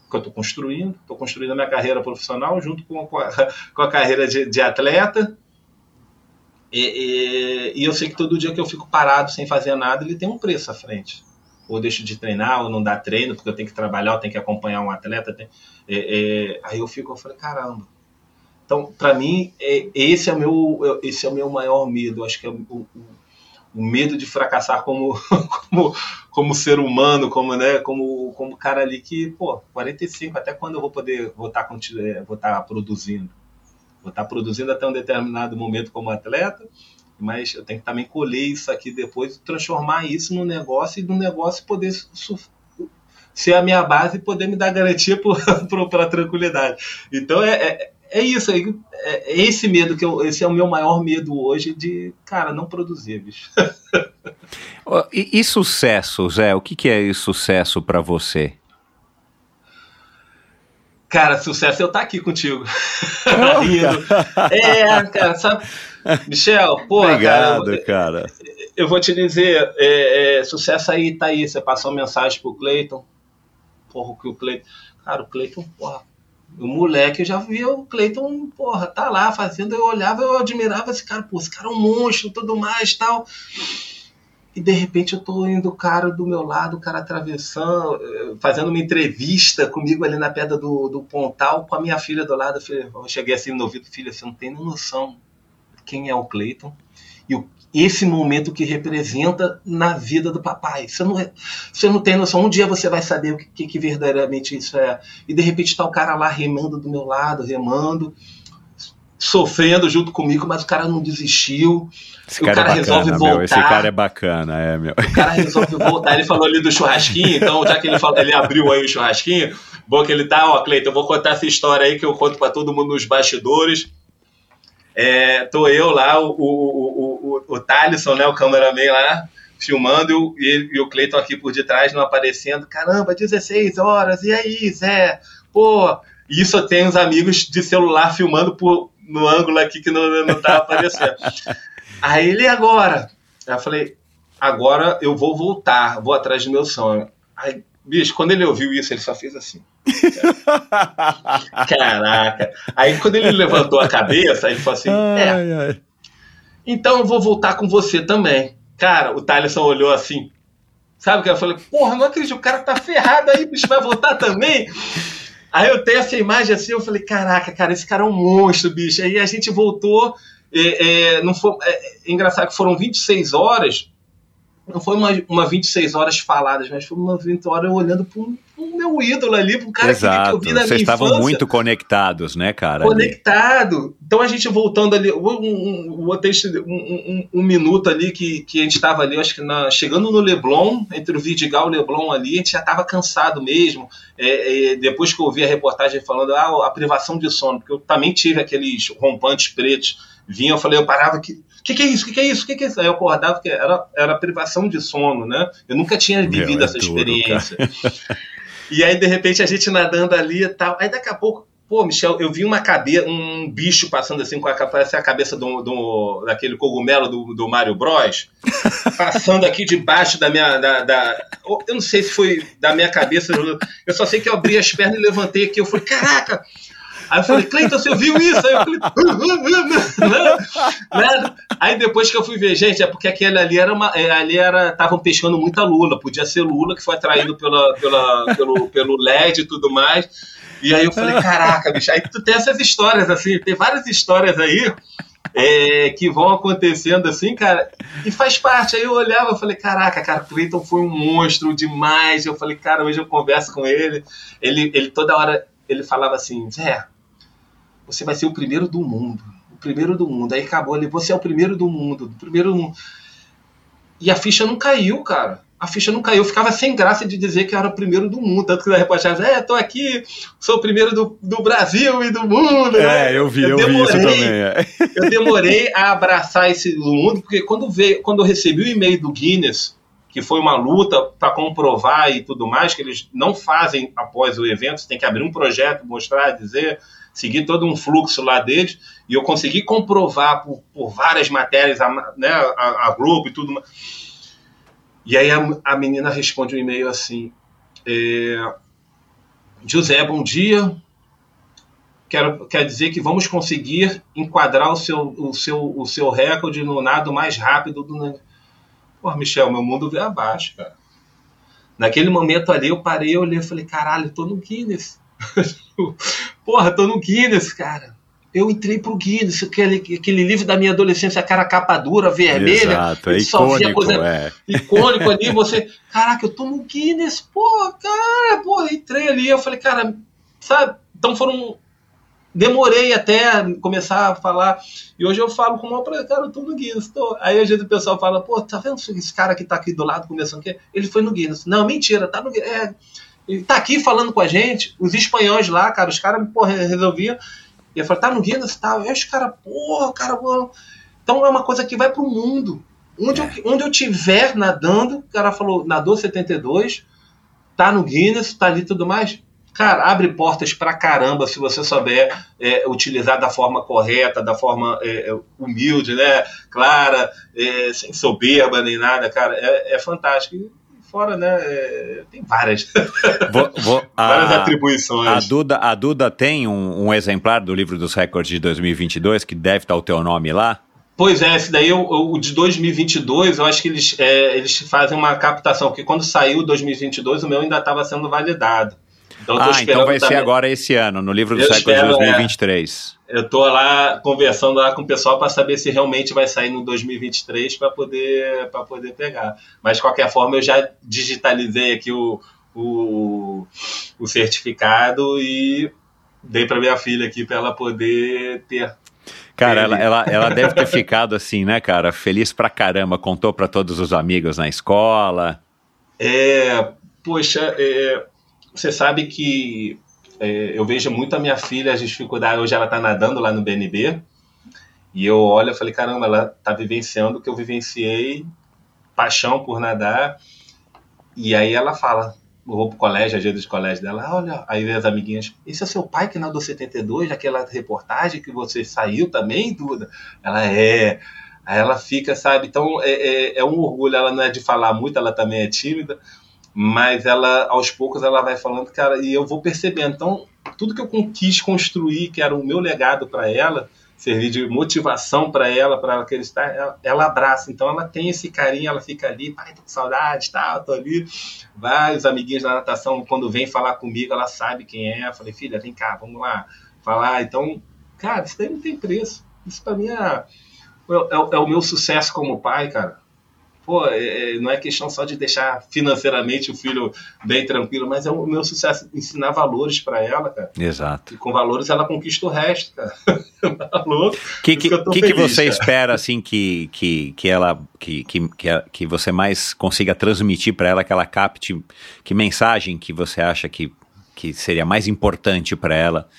Porque eu estou construindo, estou construindo a minha carreira profissional junto com, com, a, com a carreira de, de atleta. E, e- e eu sei que todo dia que eu fico parado sem fazer nada, ele tem um preço à frente ou deixo de treinar, ou não dá treino, porque eu tenho que trabalhar, eu tenho que acompanhar um atleta. é, é, aí eu fico, eu falei, caramba. Então, para mim, é, esse, é meu, esse é o meu maior medo. Acho que é o, o- o medo de fracassar como, como, como ser humano, como, né, como, como cara ali que, pô, 45, até quando eu vou poder vou estar, conti- é, vou estar produzindo? Vou estar produzindo até um determinado momento como atleta, mas eu tenho que também colher isso aqui depois e transformar isso num negócio e no negócio poder ser a minha base e poder me dar garantia para a tranquilidade. Então é, é, é isso aí, é, é esse medo que eu, esse é o meu maior medo hoje de, cara, não produzir, bicho. E, e sucesso, Zé? O que, que é sucesso para você? Cara, sucesso é eu estar aqui contigo. Rindo. É, cara, sabe? Michel, pô, Obrigado, cara, cara. eu vou te dizer, é, é, sucesso aí tá aí. Você passou mensagem pro Cleiton. Porra, que o Cleiton. Cara, o Cleiton, porra. O moleque, eu já vi o Cleiton, porra, tá lá fazendo. Eu olhava, eu admirava esse cara, pô, esse cara é um monstro tudo mais tal. E de repente eu tô indo o cara do meu lado, o cara atravessando, fazendo uma entrevista comigo ali na pedra do, do Pontal, com a minha filha do lado. Eu, falei- eu cheguei assim no ouvido, filha, você não tem nem noção quem é o Cleiton e o, esse momento que representa na vida do papai. Você não, você não tem noção. Um dia você vai saber o que, que, verdadeiramente isso é. E de repente tá o cara lá remando do meu lado, remando, sofrendo junto comigo, mas o cara não desistiu. Esse o cara, cara é bacana, resolve meu. Esse voltar. cara é bacana, é, meu. O cara resolve voltar. Ele falou ali do churrasquinho, então já que ele, falou, ele abriu aí o churrasquinho, bom que ele tá, ó, Cleiton, eu vou contar essa história aí que eu conto para todo mundo nos bastidores. É, tô eu lá, o, o, o, o, o Thalisson, né, o cameraman lá, filmando, e o- e, o Cleiton aqui por detrás não aparecendo. Caramba, 16 horas, e aí, Zé? Pô, isso eu tenho uns amigos de celular filmando por, no ângulo aqui que não, não tá aparecendo. Aí ele, "E agora? Eu falei, agora eu vou voltar, vou atrás do meu sonho. Aí, bicho, quando ele ouviu isso, ele só fez assim. Caraca. Aí quando ele levantou a cabeça, ele falou assim: É, Ai, ai. então eu vou voltar com você também. Cara, o Thaleson olhou assim. Sabe o que eu falei? Porra, não acredito, o cara tá ferrado aí, bicho, vai voltar também? Aí eu tenho essa imagem assim, eu falei, caraca, cara, esse cara é um monstro, bicho. Aí a gente voltou é, é, não foi, é, é engraçado que foram 26 horas não foi uma, uma 26 horas faladas, mas foi uma 20 horas olhando para o meu ídolo ali, para o cara Exato. que, eu vi na Vocês minha estavam muito conectados, né, cara? Conectado. Então a gente voltando ali, um, um, um, um, minuto ali que, que a gente estava ali, acho que na, chegando no Leblon, entre o Vidigal e o Leblon ali, a gente já estava cansado mesmo. É, é, depois que eu ouvi a reportagem falando ah, a privação de sono, porque eu também tive aqueles rompantes pretos, vinha, eu falei, eu parava aqui o que, que, é isso? O que, que, é isso? O que, que, é isso? Aí eu acordava porque era, era privação de sono, né? Eu nunca tinha vivido Meu, é essa tudo, experiência. e aí, de repente, a gente nadando ali e tal. Aí daqui a pouco, pô, Michel, eu vi uma cabeça, um bicho passando assim com a, parece a cabeça do, do, daquele cogumelo do, do Mario Bros. passando aqui debaixo da minha. Da, da, eu não sei se foi da minha cabeça. Eu só sei que eu abri as pernas e levantei aqui. Eu falei, caraca! Aí eu falei, Cleiton, você viu isso? Aí eu falei, né? Aí depois que eu fui ver, gente, é porque aquele ali era uma. É, ali era. Estavam pescando muita Lula, podia ser Lula, que foi atraído pela, pela, pelo, pelo LED e tudo mais. E aí eu falei, caraca, bicho, aí tu tem essas histórias, assim, tem várias histórias aí. É, que vão acontecendo assim, cara, e faz parte. Aí eu olhava e falei, caraca, cara, Cleiton foi um monstro demais. Eu falei, cara, hoje eu converso com ele. Ele, ele toda hora ele falava assim, Zé, você vai ser o primeiro do mundo. O primeiro do mundo. Aí acabou ali, você é o primeiro do mundo. O primeiro do mundo. E a ficha não caiu, cara. A ficha não caiu. Eu ficava sem graça de dizer que eu era o primeiro do mundo. Tanto que na reportagem, é, tô aqui, sou o primeiro do, do Brasil e do mundo. É, eu vi, eu, eu demorei, vi isso também. É. eu demorei a abraçar esse mundo, porque quando, veio, quando eu recebi o e-mail do Guinness, que foi uma luta para comprovar e tudo mais, que eles não fazem após o evento, você tem que abrir um projeto, mostrar, dizer seguir todo um fluxo lá deles, e eu consegui comprovar por, por várias matérias, a, né, a, a Globo e tudo. E aí a, a menina responde um e-mail assim: é, José, bom dia. Quero, quer dizer que vamos conseguir enquadrar o seu, o seu, o seu recorde no nado mais rápido do. Pô, Michel, meu mundo veio abaixo, cara. Naquele momento ali eu parei, eu olhei e falei, caralho, eu tô no Guinness. Porra, tô no Guinness, cara. Eu entrei pro Guinness, aquele, aquele livro da minha adolescência, cara capa dura, vermelha. Exato, é icônico, coisa, é. icônico ali, você, caraca, eu tô no Guinness, pô, cara, pô, entrei ali, eu falei, cara, sabe? Então foram demorei até começar a falar. E hoje eu falo com uma cara, eu tô no Guinness. Tô. Aí às vezes o pessoal fala, pô, tá vendo esse cara que tá aqui do lado começando aqui? Ele foi no Guinness. Não, mentira, tá no Guinness. É, ele tá aqui falando com a gente, os espanhóis lá, cara, os caras, porra, resolviam. E eu falei, tá no Guinness e tal. E os caras, porra, cara, porra. Então é uma coisa que vai pro mundo. Onde, é. eu, onde eu tiver nadando, o cara falou, nadou 72, tá no Guinness, tá ali tudo mais. Cara, abre portas pra caramba se você souber é, utilizar da forma correta, da forma é, é humilde, né? Clara, é, sem soberba nem nada, cara. É, é fantástico fora, né? É, tem várias. Vou, vou, várias a, atribuições. A Duda, a Duda tem um, um, exemplar do livro dos recordes de 2022 que deve estar o teu nome lá? Pois é, esse daí, o, de 2022, eu acho que eles, é, eles fazem uma captação, porque quando saiu 2022, o meu ainda estava sendo validado. Então, ah, então vai também. ser agora esse ano, no livro do século de 2023. É, eu estou lá conversando lá com o pessoal para saber se realmente vai sair no 2023 para poder, poder pegar. Mas, de qualquer forma, eu já digitalizei aqui o, o, o certificado e dei para minha filha aqui para ela poder ter Cara, ela, ela, ela deve ter ficado assim, né, cara? Feliz pra caramba. Contou para todos os amigos na escola. É, poxa, é, você sabe que é, eu vejo muito a minha filha, as dificuldades. Hoje ela está nadando lá no BNB. E eu olho e falei, caramba, ela está vivenciando o que eu vivenciei, paixão por nadar. E aí ela fala, eu vou pro colégio, a dia dos colégio dela, olha, aí vem as amiguinhas, esse é seu pai que nadou 72, aquela reportagem que você saiu também, Duda? Ela é. Aí ela fica, sabe? Então é, é, é um orgulho, ela não é de falar muito, ela também é tímida, mas ela aos poucos ela vai falando, cara, e eu vou percebendo. Então, tudo que eu quis construir, que era o meu legado para ela, servir de motivação para ela, para ela acreditar, ela, ela, abraça. Então, ela tem esse carinho, ela fica ali, pai, tô com saudade, tá, tô ali. Vários amiguinhos da natação, quando vem falar comigo, ela sabe quem é. Eu falei, filha, vem cá, vamos lá falar. Então, cara, isso daí não tem preço. Isso pra mim é, é, é o meu sucesso como pai, cara. Pô, é, é, não é questão só de deixar financeiramente o filho bem tranquilo, mas é o meu sucesso ensinar valores para ela, cara. Exato. E com valores ela conquista o resto, cara. Valor. O que, que, que, que, você cara. espera, assim, que, que, que ela, que, que, que você mais consiga transmitir para ela, que ela capte, que mensagem que você acha que, que seria mais importante para ela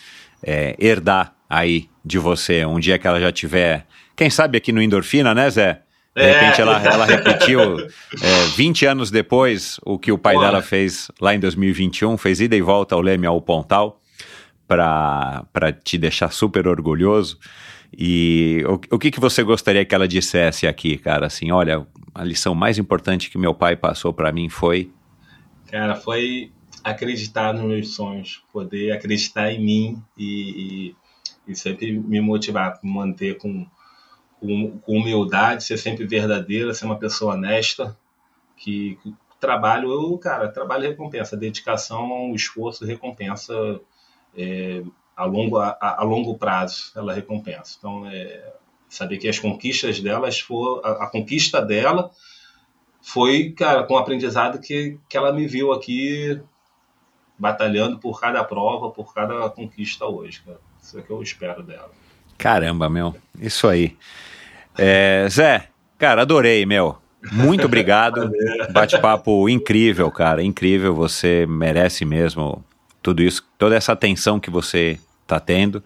é, herdar aí de você, um dia que ela já tiver, quem sabe aqui no Endorfina, né, Zé? De é. repente ela, ela repetiu é, 20 anos depois o que o pai Porra. dela fez lá em 2021, fez ida e volta ao Leme ao Pontal para te deixar super orgulhoso. E o, o que, que você gostaria que ela dissesse aqui, cara? Assim, olha, a lição mais importante que meu pai passou para mim foi. Cara, foi acreditar nos meus sonhos, poder acreditar em mim e, e, e sempre me motivar, me manter com com, com humildade, ser sempre verdadeira, ser uma pessoa honesta, que, que trabalho, eu, cara, trabalho recompensa, dedicação, esforço recompensa é, a, longo, a, a, longo prazo, ela recompensa. Então, é, saber que as conquistas delas, a, a, conquista dela foi, cara, com o aprendizado que, que ela me viu aqui batalhando por cada prova, por cada conquista hoje, cara. Isso é que eu espero dela. Caramba, meu. Isso aí. É, Zé, cara, adorei, meu. Muito obrigado. Bate-papo incrível, cara. Incrível. Você merece mesmo tudo isso, toda essa atenção que você está tendo.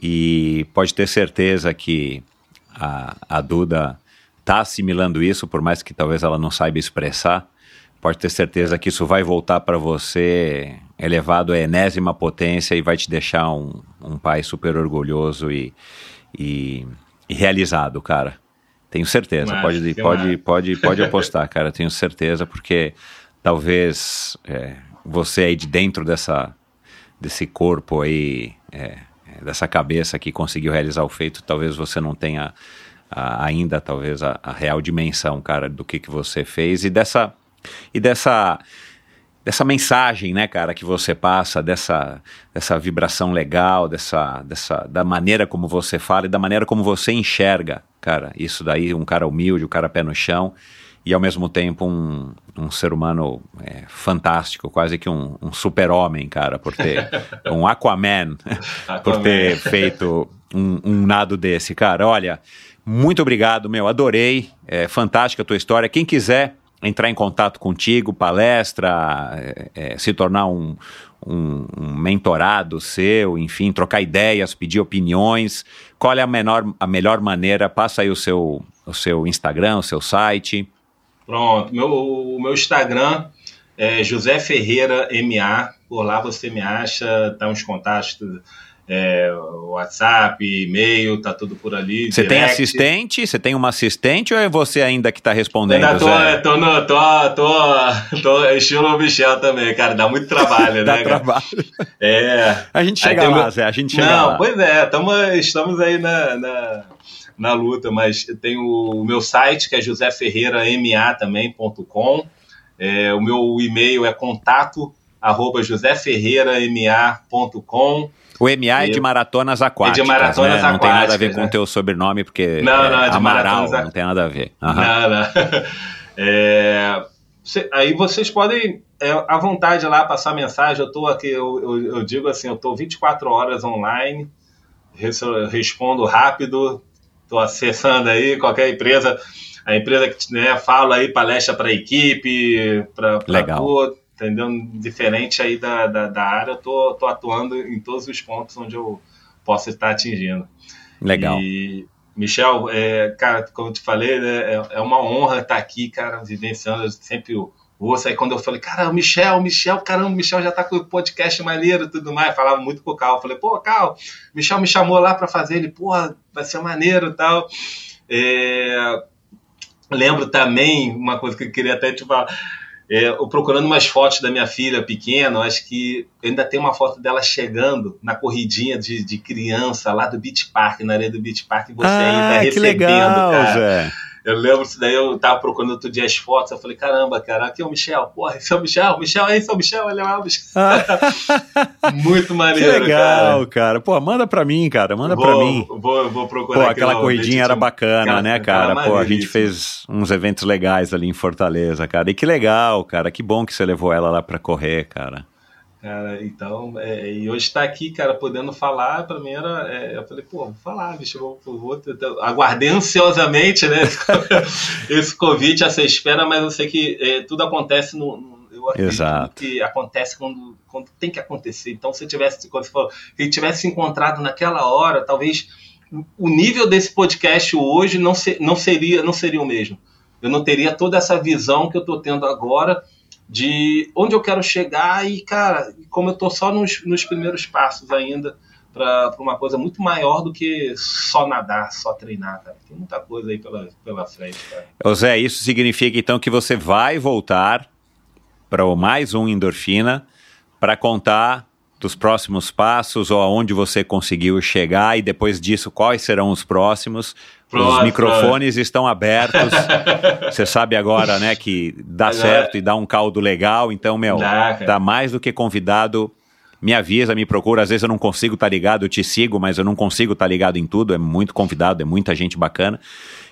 E pode ter certeza que a, a Duda está assimilando isso, por mais que talvez ela não saiba expressar. Pode ter certeza que isso vai voltar para você elevado à enésima potência e vai te deixar um, um pai super orgulhoso e, e, e realizado, cara. Tenho certeza. Mas, pode, pode, pode, pode apostar, cara. Tenho certeza, porque talvez é, você aí de dentro dessa, desse corpo aí, é, dessa cabeça que conseguiu realizar o feito, talvez você não tenha a, ainda, talvez, a, a, real dimensão, cara, do que, que você fez e dessa. E dessa dessa mensagem, né, cara, que você passa, dessa, dessa vibração legal, dessa, dessa, da maneira como você fala e da maneira como você enxerga, cara. Isso daí, um cara humilde, um cara pé no chão e ao mesmo tempo um, um ser humano é, fantástico, quase que um, um super-homem, cara, por ter um Aquaman, Aquaman. por ter feito um, um nado desse, cara. Olha, muito obrigado, meu, adorei, é fantástica a tua história. Quem quiser entrar em contato contigo, palestra, é, é, se tornar um, um, um, mentorado seu, enfim, trocar ideias, pedir opiniões. Qual é a, menor, a melhor maneira? Passa aí o seu, o seu Instagram, o seu site. Pronto, meu, o meu Instagram é José Ferreira MA. Por lá você me acha, tá uns contatos é, WhatsApp, e-mail, tá tudo por ali. Você tem assistente? Você tem uma assistente ou é você ainda que tá respondendo? Ainda tô, Zé? tô, no, tô, tô, tô estilo Michel também, cara, dá muito trabalho, dá né? trabalho. É. A gente chega lá, Zé, a gente chega Não, lá. pois é, tamo, estamos aí na, na, na luta, mas tem o, o meu site que é joséferreirama também.com. É, o meu e-mail é contato arroba joséferreirama.com. O MA é de maratonas aquáticas. É de maratonas né? aquáticas. Não tem nada a ver com o né? teu sobrenome, porque não, não, é de Amaral, não tem nada a ver. Uhum. Não, não. É, aí vocês podem, é, à vontade lá, passar mensagem. Eu estou aqui, eu, eu, eu, digo assim, eu estou 24 horas online, respondo rápido, estou acessando aí qualquer empresa, a empresa que né, fala aí palestra para equipe, para tudo entendeu? Diferente aí da, da, da, área, eu tô, tô atuando em todos os pontos onde eu posso estar atingindo. Legal. E, Michel, é, cara, como eu te falei, né, é, é, uma honra estar aqui, cara, vivenciando. Eu sempre ouço aí quando eu falei, cara, Michel, Michel, caramba, o Michel já tá com o podcast maneiro e tudo mais. falava muito com o Cal. falei, pô, Cal, Michel me chamou lá para fazer. Ele, pô, vai ser maneiro e tal. É, lembro também uma coisa que eu queria até te falar é, procurando umas fotos da minha filha pequena, acho que ainda tem uma foto dela chegando na corridinha de, de criança lá do Beach Park, na areia do Beach Park, e você ah, ainda recebendo, legal, cara. Zé. Eu lembro isso daí, eu tava procurando outro dia as fotos, eu falei, caramba, cara, aqui é o Michel, porra, esse é o Michel, Michel, esse é o Michel, olha lá o Michel. Muito Que maneiro, legal, cara. Pô, manda pra mim, cara. Manda vou, pra mim. Vou, vou procurar Pô, aquela corridinha era bacana, Cara, né, cara? Pô, a gente fez uns eventos legais ali em Fortaleza, cara. E que legal, cara. Que bom que você levou ela lá pra correr, cara. Cara, então, é, e hoje estar aqui, cara, podendo falar, pra mim era. é, eu falei, pô, vou falar, bicho, vou, vou, vou- aguardei ansiosamente, né? esse convite, essa espera, mas eu sei que é, tudo acontece no. no- eu acredito Exato. que acontece quando, quando tem que acontecer. Então, se eu tivesse, você falou, se tivesse se encontrado naquela hora, talvez o nível desse podcast hoje não, se, não, seria, não seria o mesmo. Eu não teria toda essa visão que eu estou tendo agora de onde eu quero chegar e, cara, como eu estou só nos, nos primeiros passos ainda para uma coisa muito maior do que só nadar, só treinar, cara. Tem muita coisa aí pela, pela frente, cara. Zé, isso significa então que você vai voltar para mais um Endorfina para contar dos próximos passos ou aonde você conseguiu chegar e depois disso quais serão os próximos. Os microfones estão abertos. Você sabe agora, né, que dá Agora- certo e dá um caldo legal. Então, meu, Dá, mais do que convidado. Me avisa, me procura. Às vezes eu não consigo estar ligado, eu te sigo, mas eu não consigo estar ligado em tudo. É muito convidado, é muita gente bacana.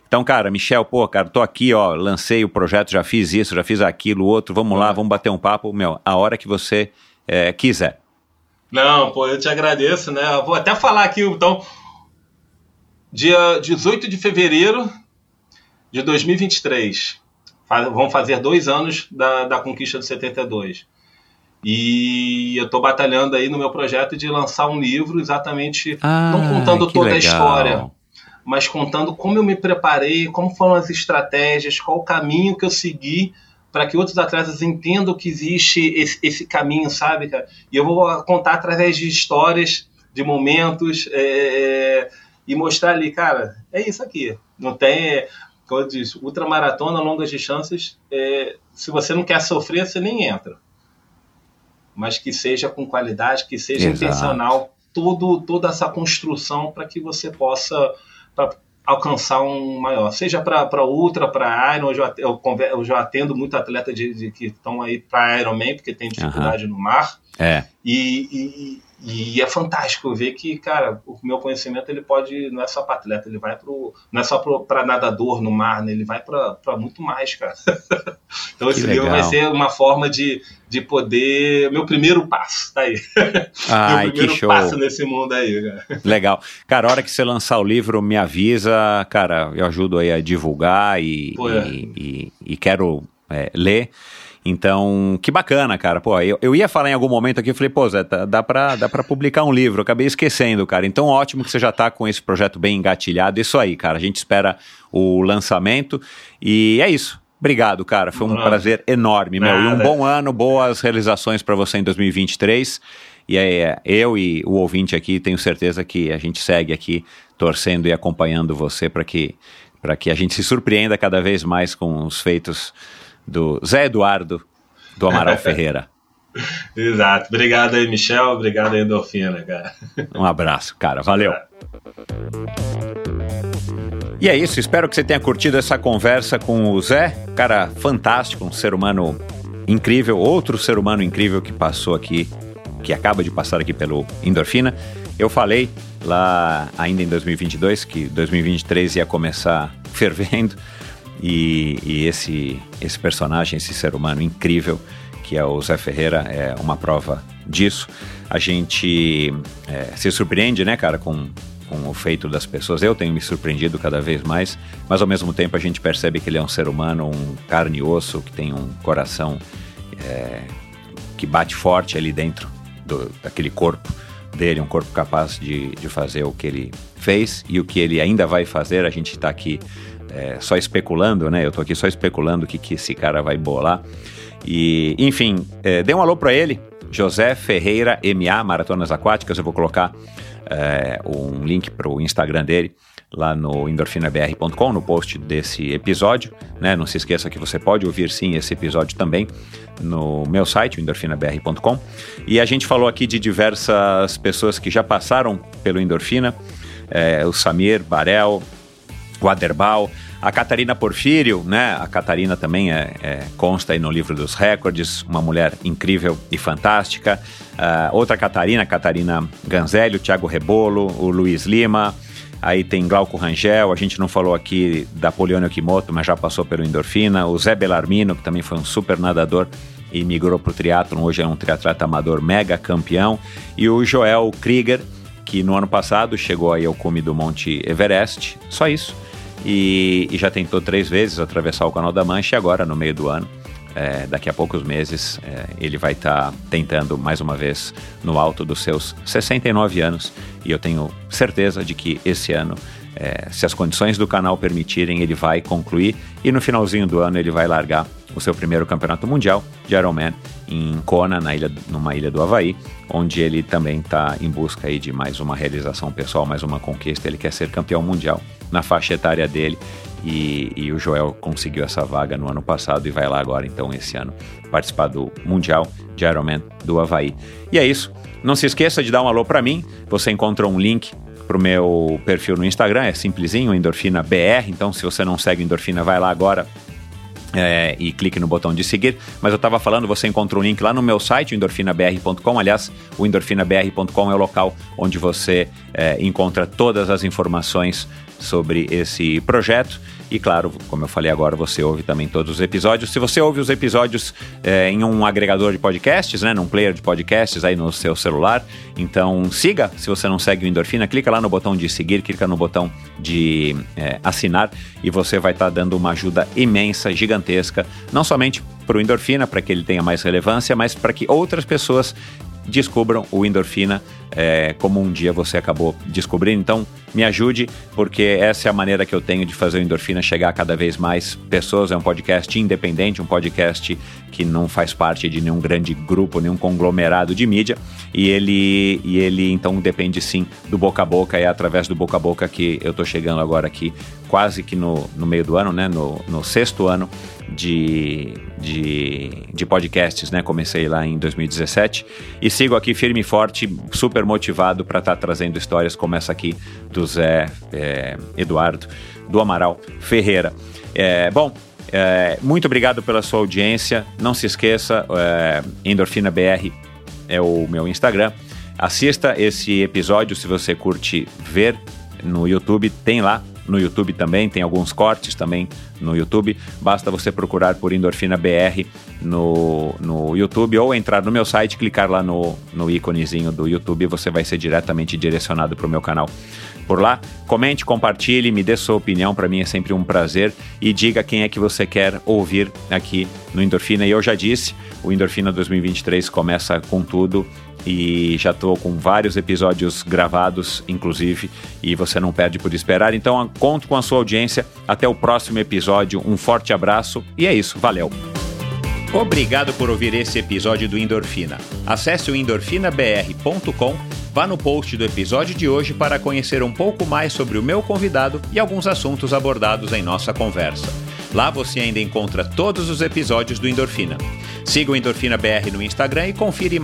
Então, cara, Michel, pô, cara, tô aqui, ó, lancei o projeto, já fiz isso, já fiz aquilo, outro, vamos lá, vamos bater um papo, meu, a hora que você é, quiser. Não, pô, eu te agradeço, né? Eu vou até falar aqui, então, dia 18 de fevereiro de 2023. Faz- Vão fazer dois anos da, da conquista do 72. E eu estou batalhando aí no meu projeto de lançar um livro exatamente, não contando Ah, toda a legal. história, mas contando como eu me preparei, como foram as estratégias, qual o caminho que eu segui para que outros atletas entendam que existe esse, esse caminho, sabe, cara? E eu vou contar através de histórias, de momentos, é, e mostrar ali, cara, é isso aqui. Não tem, como eu disse, ultramaratona, longas distâncias, é, se você não quer sofrer, você nem entra. Mas que seja com qualidade, que seja Exato. intencional, todo, toda essa construção para que você possa alcançar um maior. Seja para ultra, para Iron, eu já, eu, eu já atendo muito atleta de, de- que estão aí para Ironman, porque tem dificuldade no mar. É, E, e- e é fantástico ver que, cara, o meu conhecimento ele pode, não é só para atleta, ele vai pro, não é só para nadador no mar, né? ele vai para muito mais, cara. então Que esse livro vai legal. ser uma forma de, de poder, meu primeiro passo, tá aí. ai, meu que primeiro show, passo nesse mundo aí, cara. legal. Cara, a hora que você lançar o livro, me avisa, cara, eu ajudo aí a divulgar e, Pô, é. e, e- e quero é, ler. Então, que bacana, cara. Pô, eu, eu ia falar em algum momento aqui, eu falei, pô, Zé, tá- dá pra, dá pra publicar um livro. Eu acabei esquecendo, cara. Então, ótimo que você já tá com esse projeto bem engatilhado. Isso aí, cara. A gente espera o lançamento. E é isso. Obrigado, cara. Foi um Nada. prazer enorme, meu. E um Nada. bom ano, boas realizações pra você em 2023. E aí, é, eu e o ouvinte aqui, tenho certeza que a gente segue aqui torcendo e acompanhando você para que, pra que a gente se surpreenda cada vez mais com os feitos do Zé Eduardo do Amaral Ferreira. Exato. Obrigado aí, Michel. Obrigado aí, Endorfina, cara. Um abraço, cara. Valeu. E é isso, espero que você tenha curtido essa conversa com o Zé, cara fantástico, um ser humano incrível, outro ser humano incrível que passou aqui, que acaba de passar aqui pelo Endorfina. Eu falei lá ainda em 2022 que 2023 ia começar fervendo e, e esse, esse personagem, esse ser humano incrível que é o Zé Ferreira, é uma prova disso. A gente é, se surpreende, né, cara, com, com o feito das pessoas. Eu tenho me surpreendido cada vez mais, mas ao mesmo tempo a gente percebe que ele é um ser humano, um carne e osso, que tem um coração é, que bate forte ali dentro do, daquele corpo dele, um corpo capaz de, de fazer o que ele fez e o que ele ainda vai fazer. A gente está aqui é, só especulando, né? Eu tô aqui só especulando o que, que esse cara vai bolar. E, enfim, é, dê um alô para ele, José Ferreira MA, Maratonas Aquáticas. Eu vou colocar é, um link para o Instagram dele lá no endorfinabr.com, no post desse episódio. Né? Não se esqueça que você pode ouvir sim esse episódio também no meu site, endorfinabr.com. E a gente falou aqui de diversas pessoas que já passaram pelo Endorfina, é, o Samir Barel, Waderbal, a Catarina Porfírio, né? A Catarina também é, é, consta aí no livro dos recordes, uma mulher incrível e fantástica. Uh, outra Catarina, Catarina Ganzelli, o Thiago Rebolo, o Luiz Lima. Aí tem Glauco Rangel, a gente não falou aqui da Polione Okimoto, mas já passou pelo Endorfina. O Zé Belarmino, que também foi um super nadador e migrou para o triatlon, hoje é um triatleta amador mega campeão. E o Joel Krieger, que no ano passado chegou aí ao cume do Monte Everest, só isso e, e já tentou três vezes atravessar o Canal da Mancha e agora, no meio do ano, é, daqui a poucos meses, é, ele vai estar tá tentando mais uma vez no alto dos seus 69 anos. E eu tenho certeza de que esse ano, é, se as condições do canal permitirem, ele vai concluir. E no finalzinho do ano, ele vai largar o seu primeiro campeonato mundial de Ironman em Kona, na ilha, numa ilha do Havaí, onde ele também está em busca aí de mais uma realização pessoal, mais uma conquista. Ele quer ser campeão mundial na faixa etária dele. E, e, o Joel conseguiu essa vaga no ano passado e vai lá agora, então, esse ano, participar do Mundial de Ironman do Havaí. E é isso. Não se esqueça de dar um alô para mim. Você encontra um link pro meu perfil no Instagram, é simplesinho, Endorfina BR. Então, se você não segue Endorfina, vai lá agora, é, e clique no botão de seguir. Mas eu estava falando, você encontra o link lá no meu site, endorfinabr.com. Aliás, o endorfinabr.com é o local onde você é, encontra todas as informações sobre esse projeto. E claro, como eu falei agora, você ouve também todos os episódios. Se você ouve os episódios é, em um agregador de podcasts, né, num player de podcasts aí no seu celular, então siga. Se você não segue o Endorfina, clica lá no botão de seguir, clica no botão de é, assinar e você vai estar tá dando uma ajuda imensa, gigantesca, não somente para o Endorfina, para que ele tenha mais relevância, mas para que outras pessoas descubram o endorfina é, como um dia você acabou descobrindo. Então, me ajude, porque essa é a maneira que eu tenho de fazer o endorfina chegar a cada vez mais pessoas. É um podcast independente, um podcast que não faz parte de nenhum grande grupo, nenhum conglomerado de mídia. E ele, e ele então depende sim do boca a boca. É através do boca a boca que eu estou chegando agora aqui, quase que no, no meio do ano, né? No, no sexto ano de, de, de podcasts, né? Comecei lá em 2017 e sigo aqui firme e forte, super motivado para estar tá trazendo histórias como essa aqui do Zé é, Eduardo, do Amaral Ferreira. É, bom, é, muito obrigado pela sua audiência. Não se esqueça, é, Endorfina BR é o meu Instagram. Assista esse episódio se você curte ver no YouTube, tem lá no YouTube também, tem alguns cortes também no YouTube. Basta você procurar por Endorfina BR no, no YouTube ou entrar no meu site, clicar lá no, no íconezinho do YouTube e você vai ser diretamente direcionado para o meu canal. Por lá, comente, compartilhe, me dê sua opinião, para mim é sempre um prazer e diga quem é que você quer ouvir aqui no Endorfina. E eu já disse, o Endorfina 2023 começa com tudo e já estou com vários episódios gravados, inclusive, e você não perde por esperar. Então, conto com a sua audiência. Até o próximo episódio. Um forte abraço e é isso. Valeu! Obrigado por ouvir esse episódio do Endorfina. Acesse o endorfinabr.com, vá no post do episódio de hoje para conhecer um pouco mais sobre o meu convidado e alguns assuntos abordados em nossa conversa. Lá você ainda encontra todos os episódios do Endorfina. Siga o Endorfina BR no Instagram e confira